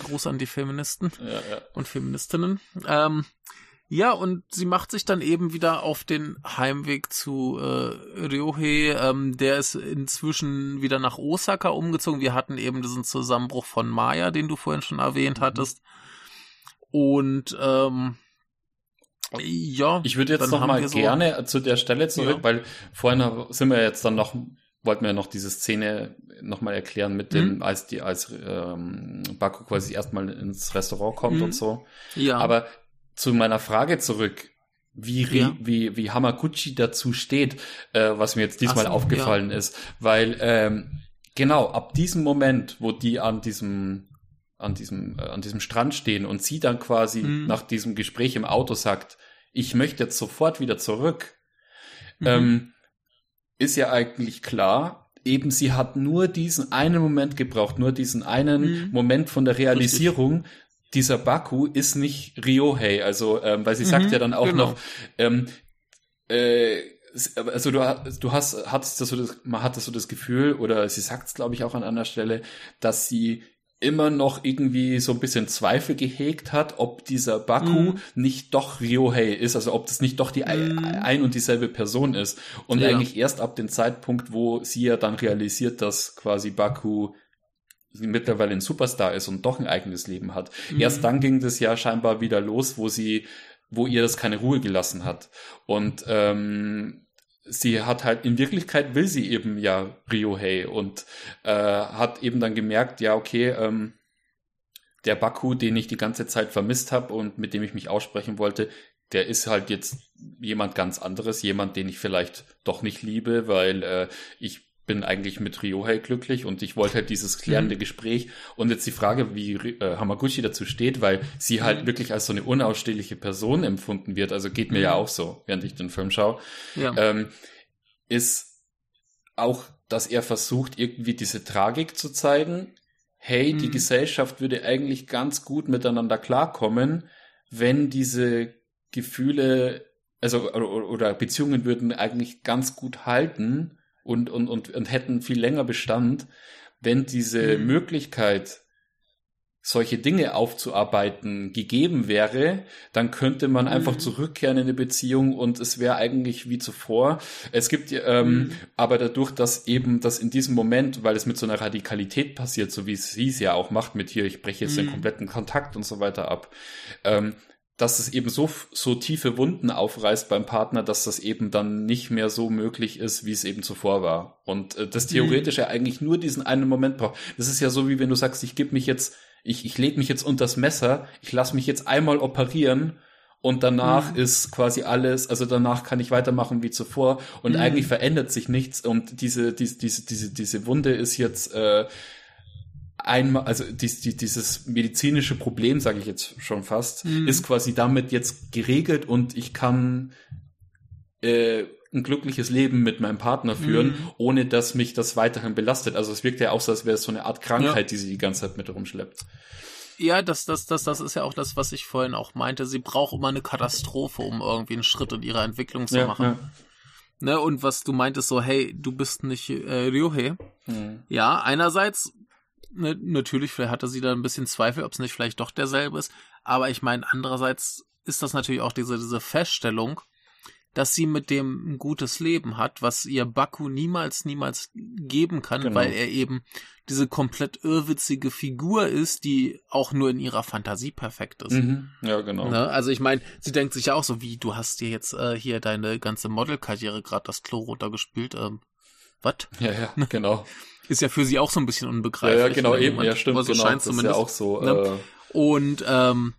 Speaker 2: Gruß an die Feministen ja, ja. und Feministinnen. Ähm, ja, und sie macht sich dann eben wieder auf den Heimweg zu äh, Ryohei. Ähm, der ist inzwischen wieder nach Osaka umgezogen. Wir hatten eben diesen Zusammenbruch von Maya, den du vorhin schon erwähnt mhm. hattest. Und ähm, ja.
Speaker 1: Ich würde jetzt noch mal so gerne zu der Stelle zurück, ja. weil vorhin sind wir jetzt dann noch, wollten wir noch diese Szene noch mal erklären mit dem, mhm. als die, als ähm, Baku quasi erstmal ins Restaurant kommt mhm. und so. Ja. Aber zu meiner Frage zurück, wie, ja. wie, wie Hamaguchi dazu steht, äh, was mir jetzt diesmal so, aufgefallen ja. ist. Weil, ähm, genau, ab diesem Moment, wo die an diesem an diesem, äh, an diesem Strand stehen und sie dann quasi mhm. nach diesem Gespräch im Auto sagt, ich möchte jetzt sofort wieder zurück, mhm. ähm, ist ja eigentlich klar, eben sie hat nur diesen einen Moment gebraucht, nur diesen einen mhm. Moment von der Realisierung, Richtig. dieser Baku ist nicht Ryohei, also ähm, weil sie sagt mhm, ja dann auch genau. noch, ähm, äh, also du, du hast, hattest das so das, man hat das so das Gefühl, oder sie sagt es, glaube ich, auch an einer Stelle, dass sie immer noch irgendwie so ein bisschen Zweifel gehegt hat, ob dieser Baku mm. nicht doch Ryohei ist, also ob das nicht doch die mm. ein und dieselbe Person ist. Und ja. eigentlich erst ab dem Zeitpunkt, wo sie ja dann realisiert, dass quasi Baku mittlerweile ein Superstar ist und doch ein eigenes Leben hat. Mhm. Erst dann ging das ja scheinbar wieder los, wo sie, wo ihr das keine Ruhe gelassen hat. Und ähm, sie hat halt, in Wirklichkeit will sie eben ja Ryohei und äh, hat eben dann gemerkt, ja, okay, ähm, der Baku, den ich die ganze Zeit vermisst habe und mit dem ich mich aussprechen wollte, der ist halt jetzt jemand ganz anderes, jemand, den ich vielleicht doch nicht liebe, weil äh, ich bin eigentlich mit Ryohei glücklich und ich wollte halt dieses klärende mhm. Gespräch. Und jetzt die Frage, wie äh, Hamaguchi dazu steht, weil sie halt mhm. wirklich als so eine unausstehliche Person empfunden wird, also geht mir mhm. ja auch so, während ich den Film schaue, ja. ähm, ist auch, dass er versucht, irgendwie diese Tragik zu zeigen. Hey, die mhm. Gesellschaft würde eigentlich ganz gut miteinander klarkommen, wenn diese Gefühle, also oder, oder Beziehungen würden eigentlich ganz gut halten und, und, und, und hätten viel länger Bestand, wenn diese mhm. Möglichkeit, solche Dinge aufzuarbeiten, gegeben wäre, dann könnte man einfach mhm. zurückkehren in eine Beziehung und es wäre eigentlich wie zuvor. Es gibt ähm, mhm. aber dadurch, dass eben das in diesem Moment, weil es mit so einer Radikalität passiert, so wie sie es ja auch macht mit hier, ich breche jetzt den mhm. kompletten Kontakt und so weiter ab, ähm, dass es eben so, so tiefe Wunden aufreißt beim Partner, dass das eben dann nicht mehr so möglich ist, wie es eben zuvor war. Und äh, das theoretisch mhm. ja eigentlich nur diesen einen Moment braucht. Das ist ja so, wie wenn du sagst, ich gebe mich jetzt, ich, ich lege mich jetzt unters Messer, ich lasse mich jetzt einmal operieren und danach mhm. ist quasi alles, also danach kann ich weitermachen wie zuvor und mhm. eigentlich verändert sich nichts und diese, diese, diese, diese, diese Wunde ist jetzt äh, einmal, also dies, die, dieses medizinische Problem, sage ich jetzt schon fast, mhm. ist quasi damit jetzt geregelt und ich kann äh, ein glückliches Leben mit meinem Partner führen, mhm. ohne dass mich das weiterhin belastet. Also es wirkt ja auch so, als wäre es so eine Art Krankheit, ja. die sie die ganze Zeit mit rumschleppt.
Speaker 2: Ja, das, das, das, das ist ja auch das, was ich vorhin auch meinte. Sie braucht immer eine Katastrophe, um irgendwie einen Schritt in ihrer Entwicklung zu ja, machen. Ja. Ne, und was du meintest, so, hey, du bist nicht äh, Ryohei. Mhm. Ja, einerseits ne, natürlich, vielleicht hatte sie da ein bisschen Zweifel, ob es nicht vielleicht doch derselbe ist. Aber ich meine, andererseits ist das natürlich auch diese, diese Feststellung, dass sie mit dem ein gutes Leben hat, was ihr Baku niemals, niemals geben kann, genau. weil er eben diese komplett irrwitzige Figur ist, die auch nur in ihrer Fantasie perfekt ist.
Speaker 1: Mhm. Ja, genau.
Speaker 2: Ne? Also ich meine, sie denkt sich ja auch so, wie, du hast dir jetzt äh, hier deine ganze Modelkarriere gerade das Klo runtergespült. Ähm, was?
Speaker 1: Ja, ja, genau.
Speaker 2: ist ja für sie auch so ein bisschen unbegreiflich.
Speaker 1: Ja, ja genau, eben, ja, stimmt, so genau, scheint das zumindest. ist ja auch so. Ne?
Speaker 2: Äh, Und ähm,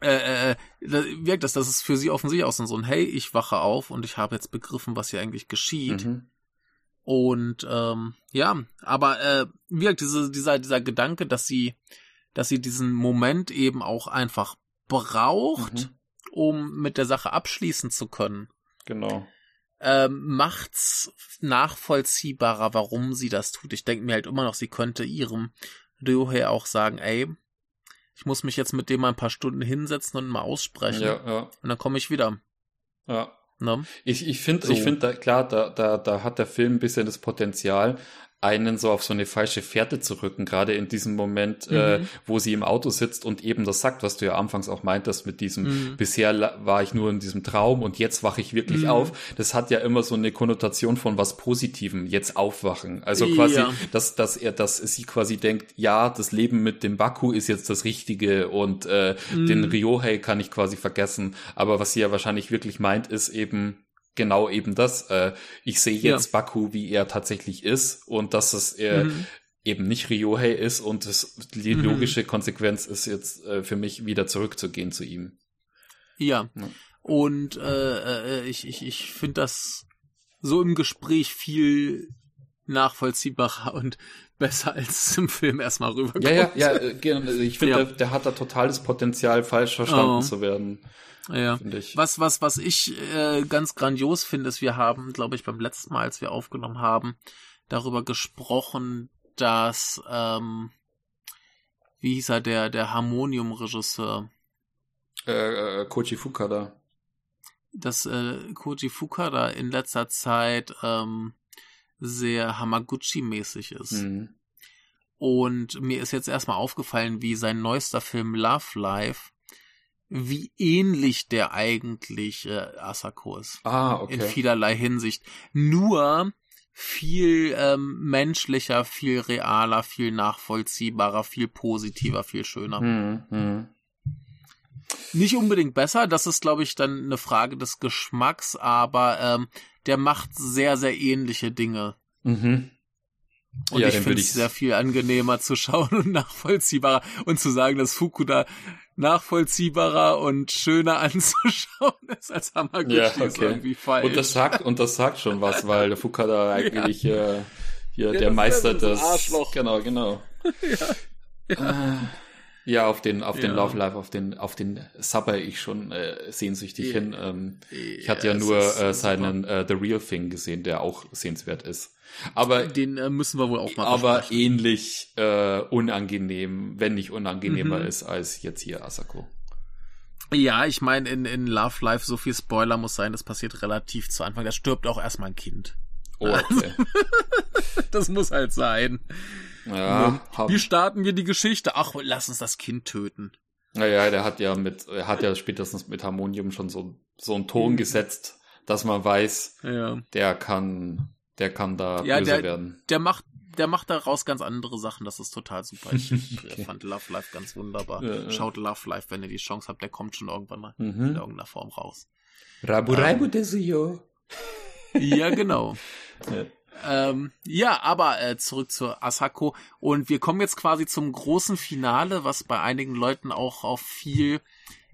Speaker 2: äh, äh, wirkt das, das ist für sie offensichtlich auch so ein, hey, ich wache auf und ich habe jetzt begriffen, was hier eigentlich geschieht. Mhm. Und ähm, ja, aber äh, wirkt diese, dieser, dieser Gedanke, dass sie, dass sie diesen Moment eben auch einfach braucht, mhm. um mit der Sache abschließen zu können.
Speaker 1: Genau
Speaker 2: ähm, macht's nachvollziehbarer, warum sie das tut. Ich denke mir halt immer noch, sie könnte ihrem Ryohei auch sagen, ey, ich muss mich jetzt mit dem mal ein paar Stunden hinsetzen und mal aussprechen.
Speaker 1: Ja, ja.
Speaker 2: Und dann komme ich wieder.
Speaker 1: Ja. Ne? Ich, ich finde, so. ich finde, da, klar, da, da, da hat der Film ein bisschen das Potenzial, einen so auf so eine falsche Fährte zu rücken, gerade in diesem Moment, äh, mhm. äh, wo sie im Auto sitzt und eben das sagt, was du ja anfangs auch meintest mit diesem, mhm. bisher war ich nur in diesem Traum und jetzt wache ich wirklich mhm. auf. Das hat ja immer so eine Konnotation von was Positivem, jetzt aufwachen. Also quasi, ja. dass, dass er, dass sie quasi denkt, ja, das Leben mit dem Baku ist jetzt das Richtige und äh, den mhm. Ryohei kann ich quasi vergessen. Aber was sie ja wahrscheinlich wirklich meint, ist eben, genau eben das. Äh, ich sehe jetzt ja. Baku, wie er tatsächlich ist und dass es er mhm. eben nicht Ryohei ist und das, die mhm. logische Konsequenz ist jetzt äh, für mich wieder zurückzugehen zu ihm.
Speaker 2: Ja. ja. Und äh, äh, ich, ich, ich finde das so im Gespräch viel nachvollziehbarer und besser als im Film erstmal rüberkommt.
Speaker 1: Ja, ja, ja, äh, ich finde, ja. der, der, hat da totales Potenzial, falsch verstanden oh. zu werden.
Speaker 2: Ja. Was, was, was ich äh, ganz grandios finde, ist, wir haben, glaube ich, beim letzten Mal, als wir aufgenommen haben, darüber gesprochen, dass, ähm, wie hieß er, der, der Harmonium-Regisseur?
Speaker 1: Äh, äh, Koji Fukada.
Speaker 2: Dass äh, Koji Fukada in letzter Zeit ähm, sehr Hamaguchi-mäßig ist. Mhm. Und mir ist jetzt erstmal aufgefallen, wie sein neuester Film Love Life wie ähnlich der eigentlich äh, Asako ist.
Speaker 1: Ah, okay.
Speaker 2: In vielerlei Hinsicht. Nur viel ähm, menschlicher, viel realer, viel nachvollziehbarer, viel positiver, viel schöner. Mhm. Mhm. Nicht unbedingt besser, das ist, glaube ich, dann eine Frage des Geschmacks, aber ähm, der macht sehr, sehr ähnliche Dinge. Mhm. Und ja, ich finde es sehr viel angenehmer zu schauen und nachvollziehbarer und zu sagen, dass Fukuda nachvollziehbarer und schöner anzuschauen ist als Hamaguchi ja, okay. ist irgendwie falsch.
Speaker 1: Und das sagt und das sagt schon was, weil der Fukuda eigentlich ja. äh, hier ja, der Meister des
Speaker 2: Arschloch.
Speaker 1: Genau, genau. ja. Äh, ja, auf den, auf den Love Life, auf den, auf den sabber ich schon äh, sehnsüchtig yeah. hin. Ähm, ich hatte ja nur äh, seinen äh, The Real Thing gesehen, der auch sehenswert ist. Aber
Speaker 2: den äh, müssen wir wohl auch mal.
Speaker 1: Aber ähnlich äh, unangenehm, wenn nicht unangenehmer mhm. ist als jetzt hier Asako.
Speaker 2: Ja, ich meine, in, in Love Life, so viel Spoiler muss sein, das passiert relativ zu Anfang. Da stirbt auch erstmal ein Kind. Oh, okay. das muss halt sein. Ja, Wie starten wir die Geschichte? Ach, lass uns das Kind töten.
Speaker 1: Naja, der hat ja mit, er hat ja spätestens mit Harmonium schon so, so einen Ton mhm. gesetzt, dass man weiß, ja. der kann, der kann da ja, böse
Speaker 2: der,
Speaker 1: werden.
Speaker 2: Der macht, der macht daraus ganz andere Sachen. Das ist total super. Ich okay. fand Love Life ganz wunderbar. Ja, Schaut Love Life, wenn ihr die Chance habt. Der kommt schon irgendwann mal mhm. in irgendeiner Form raus.
Speaker 1: Rabu Raibu ähm, Desuyo.
Speaker 2: Ja, genau. Ja. Ähm, ja, aber äh, zurück zu Asako. Und wir kommen jetzt quasi zum großen Finale, was bei einigen Leuten auch auf viel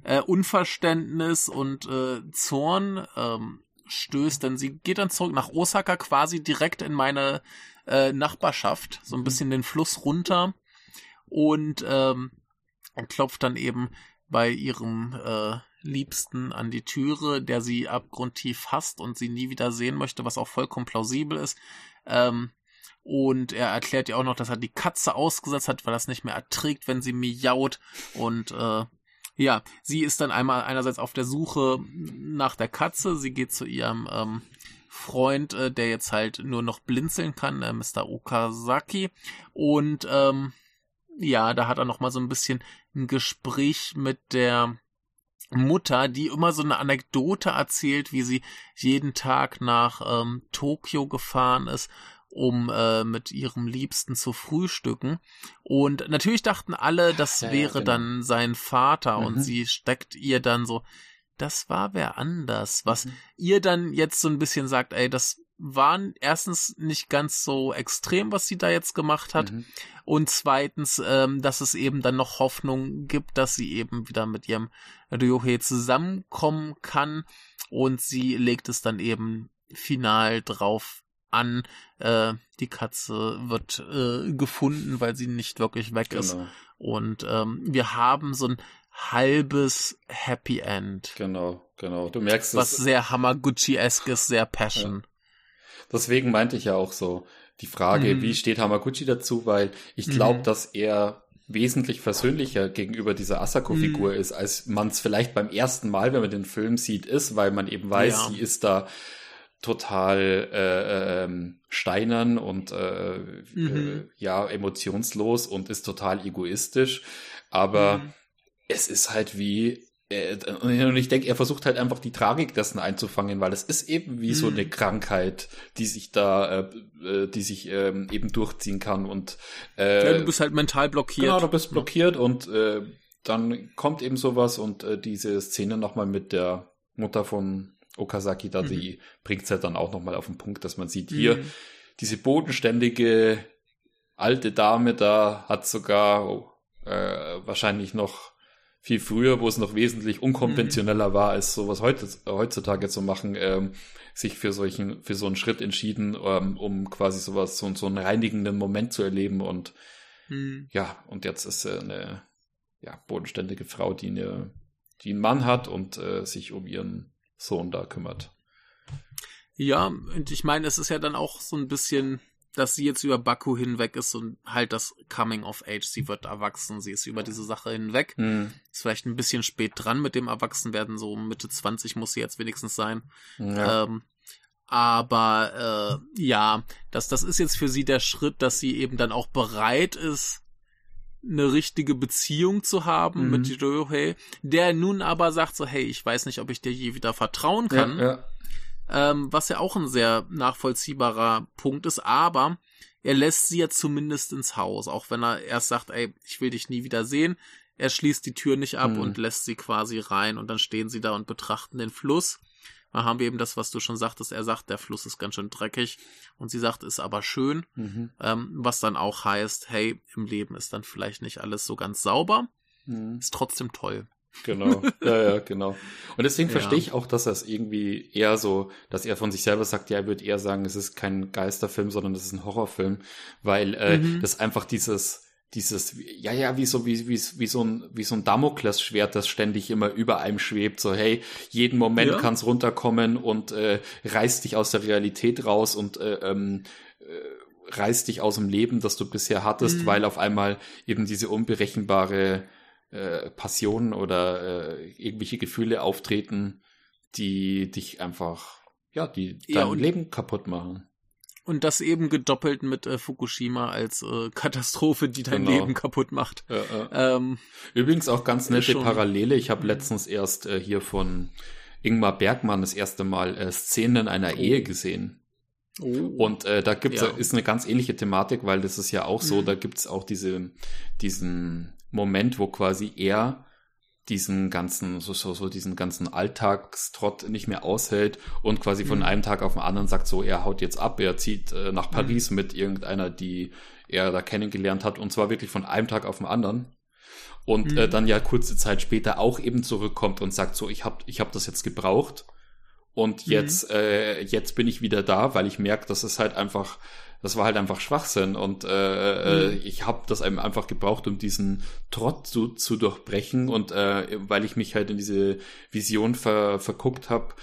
Speaker 2: äh, Unverständnis und äh, Zorn ähm, stößt, denn sie geht dann zurück nach Osaka, quasi direkt in meine äh, Nachbarschaft, so ein bisschen den Fluss runter und ähm, klopft dann eben bei ihrem äh, Liebsten an die Türe, der sie abgrundtief hasst und sie nie wieder sehen möchte, was auch vollkommen plausibel ist. Ähm, und er erklärt ihr auch noch, dass er die Katze ausgesetzt hat, weil er es nicht mehr erträgt, wenn sie miaut. Und äh, ja, sie ist dann einmal einerseits auf der Suche nach der Katze. Sie geht zu ihrem ähm, Freund, äh, der jetzt halt nur noch blinzeln kann, äh, Mr. Okazaki. Und ähm, ja, da hat er noch mal so ein bisschen ein Gespräch mit der Mutter, die immer so eine Anekdote erzählt, wie sie jeden Tag nach ähm, Tokio gefahren ist, um äh, mit ihrem Liebsten zu frühstücken. Und natürlich dachten alle, das ja, wäre genau. dann sein Vater mhm. und sie steckt ihr dann so, das war wer anders, was mhm. ihr dann jetzt so ein bisschen sagt, ey, das waren erstens nicht ganz so extrem, was sie da jetzt gemacht hat. Mhm. Und zweitens, ähm, dass es eben dann noch Hoffnung gibt, dass sie eben wieder mit ihrem Ryohei zusammenkommen kann. Und sie legt es dann eben final drauf an. Äh, die Katze wird äh, gefunden, weil sie nicht wirklich weg genau. ist. Und ähm, wir haben so ein halbes Happy End.
Speaker 1: Genau, genau. Du merkst
Speaker 2: es. Was sehr Hamaguchi-esk ist, sehr Passion. Ja.
Speaker 1: Deswegen meinte ich ja auch so die Frage, mhm. wie steht Hamaguchi dazu, weil ich glaube, mhm. dass er wesentlich versöhnlicher gegenüber dieser Asako-Figur mhm. ist, als man es vielleicht beim ersten Mal, wenn man den Film sieht, ist, weil man eben weiß, ja. sie ist da total äh, äh, steinern und äh, mhm. äh, ja emotionslos und ist total egoistisch, aber mhm. es ist halt wie und ich denke, er versucht halt einfach die Tragik dessen einzufangen, weil es ist eben wie mhm. so eine Krankheit, die sich da, äh, äh, die sich ähm, eben durchziehen kann und
Speaker 2: äh, ja, du bist halt mental blockiert.
Speaker 1: Genau, du bist blockiert und äh, dann kommt eben sowas und äh, diese Szene nochmal mit der Mutter von Okazaki, da mhm. die bringt es halt dann auch nochmal auf den Punkt, dass man sieht, hier mhm. diese bodenständige alte Dame da hat sogar oh, äh, wahrscheinlich noch viel früher, wo es noch wesentlich unkonventioneller mhm. war, als sowas heutzutage zu machen, ähm, sich für solchen, für so einen Schritt entschieden, ähm, um quasi sowas, so, so einen reinigenden Moment zu erleben und mhm. ja, und jetzt ist sie eine ja, bodenständige Frau, die eine, die einen Mann hat und äh, sich um ihren Sohn da kümmert.
Speaker 2: Ja, und ich meine, es ist ja dann auch so ein bisschen dass sie jetzt über Baku hinweg ist und halt das Coming of Age. Sie wird erwachsen, sie ist über diese Sache hinweg. Mhm. Ist vielleicht ein bisschen spät dran mit dem Erwachsenwerden, so Mitte 20 muss sie jetzt wenigstens sein. Ja. Ähm, aber äh, ja, das, das ist jetzt für sie der Schritt, dass sie eben dann auch bereit ist, eine richtige Beziehung zu haben mhm. mit Ryohei, der nun aber sagt so, hey, ich weiß nicht, ob ich dir je wieder vertrauen kann. Ja, ja. Ähm, was ja auch ein sehr nachvollziehbarer Punkt ist, aber er lässt sie ja zumindest ins Haus, auch wenn er erst sagt, ey, ich will dich nie wieder sehen. Er schließt die Tür nicht ab mhm. und lässt sie quasi rein und dann stehen sie da und betrachten den Fluss. Da haben wir eben das, was du schon sagtest. Er sagt, der Fluss ist ganz schön dreckig und sie sagt, ist aber schön. Mhm. Ähm, was dann auch heißt, hey, im Leben ist dann vielleicht nicht alles so ganz sauber. Mhm. Ist trotzdem toll.
Speaker 1: Genau, ja, ja, genau. Und deswegen ja. verstehe ich auch, dass er es irgendwie eher so, dass er von sich selber sagt, ja, er würde eher sagen, es ist kein Geisterfilm, sondern es ist ein Horrorfilm, weil äh, mhm. das einfach dieses, dieses, ja, ja, wie so, wie, wie, wie so ein, wie so ein Damoklesschwert, das ständig immer über einem schwebt, so, hey, jeden Moment ja. kann es runterkommen und äh, reißt dich aus der Realität raus und äh, ähm, äh, reißt dich aus dem Leben, das du bisher hattest, mhm. weil auf einmal eben diese unberechenbare äh, Passion oder äh, irgendwelche Gefühle auftreten, die dich einfach, ja, die dein ja, Leben kaputt machen.
Speaker 2: Und das eben gedoppelt mit äh, Fukushima als äh, Katastrophe, die dein genau. Leben kaputt macht. Ja,
Speaker 1: ja. Ähm, Übrigens auch ganz nette Parallele. Ich habe letztens erst äh, hier von Ingmar Bergmann das erste Mal äh, Szenen einer oh. Ehe gesehen. Oh. Und äh, da gibt's ja. ist eine ganz ähnliche Thematik, weil das ist ja auch so, mhm. da gibt's auch diese, diesen Moment, wo quasi er diesen ganzen, so, so, so diesen ganzen Alltagstrott nicht mehr aushält und quasi von mhm. einem Tag auf den anderen sagt, so, er haut jetzt ab, er zieht äh, nach Paris mhm. mit irgendeiner, die er da kennengelernt hat und zwar wirklich von einem Tag auf den anderen und äh, mhm. äh, dann ja kurze Zeit später auch eben zurückkommt und sagt so, ich hab, ich hab das jetzt gebraucht und mhm. jetzt, äh, jetzt bin ich wieder da, weil ich merke, dass es halt einfach das war halt einfach Schwachsinn und äh, äh mhm. ich habe das einfach gebraucht, um diesen Trott zu, zu durchbrechen und äh, weil ich mich halt in diese Vision ver, verguckt habe,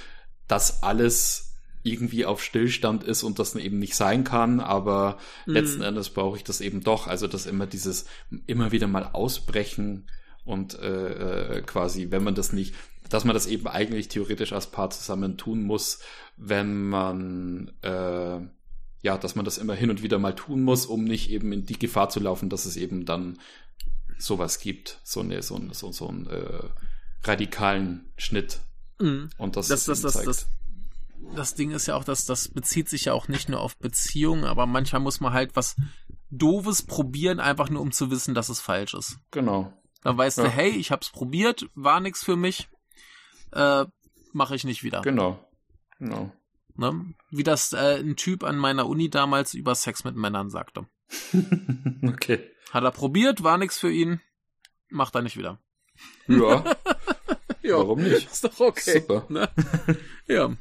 Speaker 1: dass alles irgendwie auf Stillstand ist und das eben nicht sein kann, aber mhm. letzten Endes brauche ich das eben doch, also dass immer dieses immer wieder mal ausbrechen und äh, äh, quasi, wenn man das nicht, dass man das eben eigentlich theoretisch als Paar zusammen tun muss, wenn man äh, ja, dass man das immer hin und wieder mal tun muss, um nicht eben in die Gefahr zu laufen, dass es eben dann sowas gibt, so eine, so, so, so einen äh, radikalen Schnitt. Mhm. Und das,
Speaker 2: das, das, das, das, das Ding ist ja auch, dass das bezieht sich ja auch nicht nur auf Beziehungen, aber manchmal muss man halt was Doofes probieren, einfach nur um zu wissen, dass es falsch ist.
Speaker 1: Genau.
Speaker 2: Dann weißt ja. du, hey, ich hab's probiert, war nix für mich, äh, mache ich nicht wieder.
Speaker 1: Genau. Genau.
Speaker 2: Ne? Wie das äh, ein Typ an meiner Uni damals über Sex mit Männern sagte.
Speaker 1: okay.
Speaker 2: Hat er probiert, war nichts für ihn, macht er nicht wieder.
Speaker 1: Ja. ja. Warum nicht?
Speaker 2: Ist doch okay. Super. Ne? ja.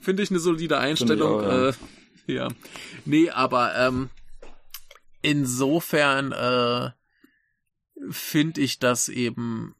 Speaker 2: Finde ich eine solide Einstellung. Auch, ja. Äh, ja. Nee, aber ähm, insofern äh, finde ich das eben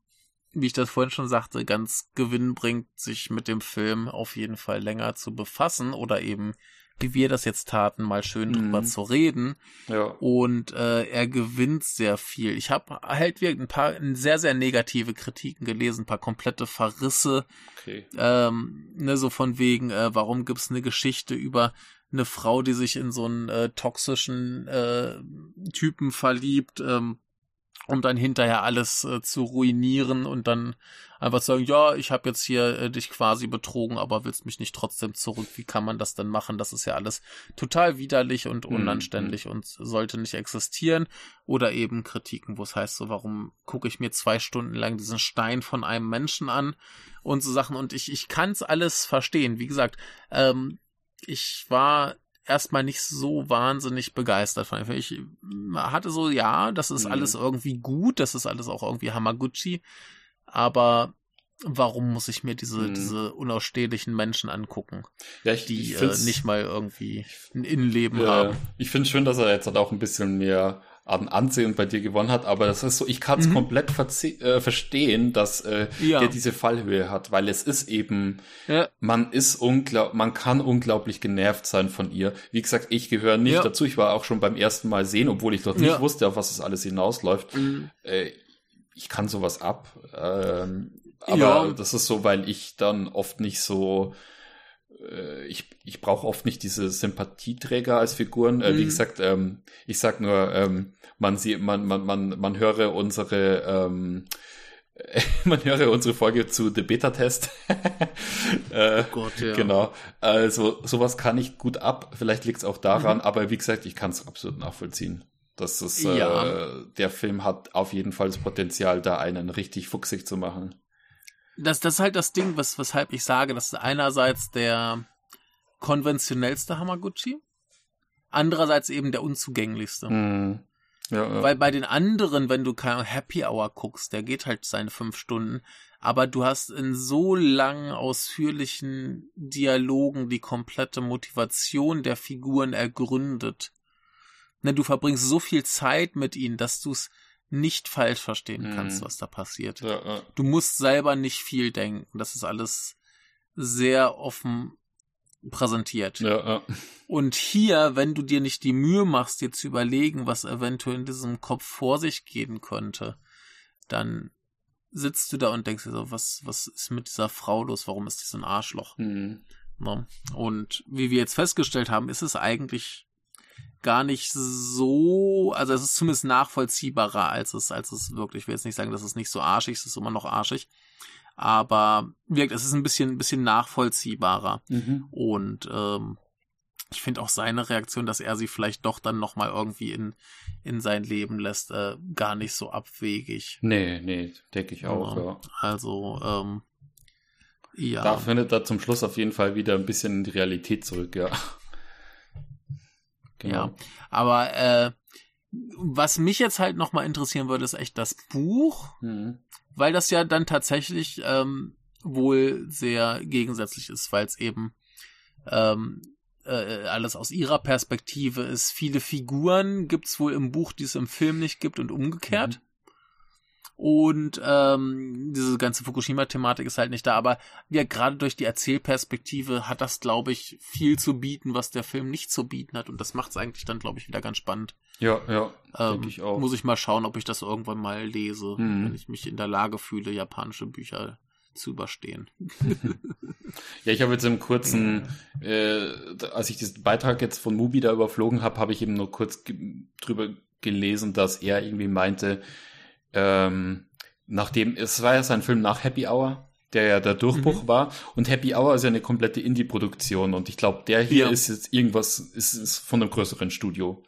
Speaker 2: wie ich das vorhin schon sagte, ganz gewinnbringend, sich mit dem Film auf jeden Fall länger zu befassen oder eben, wie wir das jetzt taten, mal schön drüber mhm. zu reden.
Speaker 1: Ja.
Speaker 2: Und äh, er gewinnt sehr viel. Ich habe halt wirklich ein paar sehr, sehr negative Kritiken gelesen, ein paar komplette Verrisse. Okay. Ähm, ne, so von wegen, äh, warum gibt's eine Geschichte über eine Frau, die sich in so einen äh, toxischen äh, Typen verliebt, ähm, um dann hinterher alles äh, zu ruinieren und dann einfach sagen, ja, ich habe jetzt hier äh, dich quasi betrogen, aber willst mich nicht trotzdem zurück. Wie kann man das denn machen? Das ist ja alles total widerlich und mhm, unanständig mhm. und sollte nicht existieren. Oder eben Kritiken, wo es heißt, so, warum gucke ich mir zwei Stunden lang diesen Stein von einem Menschen an und so Sachen. Und ich, ich kann es alles verstehen. Wie gesagt, ähm, ich war erstmal nicht so wahnsinnig begeistert von. Ich hatte so, ja, das ist mhm. alles irgendwie gut, das ist alles auch irgendwie Hamaguchi, aber warum muss ich mir diese, mhm. diese unausstehlichen Menschen angucken, ja, ich, die ich äh, nicht mal irgendwie ein Innenleben ja, haben?
Speaker 1: Ich finde schön, dass er jetzt halt auch ein bisschen mehr an Ansehen bei dir gewonnen hat, aber das ist so, ich kann es mhm. komplett äh, verstehen, dass äh, ja. der diese Fallhöhe hat, weil es ist eben, ja. man ist unglaublich, man kann unglaublich genervt sein von ihr. Wie gesagt, ich gehöre nicht ja. dazu. Ich war auch schon beim ersten Mal sehen, obwohl ich dort nicht wusste, auf was es alles hinausläuft. Mhm. Äh, ich kann sowas ab. Ähm, aber das ist so, weil ich dann oft nicht so äh, ich, ich brauche oft nicht diese Sympathieträger als Figuren. Äh, mhm. Wie gesagt, ähm, ich sag nur, ähm, man sieht, man, man, man, man höre unsere, ähm, man höre unsere Folge zu The Beta-Test. äh, Äh, oh Gott, ja. Genau. Also sowas kann ich gut ab. Vielleicht liegt es auch daran, mhm. aber wie gesagt, ich kann es absolut nachvollziehen. Das ist, ja. äh, der Film hat auf jeden Fall das Potenzial, da einen richtig fuchsig zu machen.
Speaker 2: Das, das ist halt das Ding, was, weshalb ich sage, das ist einerseits der konventionellste Hamaguchi, andererseits eben der unzugänglichste. Mhm. Ja, ja. Weil bei den anderen, wenn du kein Happy Hour guckst, der geht halt seine fünf Stunden, aber du hast in so langen, ausführlichen Dialogen die komplette Motivation der Figuren ergründet. Ne, du verbringst so viel Zeit mit ihnen, dass du es nicht falsch verstehen kannst, mhm. was da passiert. Ja. Du musst selber nicht viel denken. Das ist alles sehr offen präsentiert. Ja, ja. Und hier, wenn du dir nicht die Mühe machst, dir zu überlegen, was eventuell in diesem Kopf vor sich gehen könnte, dann sitzt du da und denkst dir so, was, was ist mit dieser Frau los? Warum ist die so ein Arschloch? Mhm. Ne? Und wie wir jetzt festgestellt haben, ist es eigentlich gar nicht so, also es ist zumindest nachvollziehbarer, als es, als es wirklich, ich will jetzt nicht sagen, dass es nicht so arschig ist, es ist immer noch arschig, aber wirkt, es ist ein bisschen, ein bisschen nachvollziehbarer. Mhm. Und ähm, ich finde auch seine Reaktion, dass er sie vielleicht doch dann nochmal irgendwie in, in sein Leben lässt, äh, gar nicht so abwegig.
Speaker 1: Nee, nee, denke ich auch, ja. ja.
Speaker 2: Also, ähm, ja.
Speaker 1: Da findet er zum Schluss auf jeden Fall wieder ein bisschen in die Realität zurück, ja.
Speaker 2: Genau. Ja, aber äh, was mich jetzt halt nochmal interessieren würde, ist echt das Buch. Mhm weil das ja dann tatsächlich ähm, wohl sehr gegensätzlich ist, weil es eben ähm, äh, alles aus ihrer Perspektive ist. Viele Figuren gibt's wohl im Buch, die es im Film nicht gibt und umgekehrt. Mhm. Und ähm, diese ganze Fukushima-Thematik ist halt nicht da. Aber ja, gerade durch die Erzählperspektive hat das, glaube ich, viel zu bieten, was der Film nicht zu bieten hat. Und das macht es eigentlich dann, glaube ich, wieder ganz spannend.
Speaker 1: Ja, ja,
Speaker 2: ähm, denke ich auch. Muss ich mal schauen, ob ich das irgendwann mal lese, mhm. wenn ich mich in der Lage fühle, japanische Bücher zu überstehen.
Speaker 1: ja, ich habe jetzt im kurzen, äh, als ich diesen Beitrag jetzt von Mubi da überflogen habe, habe ich eben nur kurz drüber gelesen, dass er irgendwie meinte, ähm, nachdem, es war ja sein Film nach Happy Hour, der ja der Durchbruch mhm. war. Und Happy Hour ist ja eine komplette Indie-Produktion. Und ich glaube, der hier ja. ist jetzt irgendwas, ist, ist von einem größeren Studio.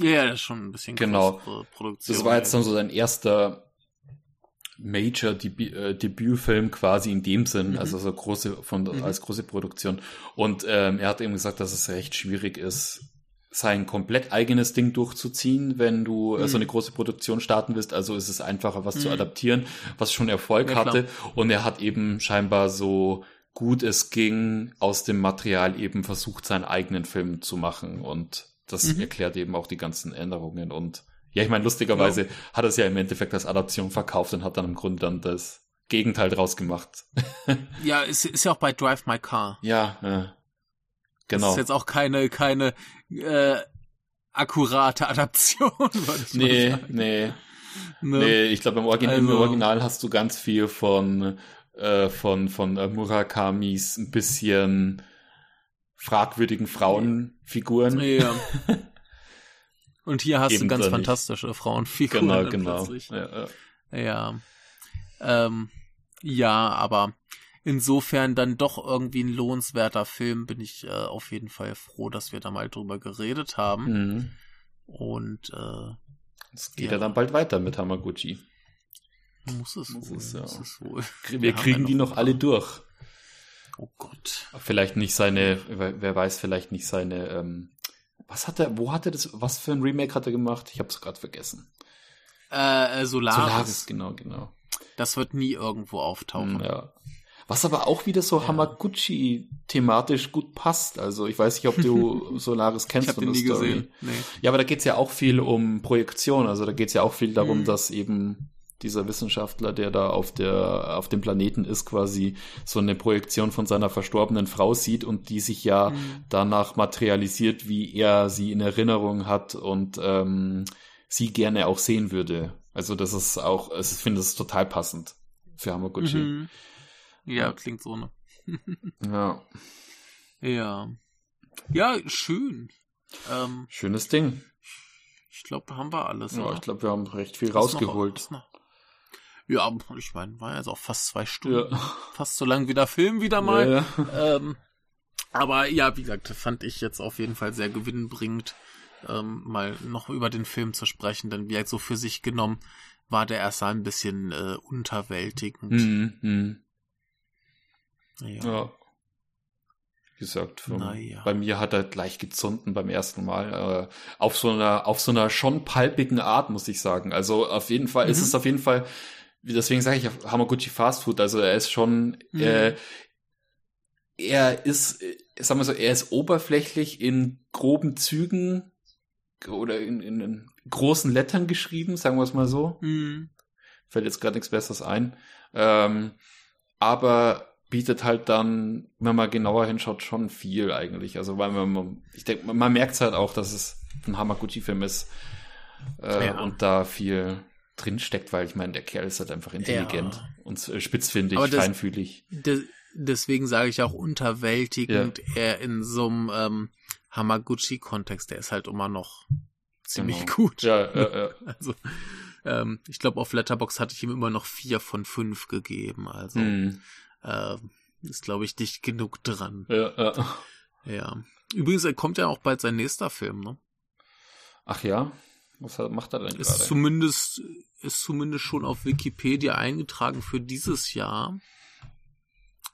Speaker 2: Ja, das ist schon ein bisschen
Speaker 1: genau. Produktion. Das war jetzt dann so sein erster Major Debü äh, Debütfilm quasi in dem Sinn, mhm. also so große von mhm. als große Produktion. Und ähm, er hat eben gesagt, dass es recht schwierig ist, sein komplett eigenes Ding durchzuziehen, wenn du mhm. so eine große Produktion starten willst. Also ist es einfacher, was mhm. zu adaptieren, was schon Erfolg ja, hatte. Und er hat eben scheinbar so gut es ging aus dem Material eben versucht, seinen eigenen Film zu machen. Und das mhm. erklärt eben auch die ganzen Änderungen. Und ja, ich meine, lustigerweise ja. hat er es ja im Endeffekt als Adaption verkauft und hat dann im Grunde dann das Gegenteil draus gemacht.
Speaker 2: ja, ist, ist ja auch bei Drive My Car.
Speaker 1: Ja, ja. Genau. Das
Speaker 2: ist jetzt auch keine, keine äh, akkurate Adaption.
Speaker 1: Nee, nee. Ne? Nee, ich glaube, im, Origin also, im Original hast du ganz viel von, äh, von, von äh, Murakamis ein bisschen fragwürdigen Frauenfiguren.
Speaker 2: Ja. Und hier hast du ganz fantastische Frauenfiguren.
Speaker 1: Genau, genau. Ja,
Speaker 2: ja. ja. Ähm, ja, aber insofern dann doch irgendwie ein lohnenswerter Film, bin ich äh, auf jeden Fall froh, dass wir da mal drüber geredet haben. Mhm. Und äh,
Speaker 1: es geht ja. ja. dann bald weiter mit Hamaguchi.
Speaker 2: Muss es, muss wohl, es, ja. muss es wohl.
Speaker 1: Wir, wir kriegen ja die noch alle durch.
Speaker 2: Oh Gott.
Speaker 1: Vielleicht nicht seine, wer weiß, vielleicht nicht seine, ähm, was hat er, wo hat er das, was für ein Remake hat er gemacht? Ich hab's gerade vergessen.
Speaker 2: Äh, äh Solaris. Solaris,
Speaker 1: genau, genau.
Speaker 2: Das wird nie irgendwo auftauchen.
Speaker 1: Ja. Was aber auch wieder so ja. Hamaguchi thematisch gut passt. Also ich weiß nicht, ob du Solaris kennst.
Speaker 2: ich habe den nie Story. gesehen. Nee.
Speaker 1: Ja, aber da geht's ja auch viel um Projektion. Also da geht's ja auch viel darum, mhm. dass eben dieser Wissenschaftler, der da auf der auf dem Planeten ist, quasi so eine Projektion von seiner verstorbenen Frau sieht und die sich ja mhm. danach materialisiert, wie er sie in Erinnerung hat und ähm, sie gerne auch sehen würde. Also das ist auch, ich finde das total passend für Hamaguchi. Mhm.
Speaker 2: Ja, klingt so, ne?
Speaker 1: ja.
Speaker 2: Ja. Ja, schön. Ähm,
Speaker 1: Schönes Ding.
Speaker 2: Ich glaube, haben wir alles.
Speaker 1: Ja, oder? ich glaube, wir haben recht viel was rausgeholt.
Speaker 2: Noch, Ja, ich meine, war jetzt auch fast zwei Stunden. Ja. Fast so lang wie der Film wieder mal. Ja, ja. Ähm, aber ja, wie gesagt, fand ich jetzt auf jeden Fall sehr gewinnbringend, ähm, mal noch über den Film zu sprechen, denn wie gesagt, so für sich genommen war der erst ein bisschen äh, unterwältigend. Mhm, mh.
Speaker 1: Ja. ja. Wie gesagt, vom, naja. bei mir hat er gleich gezunden beim ersten Mal. Äh, auf so einer, auf so einer schon palpigen Art, muss ich sagen. Also auf jeden Fall, mhm. es ist auf jeden Fall, deswegen sage ich Hamaguchi Fast Food. Also er ist schon, mhm. äh, er ist, äh, sagen wir so, er ist oberflächlich in groben Zügen oder in, in, in großen Lettern geschrieben, sagen wir es mal so. Mhm. Fällt jetzt gerade nichts Besseres ein. Ähm, aber bietet halt dann, wenn man genauer hinschaut, schon viel eigentlich. Also weil man, ich denke, man merkt es halt auch, dass es ein Hamaguchi-Film ist äh, ja. und da viel drin steckt, weil ich meine, der Kerl ist halt einfach intelligent ja. und äh, spitzfindig, das, feinfühlig.
Speaker 2: Das, deswegen sage ich auch unterwältigend, ja. er in so einem ähm, Hamaguchi-Kontext, der ist halt immer noch ziemlich genau. gut. Ja, ja, ja. Also, ähm, ich glaube, auf Letterbox hatte ich ihm immer noch vier von fünf gegeben. Also, mhm äh, ist, glaube ich, dicht genug dran. Ja, ja. Ja. Übrigens, er kommt ja auch bald sein nächster Film, ne?
Speaker 1: Ach ja? Was macht er denn
Speaker 2: ist gerade? Zumindest, ist zumindest schon auf Wikipedia eingetragen für dieses Jahr.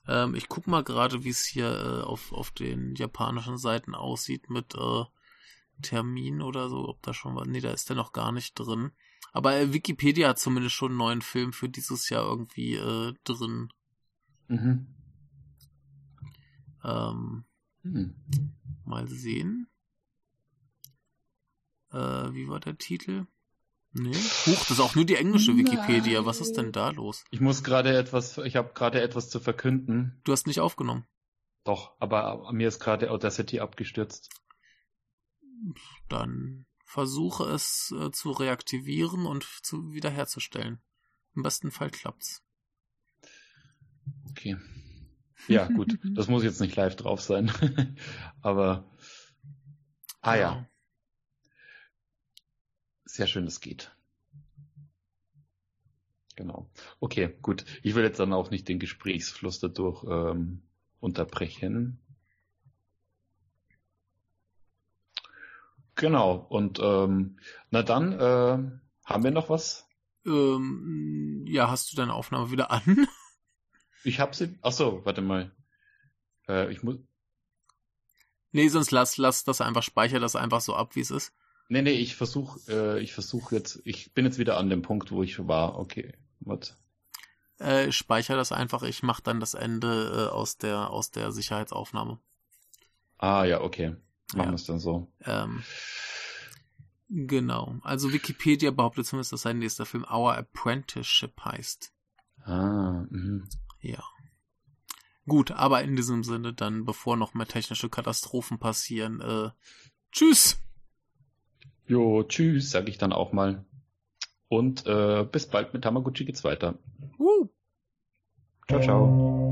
Speaker 2: Ähm, ich guck mal gerade, wie es hier äh, auf, auf den japanischen Seiten aussieht mit äh, Termin oder so, ob da schon was. Nee, da ist der noch gar nicht drin. Aber äh, Wikipedia hat zumindest schon einen neuen Film für dieses Jahr irgendwie äh, drin. Mhm. Ähm, mhm. Mal sehen. Äh, wie war der Titel? Nee. Huch, das ist auch nur die englische Wikipedia. Nein. Was ist denn da los?
Speaker 1: Ich muss gerade etwas, ich habe gerade etwas zu verkünden.
Speaker 2: Du hast nicht aufgenommen.
Speaker 1: Doch, aber mir ist gerade Audacity abgestürzt.
Speaker 2: Dann versuche es äh, zu reaktivieren und zu wiederherzustellen. Im besten Fall klappt's.
Speaker 1: Okay. Ja, gut. Das muss jetzt nicht live drauf sein. Aber. Ah ja. Sehr schön, es geht. Genau. Okay, gut. Ich will jetzt dann auch nicht den Gesprächsfluss dadurch ähm, unterbrechen. Genau. Und ähm, na dann, äh, haben wir noch was?
Speaker 2: Ähm, ja, hast du deine Aufnahme wieder an?
Speaker 1: Ich hab sie. Ach so, warte mal. Äh, ich muss.
Speaker 2: Nee, sonst lass, lass das einfach, speicher das einfach so ab, wie es ist.
Speaker 1: Nee, nee, ich versuch, äh, ich versuch jetzt, ich bin jetzt wieder an dem Punkt, wo ich war. Okay, was?
Speaker 2: Äh, speicher das einfach, ich mach dann das Ende äh, aus der, aus der Sicherheitsaufnahme.
Speaker 1: Ah, ja, okay. Machen wir es dann so.
Speaker 2: Ähm, genau. Also Wikipedia behauptet zumindest, dass sein nächster Film Our Apprenticeship heißt. Ah, mhm. Ja. Gut, aber in diesem Sinne dann, bevor noch mehr technische Katastrophen passieren, äh, tschüss.
Speaker 1: Jo, tschüss, sag ich dann auch mal. Und äh, bis bald mit Tamaguchi geht's weiter. Uh. Ciao, ciao.